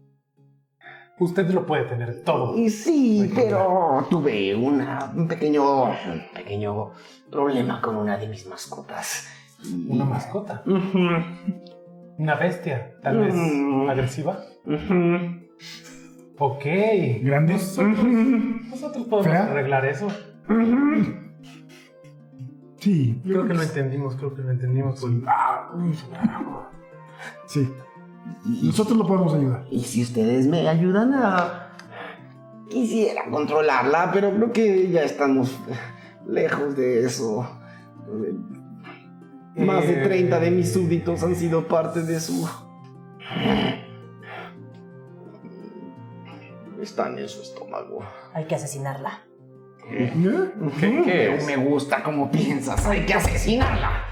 Usted lo puede tener todo. Y sí, pero tuve una, un pequeño, un pequeño problema con una de mis mascotas. Una mascota. Ujú, Una bestia, tal vez Mm. agresiva. Ok. Grande. Nosotros, nosotros podemos ¿Fea? arreglar eso. Sí. Creo que lo entendimos, creo que lo entendimos. Sí. Nosotros lo podemos ayudar. Y si ustedes me ayudan a... Quisiera controlarla, pero creo que ya estamos lejos de eso. Más de Eh. 30 de mis súbditos han sido parte de su... Están en su estómago. Hay que asesinarla. ¿Eh? ¿Qué, qué es? Me gusta cómo piensas, hay que asesinarla.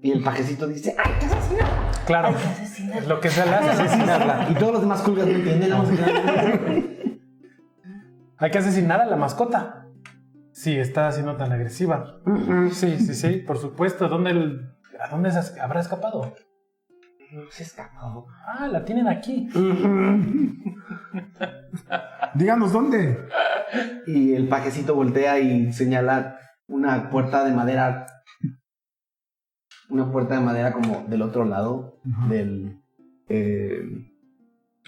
Y el pajecito dice, hay que asesinarla. Claro, Hay que asesinarla. lo que se le hace asesinarla. Y todos los demás culgas no entienden. Hay que asesinar a la mascota. Sí, está siendo tan agresiva. Sí, sí, sí, por supuesto. ¿Dónde el- ¿A dónde se habrá escapado? No se escapó. Ah, la tienen aquí. Díganos dónde. Y el pajecito voltea y señala una puerta de madera. Una puerta de madera como del otro lado del. eh,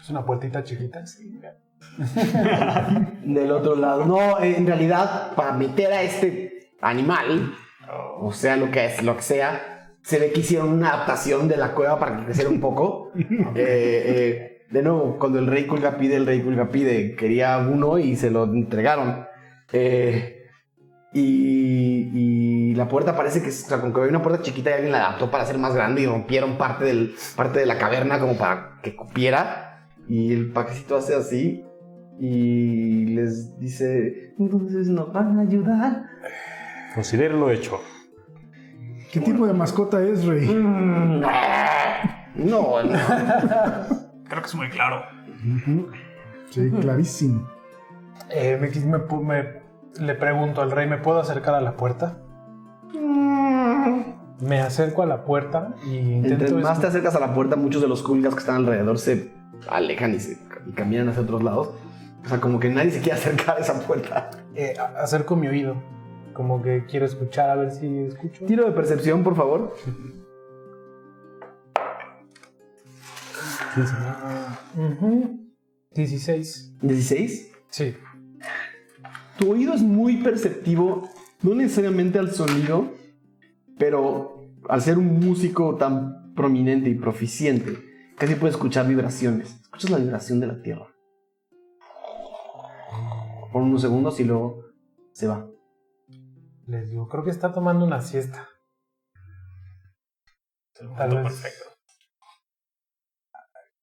Es una puertita chiquita. del otro lado. No, en realidad, para meter a este animal, o sea, lo que es, lo que sea, se ve que hicieron una adaptación de la cueva para que creciera un poco. Eh, eh, de nuevo, cuando el rey Kulga pide, el rey Kulga pide, quería uno y se lo entregaron. Eh, y, y la puerta parece que, o sea, como que había una puerta chiquita y alguien la adaptó para ser más grande y rompieron parte, del, parte de la caverna como para que cupiera. Y el paquecito hace así y les dice, entonces nos van a ayudar. Considéralo hecho. ¿Qué tipo de mascota es, Rey? Mm, No, no. Creo que es muy claro. Sí, clarísimo. Eh, me, me pu- me- le pregunto al rey, ¿me puedo acercar a la puerta? Me acerco a la puerta y Entre intento... más escu- te acercas a la puerta, muchos de los culgas que están alrededor se alejan y, se, y caminan hacia otros lados. O sea, como que nadie se quiere acercar a esa puerta. eh, acerco mi oído. Como que quiero escuchar a ver si escucho. Tiro de percepción, por favor. Ujú. 16. 16. Sí. Tu oído es muy perceptivo, no necesariamente al sonido, pero al ser un músico tan prominente y proficiente, casi puedes escuchar vibraciones. Escuchas la vibración de la tierra. Por unos segundos y luego se va. Les digo, creo que está tomando una siesta. Tal vez. perfecto.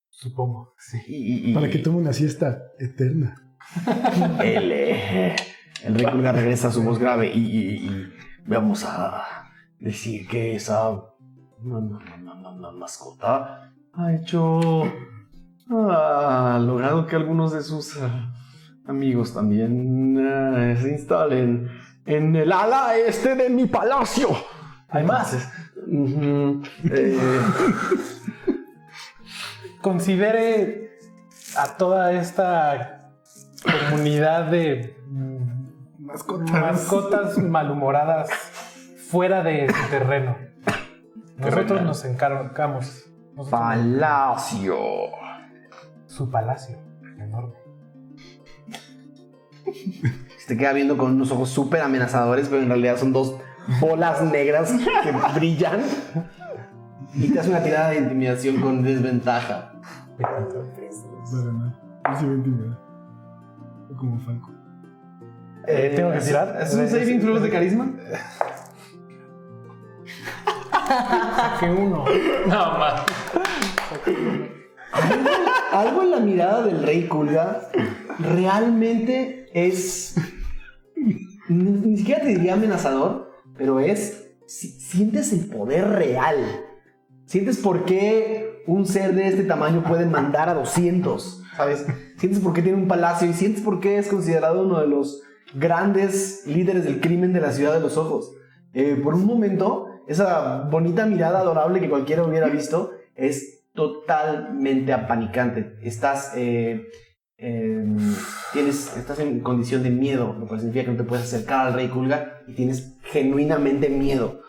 Supongo, sí. Para que tome una siesta eterna. El, eh, el rey Kulga regresa a su voz grave y, y- y vamos a decir que esa ma- ma- ma- ma- ma- mascota ha hecho... ha logrado que algunos de sus ah, amigos también eh, se instalen en el ala este de mi palacio. Hay más. Eh, Considere a toda esta comunidad de Mascotas. mascotas malhumoradas fuera de su terreno. Nosotros nos encargamos. Nosotros- palacio. Su palacio. Enorme. Se te queda viendo con unos ojos súper amenazadores, pero en realidad son dos bolas negras que brillan. Y te hace una tirada de intimidación con desventaja. Como Falco. Eh, ¿Tengo que tirar? ¿Es un saving throw de carisma? Que uno. No, más. Algo en la mirada del rey Kulga realmente es. Ni, ni siquiera te diría amenazador, pero es. si- sientes el poder real. Sientes por qué un ser de este tamaño puede mandar a 200. ¿sabes? Sientes por qué tiene un palacio y sientes por qué es considerado uno de los grandes líderes del crimen de la ciudad de los ojos. Eh, por un momento, esa bonita mirada adorable que cualquiera hubiera visto es totalmente apanicante. Estás, eh, em, tienes, estás en condición de miedo, lo cual significa que no te puedes acercar al rey Kulga y tienes genuinamente miedo.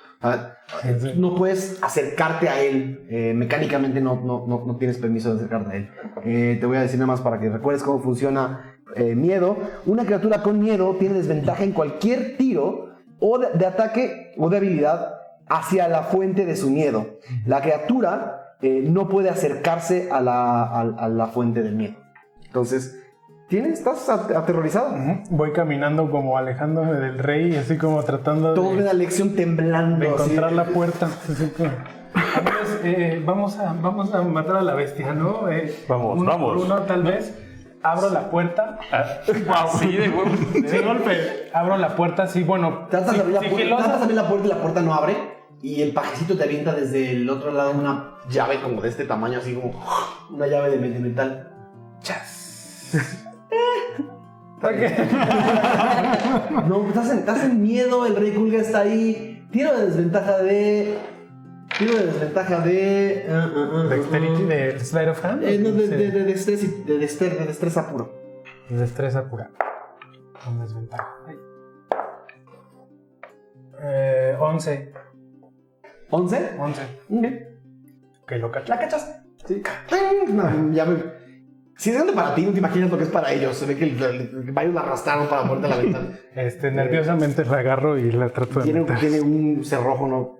No puedes acercarte a él. eh, mecánicamente no, no, no, no tienes permiso de acercarte a él. Eh, te voy a decir nada más para que recuerdes cómo funciona eh, miedo. Una criatura con miedo tiene desventaja en cualquier tiro o de, de ataque o de habilidad hacia la fuente de su miedo. La criatura no puede acercarse a la, a- a la fuente del miedo. Entonces, ¿tienes, ¿estás at- aterrorizado? Voy caminando como alejándome del rey, así como tratando Toda de, la lección temblando. de así. encontrar la puerta. Así como, "Amigos, eh, vamos, a, vamos a matar a la bestia, ¿no? Eh, Vamos, uno vamos. por uno, tal vez. Abro la puerta. Así de huevo. De golpe, abro la puerta, sí, bueno. Tratas de sí- abrir la puerta, sigilosa. tratas de abrir la puerta y la puerta no abre. Y el pajecito te avienta desde el otro lado una llave como de este tamaño, así como una llave de de metal. No, estás en, estás en miedo, el rey Kulga está ahí. Tiro de desventaja de. Tiro de desventaja de. ah, ah, ah, Dexterity ah, de Slide of Hand. eh, no, de, de, de, destreza, y- de, dester- de destreza puro. Destreza pura. Con desventaja. Eh, 11. ¿11? 11. Ok. Que lo cacho. ¿La cachas? Sí. No, ya me... Si es grande para ti, no te imaginas lo que es para ellos. Se ve que varios la arrastraron para muerte la ventana. Este, nerviosamente la agarro y la trato de Tiene, meter. tiene un cerrojo, ¿no?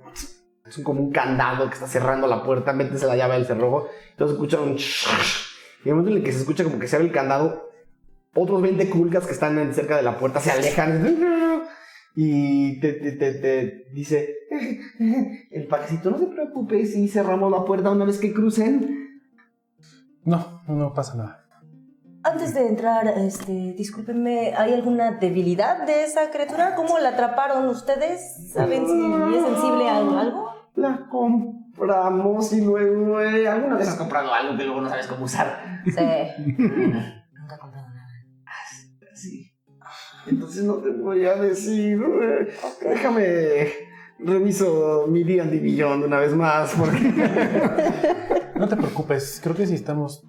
Es como un candado que está cerrando la puerta. Metes la llave al cerrojo. Entonces escucha un... Y en el momento en el que se escucha como que se abre el candado, otros 20 culcas que están cerca de la puerta se alejan. Y te, te- te- te dice, el pajecito, no se preocupe si cerramos la puerta una vez que crucen. No, no pasa nada. Antes de entrar, este, discúlpenme, ¿hay alguna debilidad de esa criatura? ¿Cómo la atraparon ustedes? ¿Saben si es sensible a algo? La compramos y luego... eh, ¿Alguna vez has comprado algo que luego no sabes cómo usar? Sí. Nunca he comprado nada. Sí. Entonces no te voy a decir. eh, Déjame. Reviso mi día de millón de una vez más. Porque... No te preocupes, creo que si estamos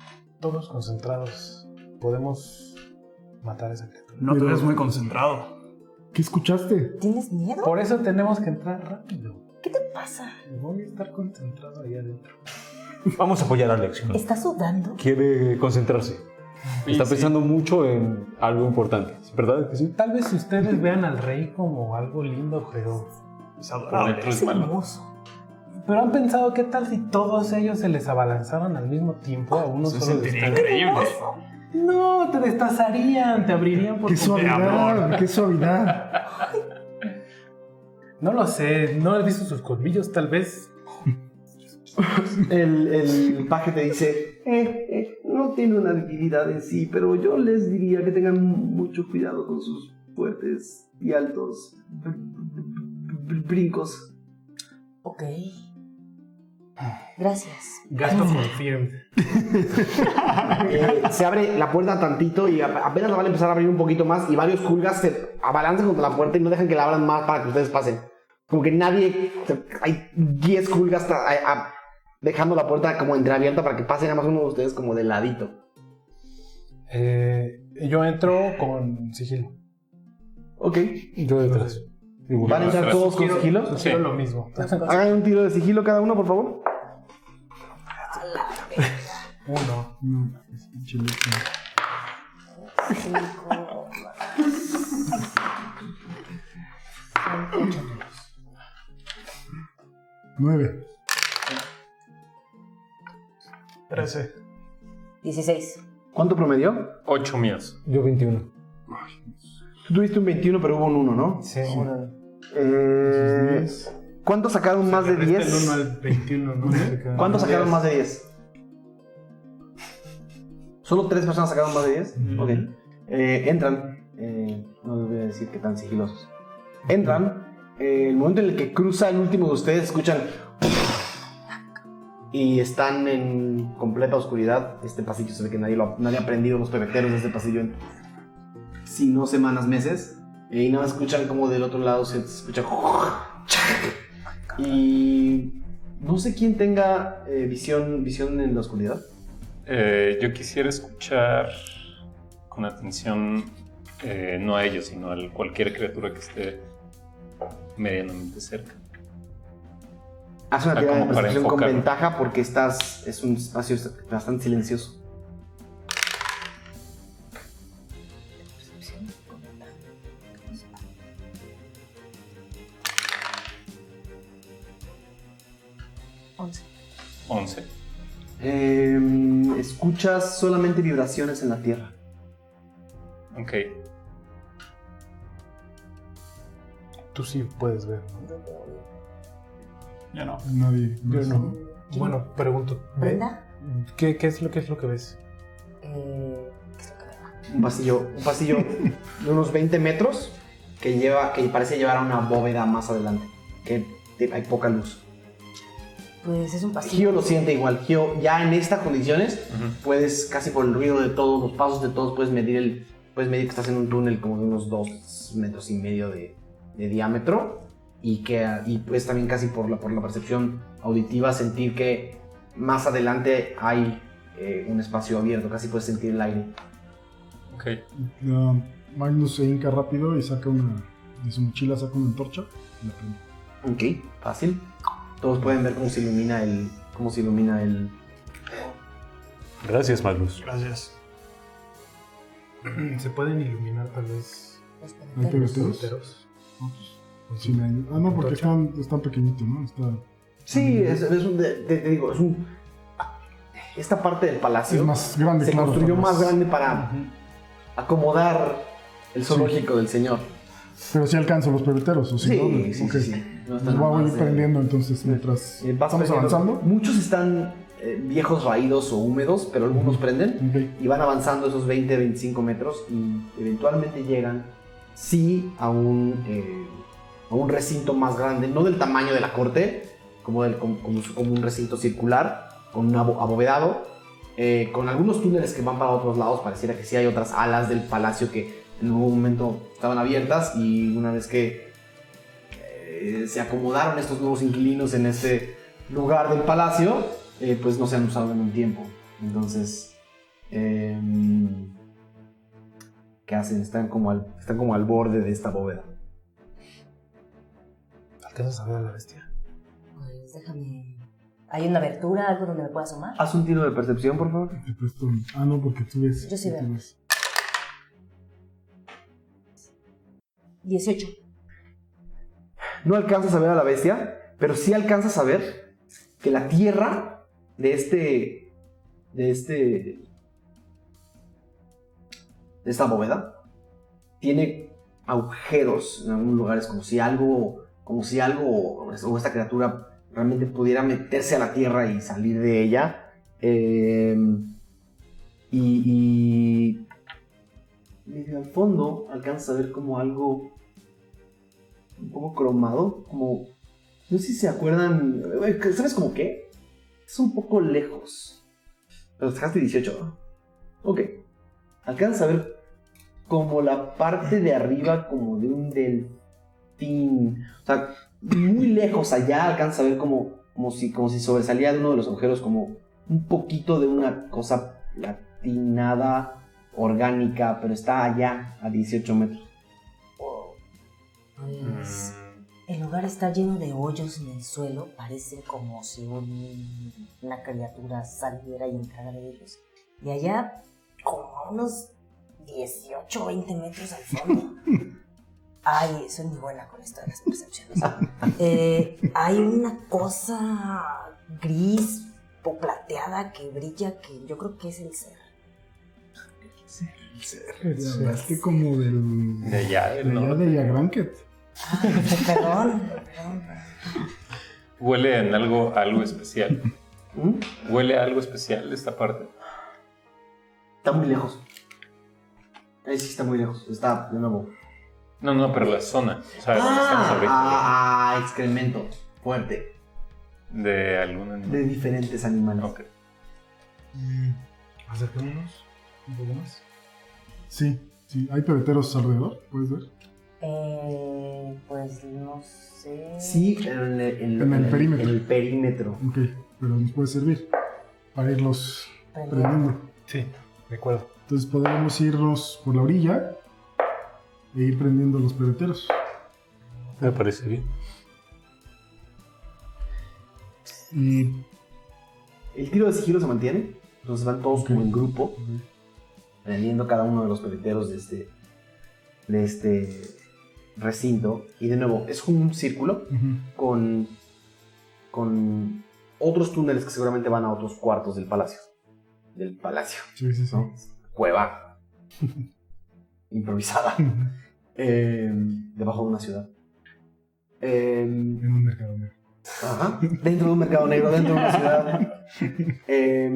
todos concentrados, podemos matar a esa criatura. No te Pero- ves muy concentrado. ¿Qué escuchaste? ¿Tienes miedo? Por eso tenemos que entrar rápido. ¿Qué te pasa? Voy a estar concentrado ahí adentro. Vamos a apoyar a Alexion. ¿Estás sudando? Quiere concentrarse. Está sí. pensando mucho en algo importante. ¿Es verdad que sí? Tal vez ustedes vean al rey como algo lindo, pero. Es adorable. es hermoso. Pero han pensado qué tal si todos ellos se les abalanzaran al mismo tiempo a uno solo de ustedes? increíble. No, te destazarían, te abrirían por ¡Qué suavidad! ¡Qué suavidad! No lo sé, no he visto sus colmillos, tal vez. El, el paje te dice: eh, eh, No tiene una debilidad en sí, pero yo les diría que tengan mucho cuidado con sus fuertes y altos br- br- br- brincos. Ok. Gracias. Gasto confirmed. Eh, se abre la puerta tantito y ap- apenas la van a empezar a abrir un poquito más y varios culgas se abalanzan contra la puerta y no dejan que la abran más para que ustedes pasen. Como que nadie, hay 10 culgas ta- a- a- dejando la puerta como entreabierta para que pase nada más uno de ustedes como de ladito. Eh, yo entro con sigilo. Ok. Yo detrás. ¿Van a entrar todos con sigilo? Quiero lo mismo. Hagan un tiro de sigilo cada uno, por favor. Uno. Nueve. Trece. 16. ¿Cuánto promedió? Ocho míos. Yo 21. Tú tuviste un 21, pero hubo un 1, ¿no? Sí. Eh, ¿Cuántos sacaron más de Del 1 10? al 21, ¿no? ¿Cuántos sacaron más de 10? ¿Solo tres personas sacaron más de 10? Ok. Eh, entran. eh, no les voy a decir que tan sigilosos. Entran. eh, el momento en el que cruza el último de ustedes, escuchan. y están en completa oscuridad. Este pasillo se ve que nadie, lo, nadie ha prendido los pebeteros de este pasillo en, si no semanas, meses. Y nada más escuchan como del otro lado se escucha. Y no sé quién tenga eh, visión, visión en la oscuridad. Eh, yo quisiera escuchar con atención eh, no a ellos, sino a cualquier criatura que esté medianamente cerca. Haz una Ah, tirada de percepción con ventaja porque estás. Es un espacio bastante silencioso. 11. Em, escuchas solamente vibraciones en la tierra. Ok. Tú sí puedes ver, ¿no? Yo no. Nadie. Yo no. Bueno, pregunto. ¿ve- ¿Brenda? ¿Qué, qué es lo que es lo que ves? Eh, ¿Qué es lo que veo? Un pasillo, un pasillo de unos 20 metros que lleva, que parece llevar a una bóveda más adelante. Que hay poca luz. Pues es un Gio pasillo. lo siente igual. Gio, ya en estas condiciones, puedes, casi por el ruido de todos, los pasos de todos, puedes medir el. Puedes medir que estás en un túnel como de unos 2 metros y medio de, de diámetro. Y que y pues también casi por la, por la percepción auditiva sentir que más adelante hay eh, un espacio abierto, casi puedes sentir el aire. Ok. Ah, Magnus se hinca rápido y saca una. De su mochila saca una antorcha y la prende. Ok, fácil. Todos pueden ver cómo se ilumina el. cómo se ilumina el. Gracias, Magnus. Gracias. ¿Se pueden iluminar tal vez Los pues, ah, no, porque están, están pequeñitos, ¿no? Está, Sí, es, es un. de- te, te digo, es un. Esta parte del palacio es más grande, se claro. construyó más grande para acomodar el zoológico del señor. Pero sí alcanzo los pebeteros, ¿o sí? Sí, no? sí, Ok. sí, sí. No Los voy a ir eh, prendiendo entonces mientras eh, estamos prendiendo. avanzando. Muchos están eh, viejos raídos o húmedos, pero algunos prenden. Ok. y van avanzando esos 20, 25 metros y eventualmente llegan, sí, a un, eh, a un recinto más grande, no del tamaño de la corte, como, del, como, como- un recinto circular, con un abo- abovedado, eh, con algunos túneles que van para otros lados, pareciera que sí hay otras alas del palacio que en algún momento estaban abiertas y una vez que eh, se acomodaron estos nuevos inquilinos en este lugar del palacio, eh, pues no se han usado en un tiempo. Entonces, em, ¿qué hacen? Están como, al, están como al borde de esta bóveda. ¿Alcanzas a ver a la bestia? Pues déjame. ¿Hay una abertura, algo donde me pueda asomar? Haz un tiro de percepción, por favor. Ah, no, porque tú ves. Yo sí veo. ves. 18. No alcanzas a ver a la bestia, pero sí alcanzas a ver que la tierra de este. de este. de esta bóveda tiene agujeros en algunos lugares, como si algo. como si algo. o esta criatura realmente pudiera meterse a la tierra y salir de ella. Eh, y, y. Desde al fondo alcanzas a ver como algo un poco cromado, como... No sé si se acuerdan... eh, ¿Sabes como qué? Es un poco lejos. Pero sacaste 18, ¿no? Ok. Alcanzas a ver como la parte de arriba como de un delfín. O sea, muy lejos allá alcanzas a ver como, como, si, como si sobresalía de uno de los agujeros como un poquito de una cosa platinada, orgánica, pero está allá a 18 metros. Pues el lugar está lleno de hoyos en el suelo. Parece como si un- una criatura saliera y entrara de ellos. De allá, como a unos 18 o 20 metros al fondo. Ay, soy muy buena con esto de las percepciones. Eh, hay una cosa gris o plateada que brilla que yo creo que es el ser. Te hablaste como del. De allá, de del allá norte. de Yagranket. Ah, perdón, perdón. Huele en algo, algo especial. ¿Mm? Huele a algo especial esta parte. Está muy lejos. Ahí sí está muy lejos. Está de nuevo. No, no, pero la zona. O sea, donde estamos Ah, ahorita. ah, ah, excremento. Fuerte. De algún animal. de diferentes animales. Ok. Acerquémonos un poco más. Sí, sí, hay pebeteros alrededor, ¿puedes ver? Eh, pues no sé. Sí, en el, en- En el en perímetro. En el perímetro. Ok, pero nos puede servir para irlos Prendiendo. prendiendo. Sí, de acuerdo. Entonces podríamos irnos por la orilla e ir prendiendo los pebeteros. Me parece bien. Y El tiro de sigilo se mantiene. Entonces van todos como en grupo, prendiendo cada uno de los pebeteros de este, de este recinto. Y de nuevo, es un círculo con, con otros túneles que seguramente van a otros cuartos del palacio. Del palacio, sí, sí, sí. Cueva. Improvisada. Eh, debajo de una ciudad. Eh, En un mercado negro. Ajá. Dentro de un mercado negro, dentro de una ciudad. Eh,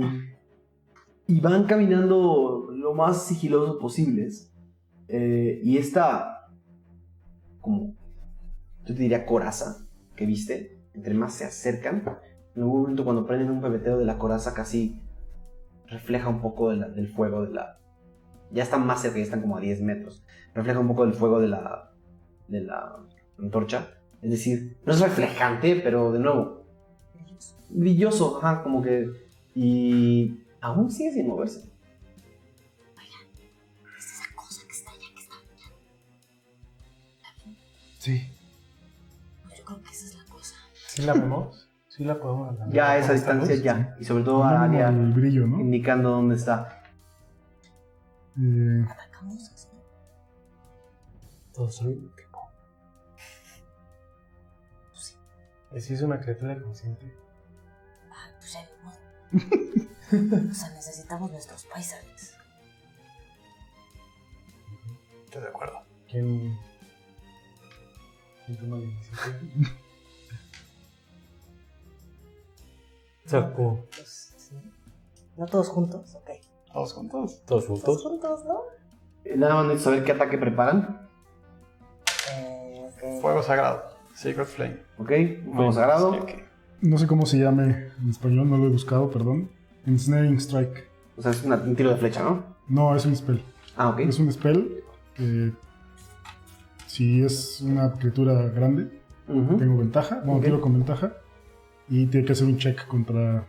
y van caminando lo más sigiloso posibles. Eh, y esta, como, yo te diría coraza que viste, entre más se acercan, en algún momento cuando prenden un pebeteo de la coraza casi refleja un poco del fuego de la... Ya están más cerca, ya están como a 10 metros. Refleja un poco del fuego de la, de la antorcha. Es decir, no es reflejante, pero de nuevo, brilloso, como que. Y aún sigue sin moverse. Sí. Yo creo que esa es la cosa. ¿Sí la vemos? ¿Sí la podemos alcanzar? Ya a esa ¿Con esta distancia, luz? ya. Y sobre todo a Mínimo área el brillo, ¿no? indicando dónde está. Eh, Atacamos así. Todos al mismo tiempo. ¿Y si es una criatura consciente? Ah, pues ya ni modo. O sea, necesitamos nuestros paisajes. Estoy de acuerdo. ¿Quién... Saco Pues. ¿No todos juntos? Ok. Todos juntos. todos Todos juntos. juntos, ¿no? Eh, Nada más necesito saber qué ataque preparan. Eh. Fuego sagrado. Secret Flame. ¿Ok? Fuego sagrado. Sí, no sé cómo se llame en español, no lo he buscado, perdón. Ensnaring Strike. O sea, es una- un tiro de flecha, ¿no? No, es un spell. Ah, ok. Es un spell que si es una criatura grande, tengo ventaja. Bueno, Ok. tiro con ventaja. Y tiene que hacer un check contra,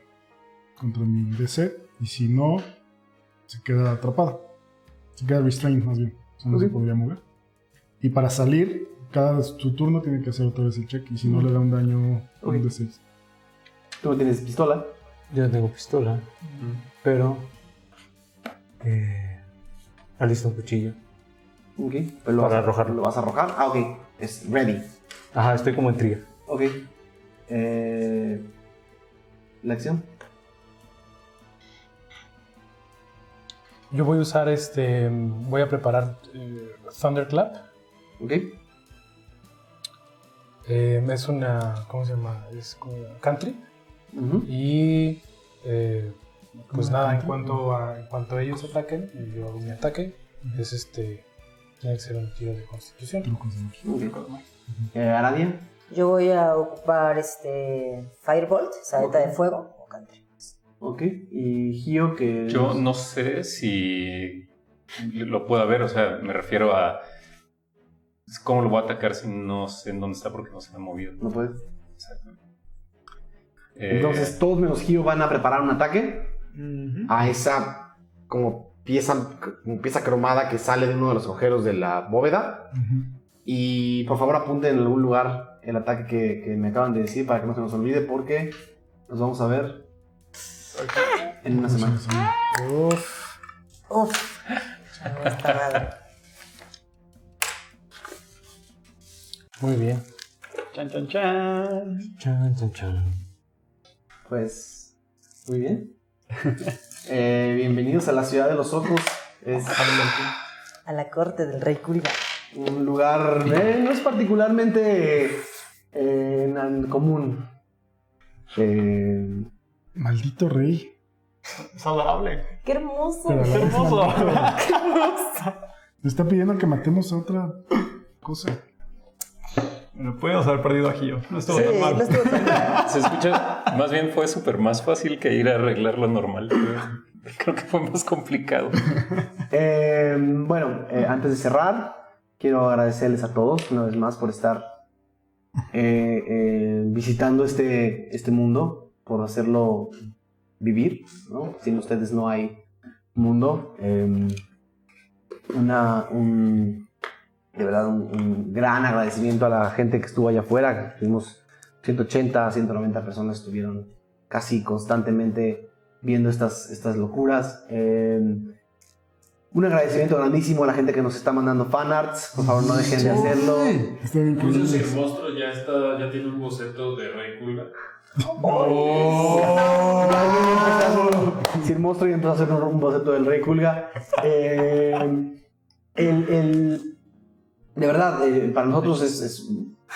contra mi DC. Y si no, se queda atrapado. Se queda restrained más bien. O sea, no se podría mover. Y para salir, cada su turno tiene que hacer otra vez el check. Y si no, le da un daño Ok. un D6. Tú no tienes pistola. Yo no tengo pistola, pero. Eh, alisto un cuchillo. Ok. Pero lo Para vas a- arrojarlo. Lo vas a arrojar. Ah, ok. Es ready. Ajá, estoy como en tría. Ok. Eh, la acción. Yo voy a usar este. Voy a preparar eh, Thunderclap. Ok. Eh, es una. ¿Cómo se llama? Es como country. Y. eh, pues ¿Cómo nada, en cuanto, a, en cuanto a ellos ataquen, yo hago mi ataque. Es este. Tiene que ser un tiro de constitución. Eh, Aradia. Yo voy a ocupar este Firebolt, saeta de fuego. o country. Ok. Y Gio que... Yo no sé si lo puedo ver, o sea, me refiero a cómo lo voy a atacar si no sé en dónde está porque no se me ha movido. No puedes. Exacto. Eh, Entonces todos menos Gio van a preparar un ataque a esa como pieza, pieza cromada que sale de uno de los agujeros de la bóveda. Y por favor apunten en algún lugar el ataque que, que me acaban de decir para que no se nos olvide porque nos vamos a ver en una semana. Uf. Uf. Muy bien. Chan, chan, chan. Chan, chan, chan. Pues muy bien. Eh, bienvenidos a la ciudad de los ojos. Es A la corte del rey Kulga. un lugar eh, no es particularmente eh, común. Eh, Maldito rey. Es adorable. ¡Qué hermoso! A la Qué hermoso. Me está pidiendo que matemos a otra cosa. Bueno, pudimos haber perdido a Gio. No estuvo Sí, tan mal. no estuvo tan mal. Se escucha, más bien fue súper más fácil que ir a arreglar lo normal. Creo que fue más complicado. Eh, bueno, eh, antes de cerrar, quiero agradecerles a todos una vez más por estar eh, eh, visitando este, este mundo, por hacerlo vivir. ¿no? Sin ustedes no hay mundo. Eh, una, un, de verdad, un, un gran agradecimiento a la gente que estuvo allá afuera. Tuvimos 180, 190 personas estuvieron casi constantemente viendo estas, estas locuras. Eh, un agradecimiento grandísimo a la gente que nos está mandando fanarts. Por favor, no dejen de hacerlo. Están Entonces el monstruo ya está, ya tiene un boceto de Rey Kulga. Si el monstruo ya empezó a hacer un, un boceto del Rey Kulga. Eh, el, el- de verdad, eh, para nosotros es, es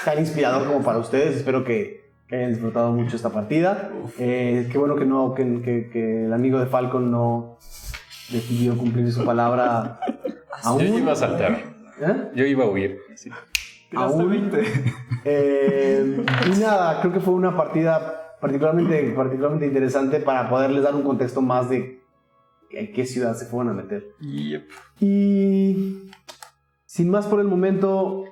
tan inspirador como para ustedes. Espero que, que hayan disfrutado mucho esta partida. Eh, qué bueno que, no, que, que- que el amigo de Falcon no decidió cumplir su palabra aún. Yo iba a saltar. ¿Eh? Yo iba a huir. sí. Aún. Eh, y nada, creo que fue una partida particularmente, particularmente interesante para poderles dar un contexto más de en qué ciudad se fueron a meter. Yep. Y sin más por el momento,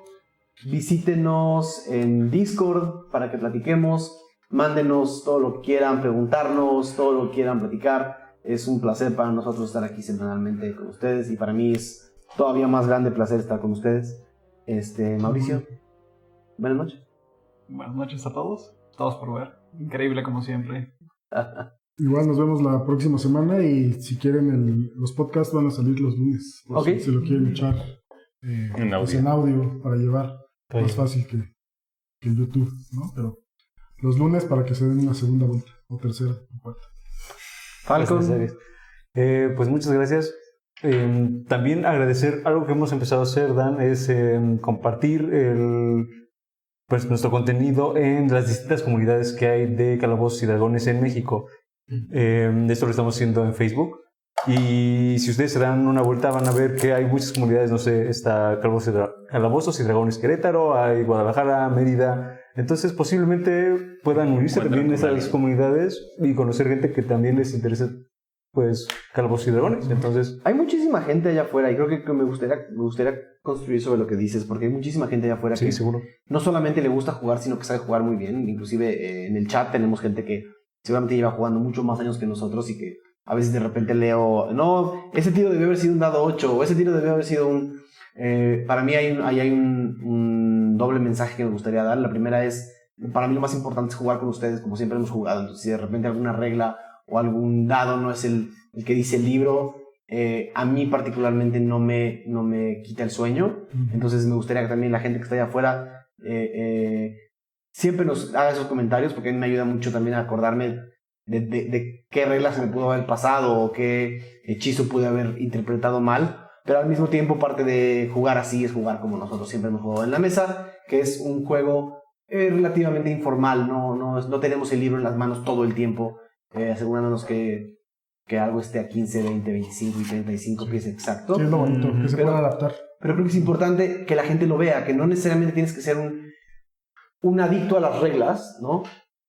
visítenos en Discord para que platiquemos. Mándenos todo lo que quieran, preguntarnos, todo lo que quieran platicar. Es un placer para nosotros estar aquí semanalmente con ustedes y para mí es todavía más grande placer estar con ustedes. Este, Mauricio, buenas noches. Buenas noches a todos. Todos por ver. Increíble como siempre. Igual nos vemos la próxima semana y si quieren el- los podcasts van a salir los lunes. Por Ok. si se lo quieren echar eh, En pues audio. en audio para llevar. Más fácil que, que en YouTube, ¿no? Pero los lunes para que se den una segunda vuelta o tercera o cuarta. Falcon. Eh, pues muchas gracias. Eh, también agradecer algo que hemos empezado a hacer, Dan, es eh, compartir el, pues, nuestro contenido en las distintas comunidades que hay de calabozos y dragones en México. Eh, esto lo estamos haciendo en Facebook. Y si ustedes se dan una vuelta van a ver que hay muchas comunidades, no sé, está Calabozos y, Dra- Calabozos y Dragones Querétaro, hay Guadalajara, Mérida. Entonces posiblemente puedan unirse también a esas comunidades. y conocer gente que también les interese, pues, Calabozos y Dragones. Entonces, Hay muchísima gente allá afuera y creo que, que me, gustaría, me gustaría construir sobre lo que dices, porque hay muchísima gente allá afuera sí, que seguro. no solamente le gusta jugar, sino que sabe jugar muy bien. Inclusive eh, en el chat tenemos gente que seguramente lleva jugando mucho más años que nosotros y que a veces de repente leo, no, ese tiro debió haber sido un dado 8 o ese tiro debió haber sido un... eh, para mí hay, un- ahí hay un, un doble mensaje que me gustaría dar. La primera es, para mí lo más importante es jugar con ustedes como siempre hemos jugado. Entonces si de repente alguna regla o algún dado no es el, el que dice el libro, eh, a mí particularmente no me, no me quita el sueño. Entonces me gustaría que también la gente que está allá afuera eh, eh, siempre nos haga esos comentarios porque a mí me ayuda mucho también a acordarme de, de- de qué reglas se me pudo haber pasado o qué hechizo pude haber interpretado mal. Pero al mismo tiempo parte de jugar así es jugar como nosotros siempre hemos jugado en la mesa, que es un juego eh, relativamente informal, no, no, no tenemos el libro en las manos todo el tiempo, eh, asegurándonos que, que algo esté a 15, 20, 25 y 35 pies exacto. Sí, es lo bonito, que se Pero- pueda adaptar. Pero creo que es importante que la gente lo vea, que no necesariamente tienes que ser un, un adicto a las reglas, ¿no?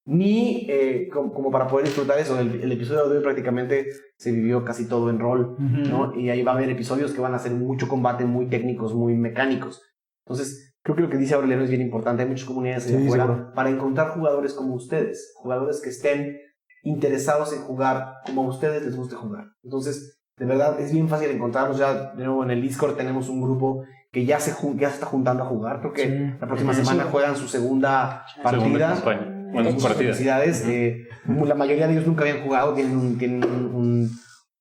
Ni eh, como, como para poder disfrutar eso. El, el episodio de hoy prácticamente se vivió casi todo en rol, ¿no? Y ahí va a haber episodios que van a ser mucho combate, muy técnicos, muy mecánicos. Entonces, creo que lo que dice Aureliano es bien importante. Hay muchas comunidades Sí, afuera seguro. para encontrar jugadores como ustedes, jugadores que estén interesados en jugar como a ustedes les guste jugar. Entonces, de verdad, es bien fácil encontrarnos. Ya, de nuevo, en el Discord tenemos un grupo que ya se, ya se está juntando a jugar. Creo que Sí. la próxima semana juegan su segunda Segunda partida. campaña. Bueno, Muchas. Eh, la mayoría de ellos nunca habían jugado, tienen un, tienen un, un-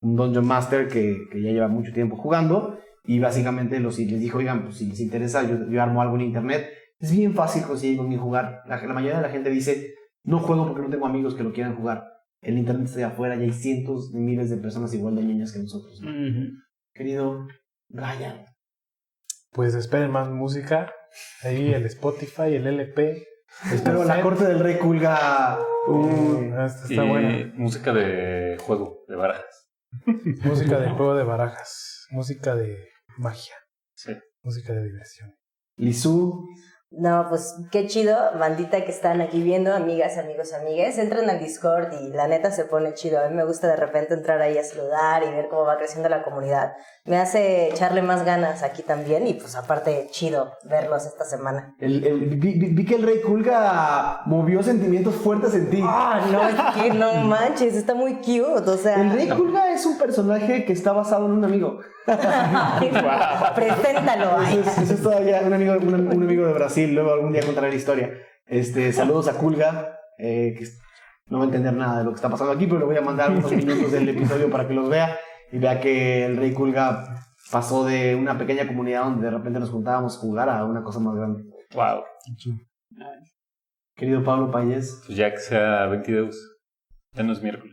un Dungeon Master que, que ya lleva mucho tiempo jugando y básicamente los, les dijo, oigan, pues si les interesa, yo, yo armo algo en internet. Es bien fácil conseguir con quién jugar. La, la mayoría de la gente dice, no juego porque no tengo amigos que lo quieran jugar. El internet está allá afuera y hay cientos de miles de personas igual de ñoñas que nosotros. ¿no? Querido Brian. Pues esperen más música. Ahí el Spotify, el LP. Pero la corte del rey Kulga... Uh, eh, Y está buena. música de juego, de barajas. Música de juego de barajas. Música de magia. Sí. Música de diversión. Lizu, No, pues qué chido, bandita que están aquí viendo, amigas, amigos, amigues. Entran al Discord y la neta se pone chido. A mí me gusta de repente entrar ahí a saludar y ver cómo va creciendo la comunidad. Me hace echarle más ganas aquí también y pues aparte chido verlos esta semana. El- el- vi, que el rey Kulga movió sentimientos fuertes en ti. Ah, no, es que no manches, está muy cute, o sea... El rey Kulga es un personaje que está basado en un amigo. Preséntalo. Eso es, eso es todavía un amigo, un, un amigo de Brasil. Luego algún día contaré la historia. Este, saludos a Kulga, eh, que no va a entender nada de lo que está pasando aquí, pero le voy a mandar unos minutos del episodio para que los vea y vea que el rey Kulga pasó de una pequeña comunidad donde de repente nos juntábamos a jugar a una cosa más grande. Wow. Querido Pablo Payés, Pues ya que sea 22. Ya no es miércoles.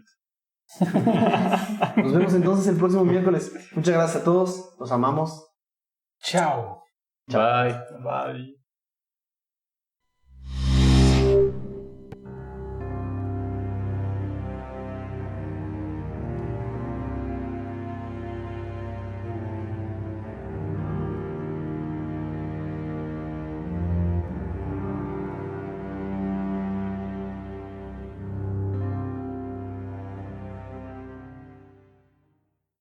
nos vemos entonces el próximo miércoles. Muchas gracias a todos, los amamos. Chao. Bye. Bye.